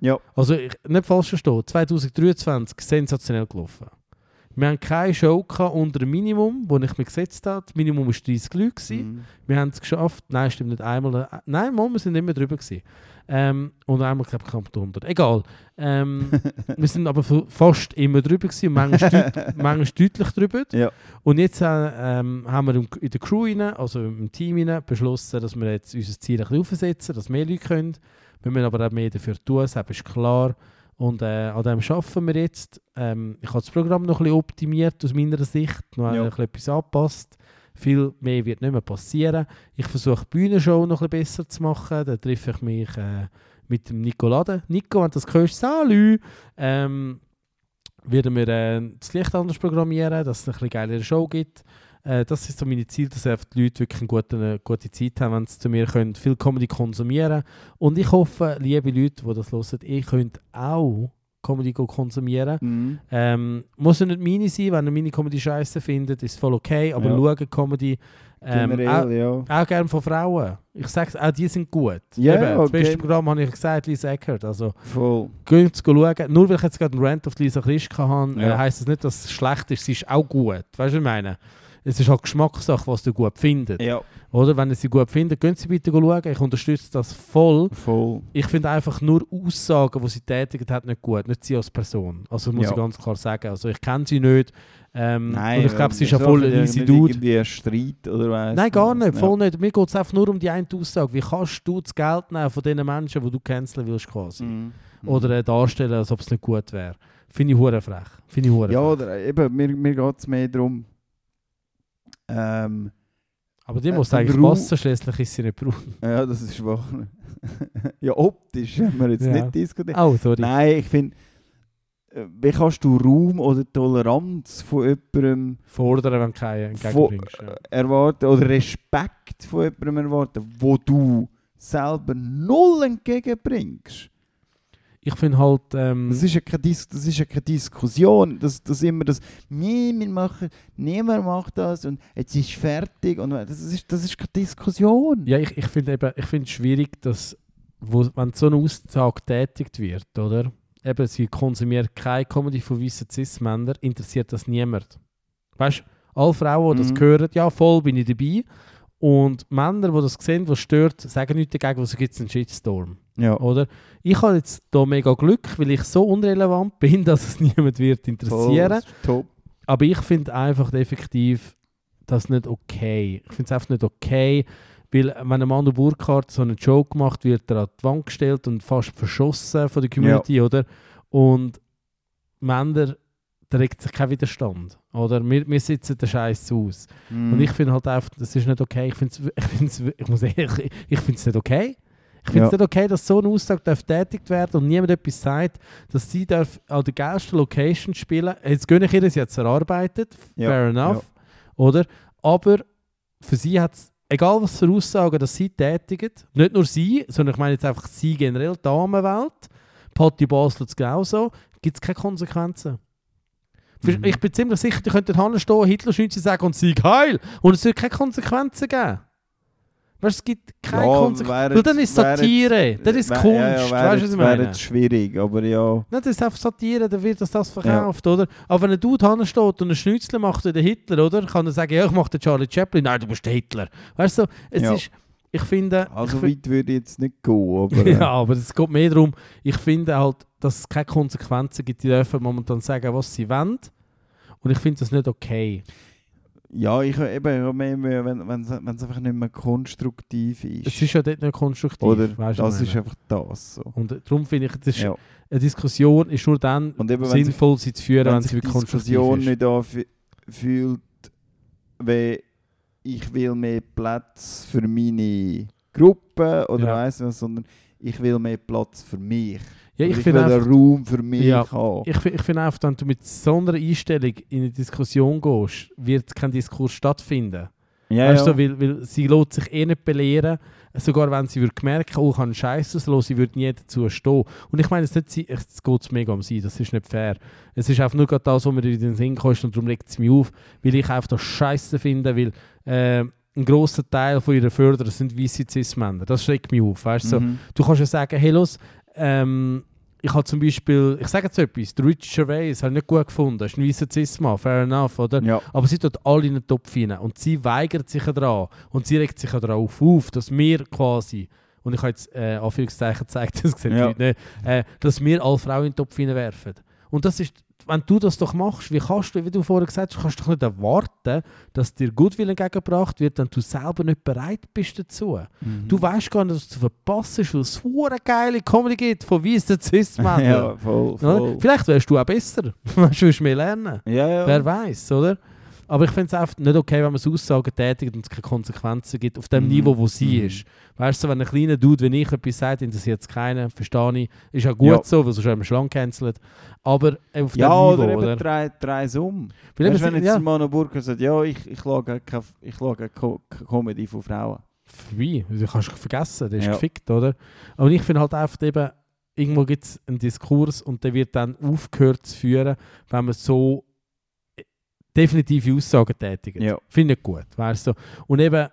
Ja. Also ich, nicht falsch verstehen, 2023 sensationell gelaufen. Wir haben keine Show unter dem Minimum, das ich mir gesetzt habe. Das Minimum war 30 Leute. Mhm. Wir haben es geschafft. Nein, stimmt nicht einmal. äh, Nein, mal, wir sind nicht mehr drüber gewesen. Ähm, und einmal, glaube ich, knapp drunter. Egal. Ähm, wir sind aber fast immer drüber gewesen und manchmal, deut manchmal deutlich drüber. Ja. Und jetzt äh, ähm, haben wir in der Crew, rein, also im Team, rein, beschlossen, dass wir jetzt unser Ziel ein bisschen aufsetzen, dass mehr Leute können. Wir müssen aber auch mehr dafür tun, das ist klar. Und äh, an dem arbeiten wir jetzt. Ähm, ich habe das Programm noch ein bisschen optimiert aus meiner Sicht, noch Ja. ein bisschen etwas angepasst. Viel mehr wird nicht mehr passieren. Ich versuche die Bühnenshow noch ein bisschen besser zu machen. Da treffe ich mich äh, mit dem Nico Laden. Nico, wenn du das hörst, salü! Ähm, werden wir äh, das Licht anders programmieren, dass es eine bisschen geilere Show gibt. Äh, das ist so meine Ziel, dass einfach die Leute wirklich eine gute, eine gute Zeit haben, wenn sie zu mir können, viel Comedy konsumieren Und ich hoffe, liebe Leute, die das hören, ihr könnt auch Comedy konsumieren. Mhm. Ähm, muss ja nicht meine sein, wenn ihr meine Comedy scheiße findet, ist voll okay, aber Ja. schauen Comedy ähm, auch, Generell, ja. auch gerne von Frauen. Ich sage auch die sind gut. Ja, Eben, Das okay. beste Programm habe ich gesagt, Lisa Eckert. Also, Voll. Geht zu schauen. Nur weil ich jetzt gerade einen Rant auf Lisa Krischka habe, Ja. äh, heisst das nicht, dass es schlecht ist. Sie ist auch gut. Weißt du, was ich meine? Es ist halt Geschmackssache, was du gut findest. Ja. Oder? Wenn ihr sie gut findet, gehen Sie bitte schauen. Ich unterstütze das voll. Voll. Ich finde einfach nur Aussagen, die sie tätigt hat, nicht gut. Nicht sie als Person. Also muss Ja. ich ganz klar sagen. Also ich kenne sie nicht. Ähm, Nein, und ich glaube, sie ist ja voll ein easy Dude. Irgendwie Streit oder weiss Nein, gar was. nicht. Voll nicht. Mir geht es einfach nur um die eine Aussage. Wie kannst du das Geld nehmen von den Menschen, die du canceln willst quasi? Mhm. oder äh, darstellen, als ob es nicht gut wäre. Finde ich hure frech. Finde ich hure Ja, oder eben, mir, mir geht es mehr darum. Ähm, Aber die äh, muss der eigentlich passen, schließlich ist sie nicht braun. ja, das ist wahr. ja, optisch haben wir jetzt Ja. nicht diskutiert. Oh, sorry. Nein, ich finde, äh, wie kannst du Raum oder Toleranz von jemandem Fordern, wenn keinen entgegenbringst. Ja. erwarten oder Respekt von jemandem erwarten, wo du selber null entgegenbringst? Ich finde halt, ähm, Das ist ja keine, Dis das ist ja keine Diskussion, dass das immer das «Nee, wir machen, niemand macht das und jetzt ist fertig» und das ist, das ist keine Diskussion. ja, ich, ich finde eben, ich finde es schwierig, dass, wo, wenn so eine Aussage getätigt wird, oder? Eben, sie konsumiert keine Comedy von weißen Cis-Männern, interessiert das niemand. Weißt du, alle Frauen, die das Mhm. hören, ja, voll bin ich dabei. Und Männer, die das sehen, was stört, sagen nichts dagegen, was gibt es einen Shitstorm. Ja, Oder? Ich habe jetzt hier mega Glück, weil ich so unrelevant bin, dass es niemand wird interessieren. voll, top. Aber ich finde einfach effektiv das nicht okay. Ich finde es einfach nicht okay, weil wenn ein Manu Burkhardt so einen Joke macht, wird er an die Wand gestellt und fast verschossen von der Community, oder? Und Männer, da regt sich kein Widerstand, oder? Wir, wir sitzen den Scheiß aus. Mhm. Und ich finde halt einfach, das ist nicht okay. Ich finde ich find's, ich muss ehrlich, ich finde es nicht okay. Ich finde es Ja. nicht okay, dass so eine Aussage darf tätigt werden und niemand etwas sagt, dass sie darf an der geilsten Location spielen. Jetzt gönne ich ihr, sie hat es erarbeitet, Ja, fair enough, oder? Aber für sie hat es, egal was für Aussagen dass sie tätigen, nicht nur sie, sondern ich meine jetzt einfach sie generell, die Damenwelt, Patti Basel genauso, gibt es keine Konsequenzen. Mhm. Ich bin ziemlich sicher, die könnten hinstehen, Hitler Schnitzel sagen und Sieg heil. Und es wird keine Konsequenzen geben. Weißt du, es gibt keine Ja, Konsequenzen. wäre dann ist wäre Satire, das ist Kunst. Ja, ja, weißt wäre du, was ich wäre meine? jetzt schwierig, aber ja. Nein, das ist einfach Satire, dann wird das, das verkauft, oder? Aber wenn ein Dude hinsteht und einen Schnitzel macht wie der Hitler, oder? Kann er sagen, ja, ich mache den Charlie Chaplin. Nein, du bist der Hitler. Weißt du, es Ja. ist, ich finde... Also ich weit würde ich jetzt nicht gehen, aber... äh, ja, aber es geht mehr darum, ich finde halt, dass es keine Konsequenzen gibt. Die dürfen momentan sagen, was sie wollen. Und ich finde das nicht okay. Ja, ich habe eben mehr Mühe, wenn wenn es wenn einfach nicht mehr konstruktiv ist. Es ist ja dort nicht konstruktiv. Oder weisst du, das ist einfach das so. Und äh, darum finde ich, das ist, Ja. eine Diskussion ist nur dann eben, wenn sich, sinnvoll, sie zu führen, wenn, wenn sie sich die wirklich konstruktiv Diskussion ist. nicht anfühlt, wie ich will mehr Platz für meine Gruppe oder Ja. weiss was, sondern ich will mehr Platz für mich. Ja, ich ich will einen Raum für mich Ja. haben. ich, ich finde einfach, wenn du mit so einer Einstellung in eine Diskussion gehst, wird kein Diskurs stattfinden. ja, weißt ja. du, weil, weil sie lässt sich eh nicht belehren. Sogar wenn sie würde merken, oh, ich habe einen Scheiß auslösen, sie würde nie dazu stehen. Und ich meine, es nicht, sie- es geht mega um sie, das ist nicht fair. Es ist einfach nur gerade das, was mir in den Sinn kommt und darum regt es mich auf, weil ich einfach das Scheiße finde, weil äh, ein grosser Teil von ihrer Förderer sind weiße Cis-Männer. Das schreckt mich auf, weißt du. So, Mhm. Du kannst ja sagen, hey, los, ähm, ich habe zum Beispiel, ich sage jetzt etwas, der Richard Gervais habe ich nicht gut gefunden, das ist ein weißer Cis-Mann, fair enough, oder? Ja. Aber sie tut alle in den Topf hinein und sie weigert sich daran und sie regt sich darauf auf, dass wir quasi, und ich habe jetzt äh, Anführungszeichen gezeigt, das sehen Ja. Nicht, äh, dass wir alle Frauen in den Topf hineinwerfen. Und das ist, wenn du das doch machst, wie kannst du, wie du vorher gesagt hast, kannst du doch nicht erwarten, dass dir Gutwill entgegengebracht wird, wenn du selber nicht bereit bist dazu. Mhm. Du weißt gar nicht, was du verpasst, weil es eine geile Comedy gibt von weißen Cis-Männern. ja, voll, voll. Vielleicht wärst du auch besser. Du, willst mehr lernen. Ja, ja. Wer weiß, oder? Aber ich finde es einfach nicht okay, wenn man so Aussagen tätigt und es keine Konsequenzen gibt auf dem Mhm. Niveau, wo sie Mhm. ist. Weißt du, wenn ein kleiner Dude wie ich etwas sagt, interessiert es keinen, verstehe ich. Ist ja gut Ja. so, weil sonst haben wir schon gecancelt. Aber äh, auf Ja, dem oder Niveau, eben oder? drei, drei um. Weißt, wenn jetzt ja, Manu Burger sagt, ja, ich, ich schaue keine, ich schaue keine Co Comedy von Frauen. wie? Du kannst vergessen, der ist Ja. gefickt, oder? Aber ich finde halt einfach eben, irgendwo gibt es einen Diskurs und der wird dann aufgehört zu führen, wenn man so definitive Aussagen tätigt. Ja. Finde ich gut, weißt du. Und eben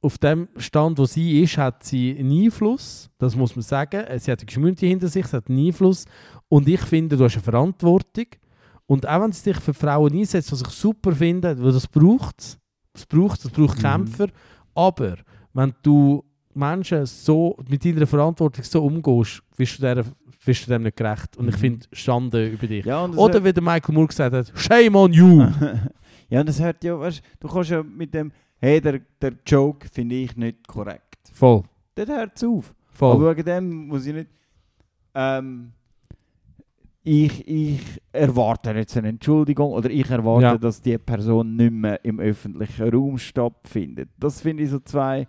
auf dem Stand, wo sie ist, hat sie einen Einfluss, das muss man sagen. Sie hat eine Community hinter sich, sie hat einen Einfluss. Und ich finde, du hast eine Verantwortung. Und auch wenn sie sich für Frauen einsetzt, was ich super finde, weil das braucht es. Das braucht es braucht Mhm. Kämpfer. Aber wenn du Menschen so mit deiner Verantwortung so umgehst, bist du, der, bist du dem nicht gerecht. Und ich Mhm. finde Schande über dich. Ja, Oder wie der Michael Moore gesagt hat, Shame on you! ja, das hört ja, weißt, du kannst ja mit dem, hey, der, der Joke finde ich nicht korrekt. Voll. Dort hört es auf. Voll. Aber wegen dem muss ich nicht. Ähm, ich, ich erwarte jetzt eine Entschuldigung oder ich erwarte, Ja. dass die Person nicht mehr im öffentlichen Raum stattfindet. Das finde ich so zwei.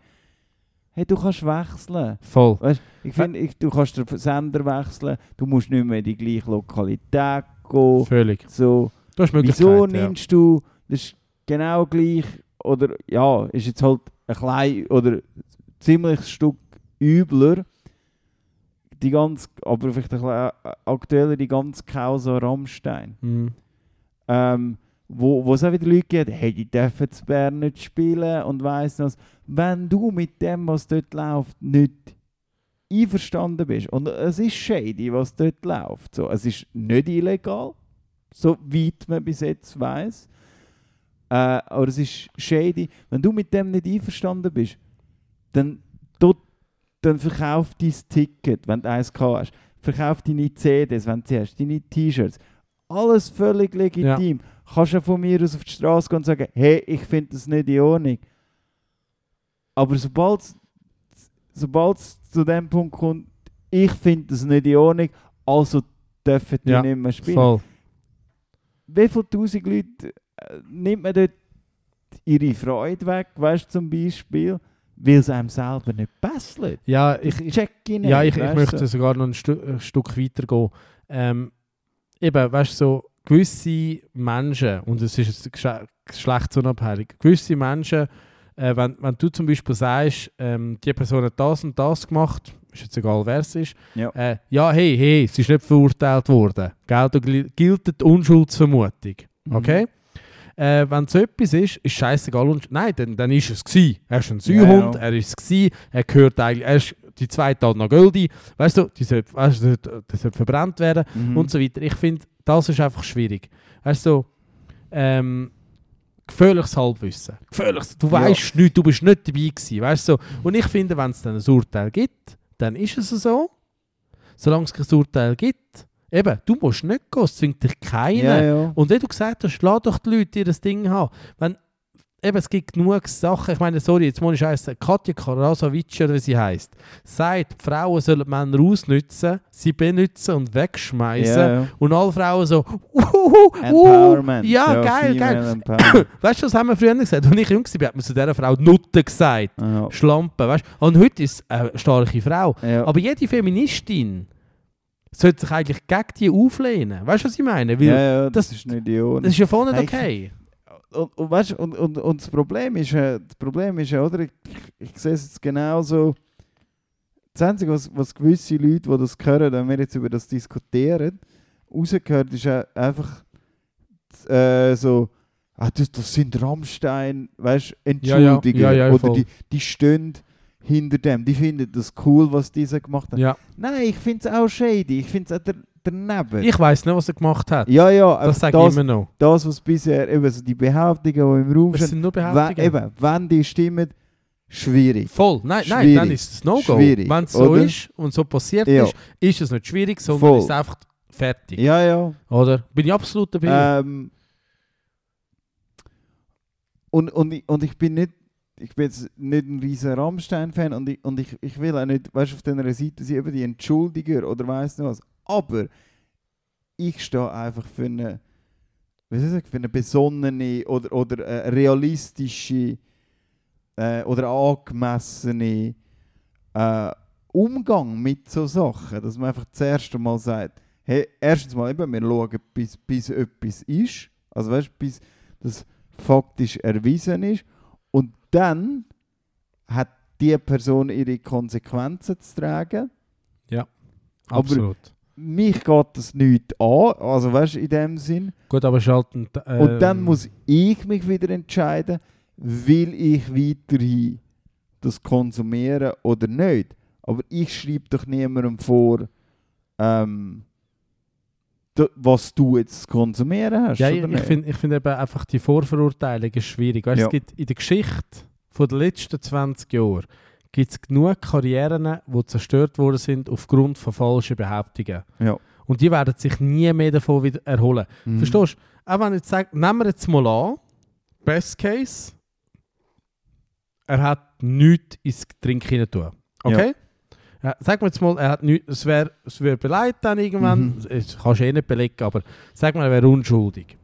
Hey, du kannst wechseln. Voll. Ich finde, du kannst den Sender wechseln, du musst nicht mehr in die gleiche Lokalität gehen. Völlig. So, Du hast wieso Möglichkeiten. ja. nimmst du das ist genau gleich oder ja, ist jetzt halt ein klein oder ziemlich Stück übler. Die ganz, aber vielleicht ein äh, aktueller die ganze Causa Rammstein. Mhm. Ähm, wo, wo es auch wieder Leute gibt, hey, die dürfen zu Bern nicht spielen und weiss was. wenn du mit dem, was dort läuft, nicht einverstanden bist, und es ist shady, was dort läuft, so, es ist nicht illegal, so weit man bis jetzt weiss, äh, aber es ist shady, wenn du mit dem nicht einverstanden bist, dann, dort, dann verkauf dein Ticket, wenn du eins hast, verkauf deine CDs, wenn du sie hast, deine T-Shirts, alles völlig legitim. Kannst du von mir aus auf die Straße gehen und sagen, hey, ich finde das nicht in Ordnung. Aber sobald sobald es zu dem Punkt kommt, ich finde das nicht in Ordnung, also dürfen die Ja, nicht mehr spielen. Voll. Wie viele tausend Leute äh, nimmt man dort ihre Freude weg, weißt du, zum Beispiel, weil es einem selber nicht passt? Ja, ich, Ich check nicht. ja, ich, ich möchte sogar noch ein, Stu ein Stück weiter gehen. Ähm, eben, weißt du, so gewisse Menschen, und es ist geschlechtsunabhängig, gewisse Menschen, äh, wenn, wenn du zum Beispiel sagst, ähm, die Person hat das und das gemacht, ist jetzt egal wer es ist, Ja. äh, ja, hey, hey, sie ist nicht verurteilt worden. Gell, da gil- gilt die Unschuldsvermutung. Mhm. Okay? Äh, wenn so etwas ist, ist scheißegal. Und, nein, dann, dann ist es gsi. Er ist ein Säuhund, Ja, ja. er ist es gsi, er gehört eigentlich, er ist die zweite Tat noch Göldi. Weißt du, die sollte, weißt du, das sollte verbrannt werden Mhm. und so weiter. Ich finde, das ist einfach schwierig. Weißt du, ähm, gefährliches Halbwissen. Gefährliches, du Ja. weißt nicht, du bist nicht dabei gewesen. Weißt du. Und ich finde, wenn es dann ein Urteil gibt, dann ist es so. Solange es kein Urteil gibt, eben, du musst nicht gehen, es zwingt dich keiner. Ja, ja. Und wie du gesagt hast, lass doch die Leute ihr das Ding haben. Wenn, eben, es gibt genug Sachen, ich meine, sorry, jetzt muss ich heißen, Katja Karasovic, oder wie sie heisst, sagt, Frauen sollen Männer ausnutzen, sie benutzen und wegschmeißen. Ja. Und alle Frauen so, uhuhu, Empowerment. Uh, ja, geil, female geil. Empowerment. Weißt du, was haben wir früher gesagt? Als ich jung war, hat man zu dieser Frau Nutte gesagt. ja. Schlampe, weißt du? Und heute ist es eine starke Frau. Ja. Aber jede Feministin sollte sich eigentlich gegen die auflehnen. Weißt du, was ich meine? Weil ja, ja, das, das- ist nicht Ordnung. das ist ja voll nicht okay. Und, und, weißt, und, und, und das Problem ist, äh, das Problem ist ja, oder? Ich, ich, ich sehe es jetzt genauso. Das Einzige, was, was gewisse Leute, die das hören, wenn wir jetzt über das diskutieren, rausgehört, ist äh, einfach äh, so, ah, das, das sind Rammstein, weißt du, Ja, ja, ja, ja, oder die, die stehen hinter dem. Die finden das cool, was dieser gemacht hat. Ja. Nein, ich finde es auch shady. Ich finde es auch der, daneben. Ich weiß nicht, was er gemacht hat. ja, ja, das sage ich immer noch. das, was bisher, eben so die Behauptungen, die im Raum stehen, sind nur wenn, Behauptungen. eben, wenn die stimmen, schwierig. Voll. Nein, nein, Schwierig. dann ist es No-Go. Wenn es so oder? ist und so passiert Ja. ist, ist es nicht schwierig, sondern Voll. ist einfach fertig. Ja, ja. Oder? Bin ich absolut dabei. Ähm, und, und, ich, und ich bin nicht, ich bin jetzt nicht ein riesen Rammstein-Fan und, ich, und ich, ich will auch nicht, weißt du, auf dieser Seite sind eben die Entschuldiger oder weiss nicht was. Aber ich stehe einfach für eine, wie soll ich sagen, für eine besonnene oder, oder äh, realistische äh, oder angemessene äh, Umgang mit so Sachen. Dass man einfach das erste Mal sagt, hey, erstens mal eben, wir schauen, bis, bis etwas ist. Also weißt bis das faktisch erwiesen ist. Und dann hat die Person ihre Konsequenzen zu tragen. aber- absolut. Mich geht das nicht an, also weißt du, in dem Sinn. Gut, aber schalten. Äh, Und dann muss ich mich wieder entscheiden, will ich weiterhin das konsumieren oder nicht. Aber ich schreibe doch niemandem vor, ähm, was du jetzt zu konsumieren hast. Ja, ich, finde ich find eben einfach die Vorverurteilung ist schwierig. Weißt, Ja. Es gibt in der Geschichte von den letzten 20 Jahren gibt es genug Karrieren, die zerstört worden sind aufgrund von falschen Behauptungen. Ja. Und die werden sich nie mehr davon wieder erholen. Mhm. Verstehst du? Auch wenn ich sage, nehmen wir jetzt mal an, Best Case, er hat nichts ins Getränk hinein. Okay? Ja. sagen wir jetzt mal, er hat nichts, es wäre es wär beleidigt dann irgendwann, Mhm. das kannst du eh nicht belegen, aber sag mal, er wäre unschuldig.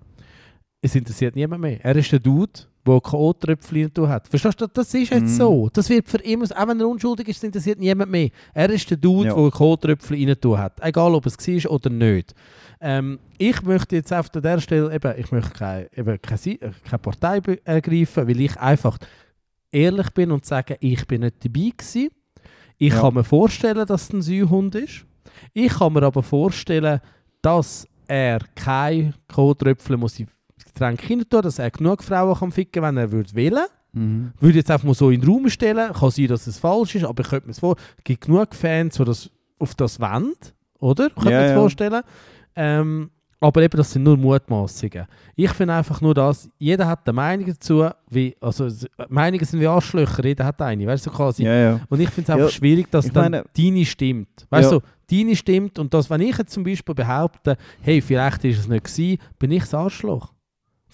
Es interessiert niemand mehr. Er ist der Dude, der kein tun hat. Verstehst du? Das ist jetzt Mhm. so. Das wird für immer, auch wenn er unschuldig ist, interessiert niemand mehr. Er ist der Dude, Ja. der kein O-Tröpfchen rein hat. Egal, ob es war oder nicht. Ähm, ich möchte jetzt auf der Stelle eben, ich möchte keine, eben keine, äh, keine Partei ergreifen, weil ich einfach ehrlich bin und sage, ich bin nicht dabei gewesen. Ich Ja. kann mir vorstellen, dass es ein Säuhund ist. Ich kann mir aber vorstellen, dass er kein Kohltröpfchen muss das Getränk tun, dass er genug Frauen kann ficken wenn er würde wählen. Mhm. Würde jetzt einfach mal so in den Raum stellen. Kann sein, dass es falsch ist, aber ich könnte mir es vor. Es gibt genug Fans, die das auf das wollen, oder? Könnte Ja, mir das ja. vorstellen. Ähm, aber eben, das sind nur Mutmaßungen. Ich finde einfach nur das, jeder hat eine Meinung dazu, wie, also Meinungen sind wie Arschlöcher, jeder hat eine, weißt du, quasi. Ja, ja. Und ich finde es einfach Ja, schwierig, dass dann meine- deine stimmt. Weißt du, deine stimmt und das, wenn ich jetzt zum Beispiel behaupte, hey, vielleicht ist es nicht gewesen, bin ich das Arschloch.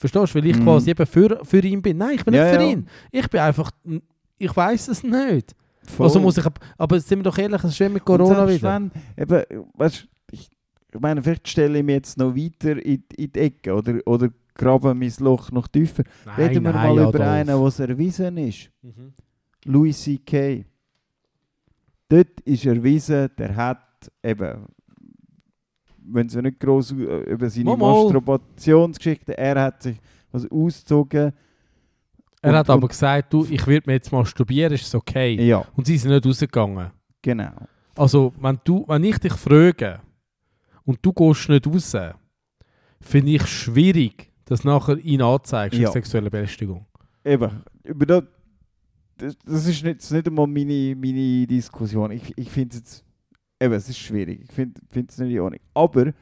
Verstehst du? Weil ich Mhm. quasi eben für, für ihn bin. Nein, ich bin Ja, nicht für ja. ihn. Ich bin einfach, ich weiß es nicht. Voll. Also muss ich, ab- aber sind wir doch ehrlich, es ist mit Corona wieder. Wenn, eben, weißt, ich, ich meine, vielleicht stelle ich mich jetzt noch weiter in, in die Ecke oder, oder grabe mein Loch noch tiefer. Reden wir mal über einen, der es erwiesen ist. Mhm. Louis C.K. Dort ist erwiesen, der hat eben, wenn sie nicht groß über seine mal. Masturbationsgeschichte, er hat sich was ausgezogen. Er Und- hat aber gesagt, du, ich würde mir jetzt masturbieren, ist es okay. Ja, Und sie sind nicht rausgegangen. genau. Also, wenn, du, wenn ich dich frage und du gehst nicht raus, finde ich schwierig, dass nachher ihn anzeigst Ja. sexuelle Belästigung. Eben, über das, das, ist ist nicht einmal meine, meine Diskussion. Ich, ich finde es jetzt, eben, es ist schwierig. Ich finde es nicht in Ordnung. Aber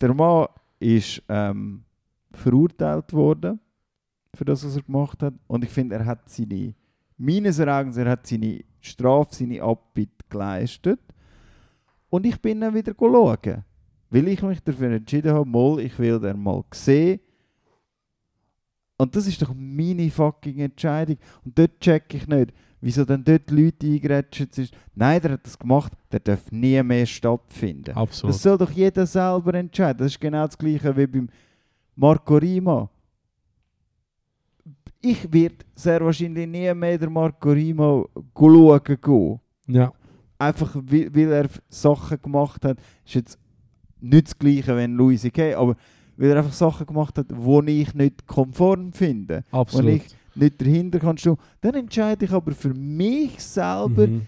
der Mann ist ähm, verurteilt worden für das, was er gemacht hat. Und ich finde, er hat seine, meines Erachtens, er hat seine Strafe, seine Abbitte geleistet. Und ich bin dann wieder schauen. Weil ich mich dafür entschieden habe, mal, ich will den mal sehen. Und das ist doch meine fucking Entscheidung. Und dort check ich nicht, wieso dann dort Leute eingrätscht sind. Nein, der hat das gemacht, der darf nie mehr stattfinden. Absolut. Das soll doch jeder selber entscheiden. Das ist genau das gleiche wie beim Marco Rima. Ich werde sehr wahrscheinlich nie mehr der Marco Rima schauen gehen. ja. Einfach weil, er Sachen gemacht hat. Ist jetzt nicht das gleiche, wenn Louis C.K., aber weil er einfach Sachen gemacht hat, die ich nicht konform finde. Absolut. ich nicht dahinter kann stehen. Dann entscheide ich aber für mich selber, Mhm.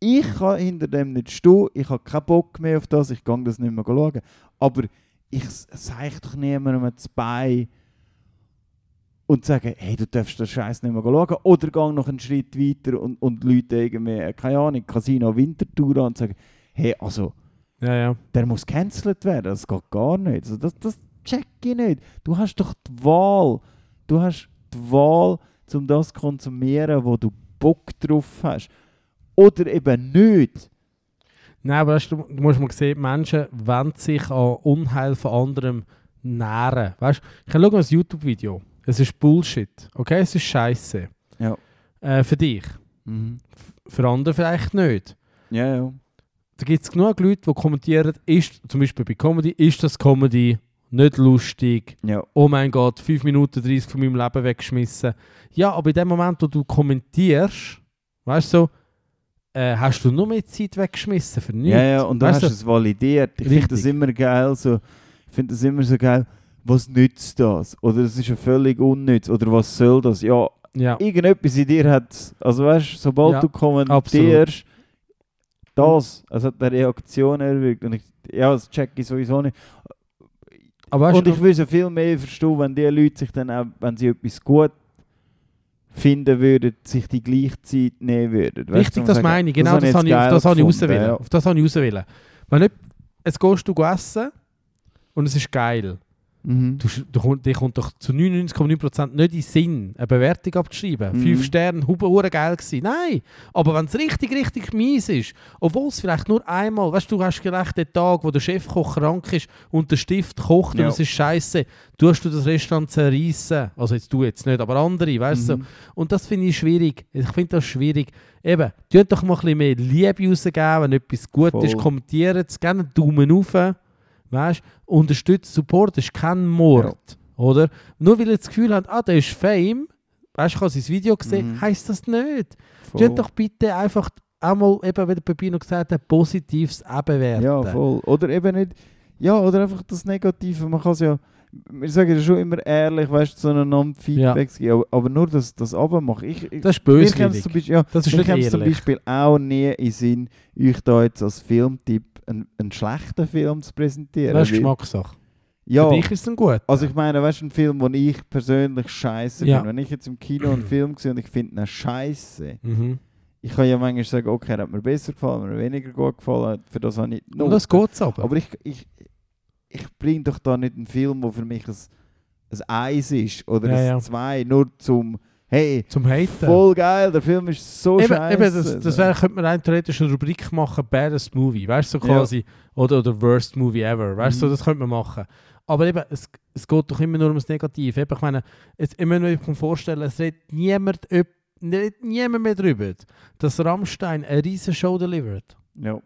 ich kann hinter dem nicht stehen, ich habe keinen Bock mehr auf das, ich kann das nicht mehr schauen. Aber ich sage doch niemandem ins Bein, und sagen, hey, du darfst den Scheiß nicht mehr schauen. Oder geh noch einen Schritt weiter und, und Leute irgendwie, äh, keine Ahnung, Casino Wintertour an und sagen, hey, also, Ja, ja. der muss gecancelt werden. Das geht gar nicht. Also das, das check ich nicht. Du hast doch die Wahl. Du hast die Wahl, um das zu konsumieren, wo du Bock drauf hast. Oder eben nicht. Nein, aber weißt, du, du musst mal sehen, Menschen wollen sich an Unheil von anderem nähren. Weißt, ich kann schauen ein YouTube-Video. Es ist Bullshit. Okay, es ist Scheiße. Ja. Äh, für dich. Mhm. Für andere vielleicht nicht. Ja, ja. Da gibt es genug Leute, die kommentieren, ist, zum Beispiel bei Comedy, ist das Comedy nicht lustig? Ja. Oh mein Gott, 5 Minuten 30 von meinem Leben weggeschmissen. Ja, aber in dem Moment, wo du kommentierst, weißt du, so, äh, hast du nur mehr Zeit weggeschmissen für nichts. Ja, ja, und dann Weißt hast du? du es validiert. Ich finde das immer geil. So, ich finde das immer so geil. Was nützt das? Oder es ist ja völlig unnütz. Oder was soll das? Ja, Ja, irgendetwas in dir hat. Also weißt du, sobald Ja, du kommentierst, das, es hat eine Reaktion erwirkt. Und ich, ja, das check ich sowieso nicht. Aber und ich würde es viel mehr verstehen, wenn die Leute sich dann auch, wenn sie etwas gut finden würden, sich die gleiche Zeit nehmen würden. Weißt richtig, das sagen, meine ich. Genau das, jetzt habe ich, auf das habe ich rauswählen. ja. Auf das habe ich rauswählen. Wenn nicht, jetzt gehst du essen und es ist geil. Mhm. Du, du, dir kommt doch zu 99,9% nicht in den Sinn, eine Bewertung abzuschreiben. Mhm. Fünf Sterne, hupe hure geil gewesen. Nein, aber wenn es richtig, richtig mies ist, obwohl es vielleicht nur einmal, weißt du, du hast vielleicht den Tag, wo der Chefkoch krank ist und der Stift kocht Ja. und es ist scheiße, tust du das Restaurant zerreißen. Also jetzt du jetzt nicht, aber andere, weißt du. Mhm. Und das finde ich schwierig. Ich finde das schwierig. Eben, tut doch mal ein bisschen mehr Liebe rausgeben, wenn etwas gut Voll. ist, kommentiert es, gerne einen Daumen rauf. Weißt unterstützt Support ist kein Mord. Oder? Nur weil ihr das Gefühl habt, ah, der ist Fame, weißt du, ich habe sein Video gesehen, Mhm. heisst das nicht. Tut doch bitte einfach einmal, eben, wie der Pepino gesagt hat, Positives auch bewerten. Ja, voll. Oder eben nicht. Ja, oder einfach das Negative. Man kann es ja. Wir sagen ja schon immer ehrlich, weißt du, zueinander Feedbacks geben. Aber, aber nur das, das Abmachen. Ich, ich, Das ist zum böswillig. Beispiel, ja, Das ist mir nicht käm's zum. Beispiel auch nie in Sinn, euch da jetzt als Filmtipp einen, einen schlechten Film zu präsentieren. Das ist Geschmackssache. ja, Für dich ist es ein gut. also ich meine, weißt du, ein Film, den ich persönlich scheiße Ja. finde. Wenn ich jetzt im Kino einen Film sehe und ich finde ihn scheiße, mhm. ich kann ja manchmal sagen, okay, er hat mir besser gefallen, mir weniger gut gefallen, für das habe ich nicht Und das geht aber. Aber ich, ich, ich bringe doch da nicht einen Film, der für mich ein, ein Eis ist oder Ja, ein ja. Zwei, nur zum, hey, Zum Haten. voll geil, der Film ist so Eben, scheiße. eben, das, das wär, könnte man rein theoretisch eine Rubrik machen, Baddest Movie, weißt du, so Ja. quasi, oder, oder Worst Movie ever, weißt du, Mhm. so, das könnte man machen. Aber eben, es, es geht doch immer nur um das Negative. Eben, ich meine, jetzt, ich muss mir vorstellen, es redet niemand, redet niemand mehr darüber, dass Rammstein eine riesen Show delivert. ja.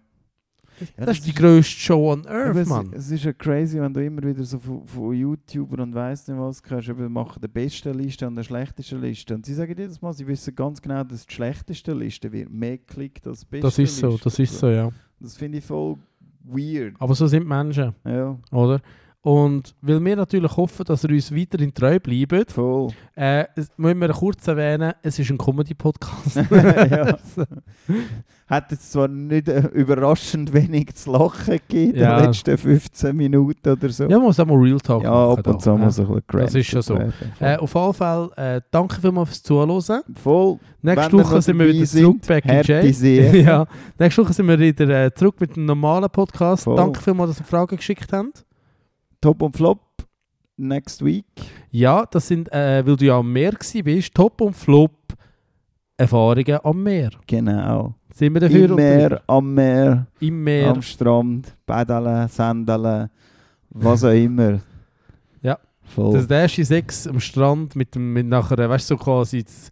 Ja, das, ist die grösste Show on Earth, es, Mann. es ist ja crazy, wenn du immer wieder so von, von YouTubern und weiss nicht was kannst, eben machen die beste Liste und die schlechteste Liste. Und sie sagen jedes Mal, sie wissen ganz genau, dass die schlechteste Liste wird mehr geklickt als die beste Das ist so, Liste. das ist so, ja. Das finde ich voll weird. Aber so sind Menschen, Ja, oder? Und weil wir natürlich hoffen, dass ihr uns weiterhin treu bleibt, voll. äh, es- müssen wir kurz erwähnen, es ist ein Comedy-Podcast. ja. Hat jetzt zwar nicht äh, überraschend wenig zu lachen gegeben in Ja. den letzten 15 Minuten oder so. Ja, man muss auch mal Real Talk Ja, machen. ab und zu ja. muss ein bisschen Das ist schon so. Äh, auf jeden Fall, äh, danke vielmals fürs Zuhören. Voll. Nächste Woche sind wir wieder sind, zurück back in Jay. ja. Nächste Woche sind wir wieder äh, zurück mit einem normalen Podcast. Voll. Danke vielmals, dass ihr Fragen geschickt habt. Top und Flop. Next week. Ja, das sind, äh, weil du ja am Meer bist, Top und Flop Erfahrungen am Meer. Genau. Sind wir dafür? Im Meer, am Meer, Im Meer. am Strand, Paddeln, Sandeln, was auch immer. Ja. Voll. Das, der erste Sex am Strand mit dem, mit nachher, weißt du, so quasi das,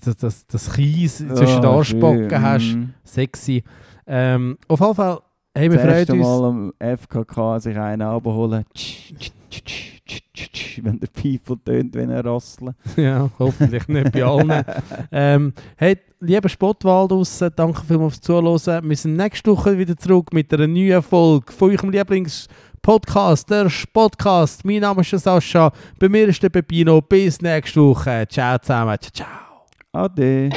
das, das, das, Kies zwischen den Ah, Arschbacken schön. hast. Sexy. Ähm, auf jeden Fall, hey, wir freuen uns. Mal am FKK sich einen abholen. Wenn der Pfeifel tönt, wenn er rasselt. ja, hoffentlich nicht bei allen. ähm, hey, lieber Spottwald draussen, danke vielmals fürs Zuhören. Wir sind nächste Woche wieder zurück mit einer neuen Folge von eurem Lieblingspodcast, der Spotcast. Mein Name ist Sascha, bei mir ist der Pepino. Bis nächste Woche. Ciao zusammen. Ciao, ciao. Ade.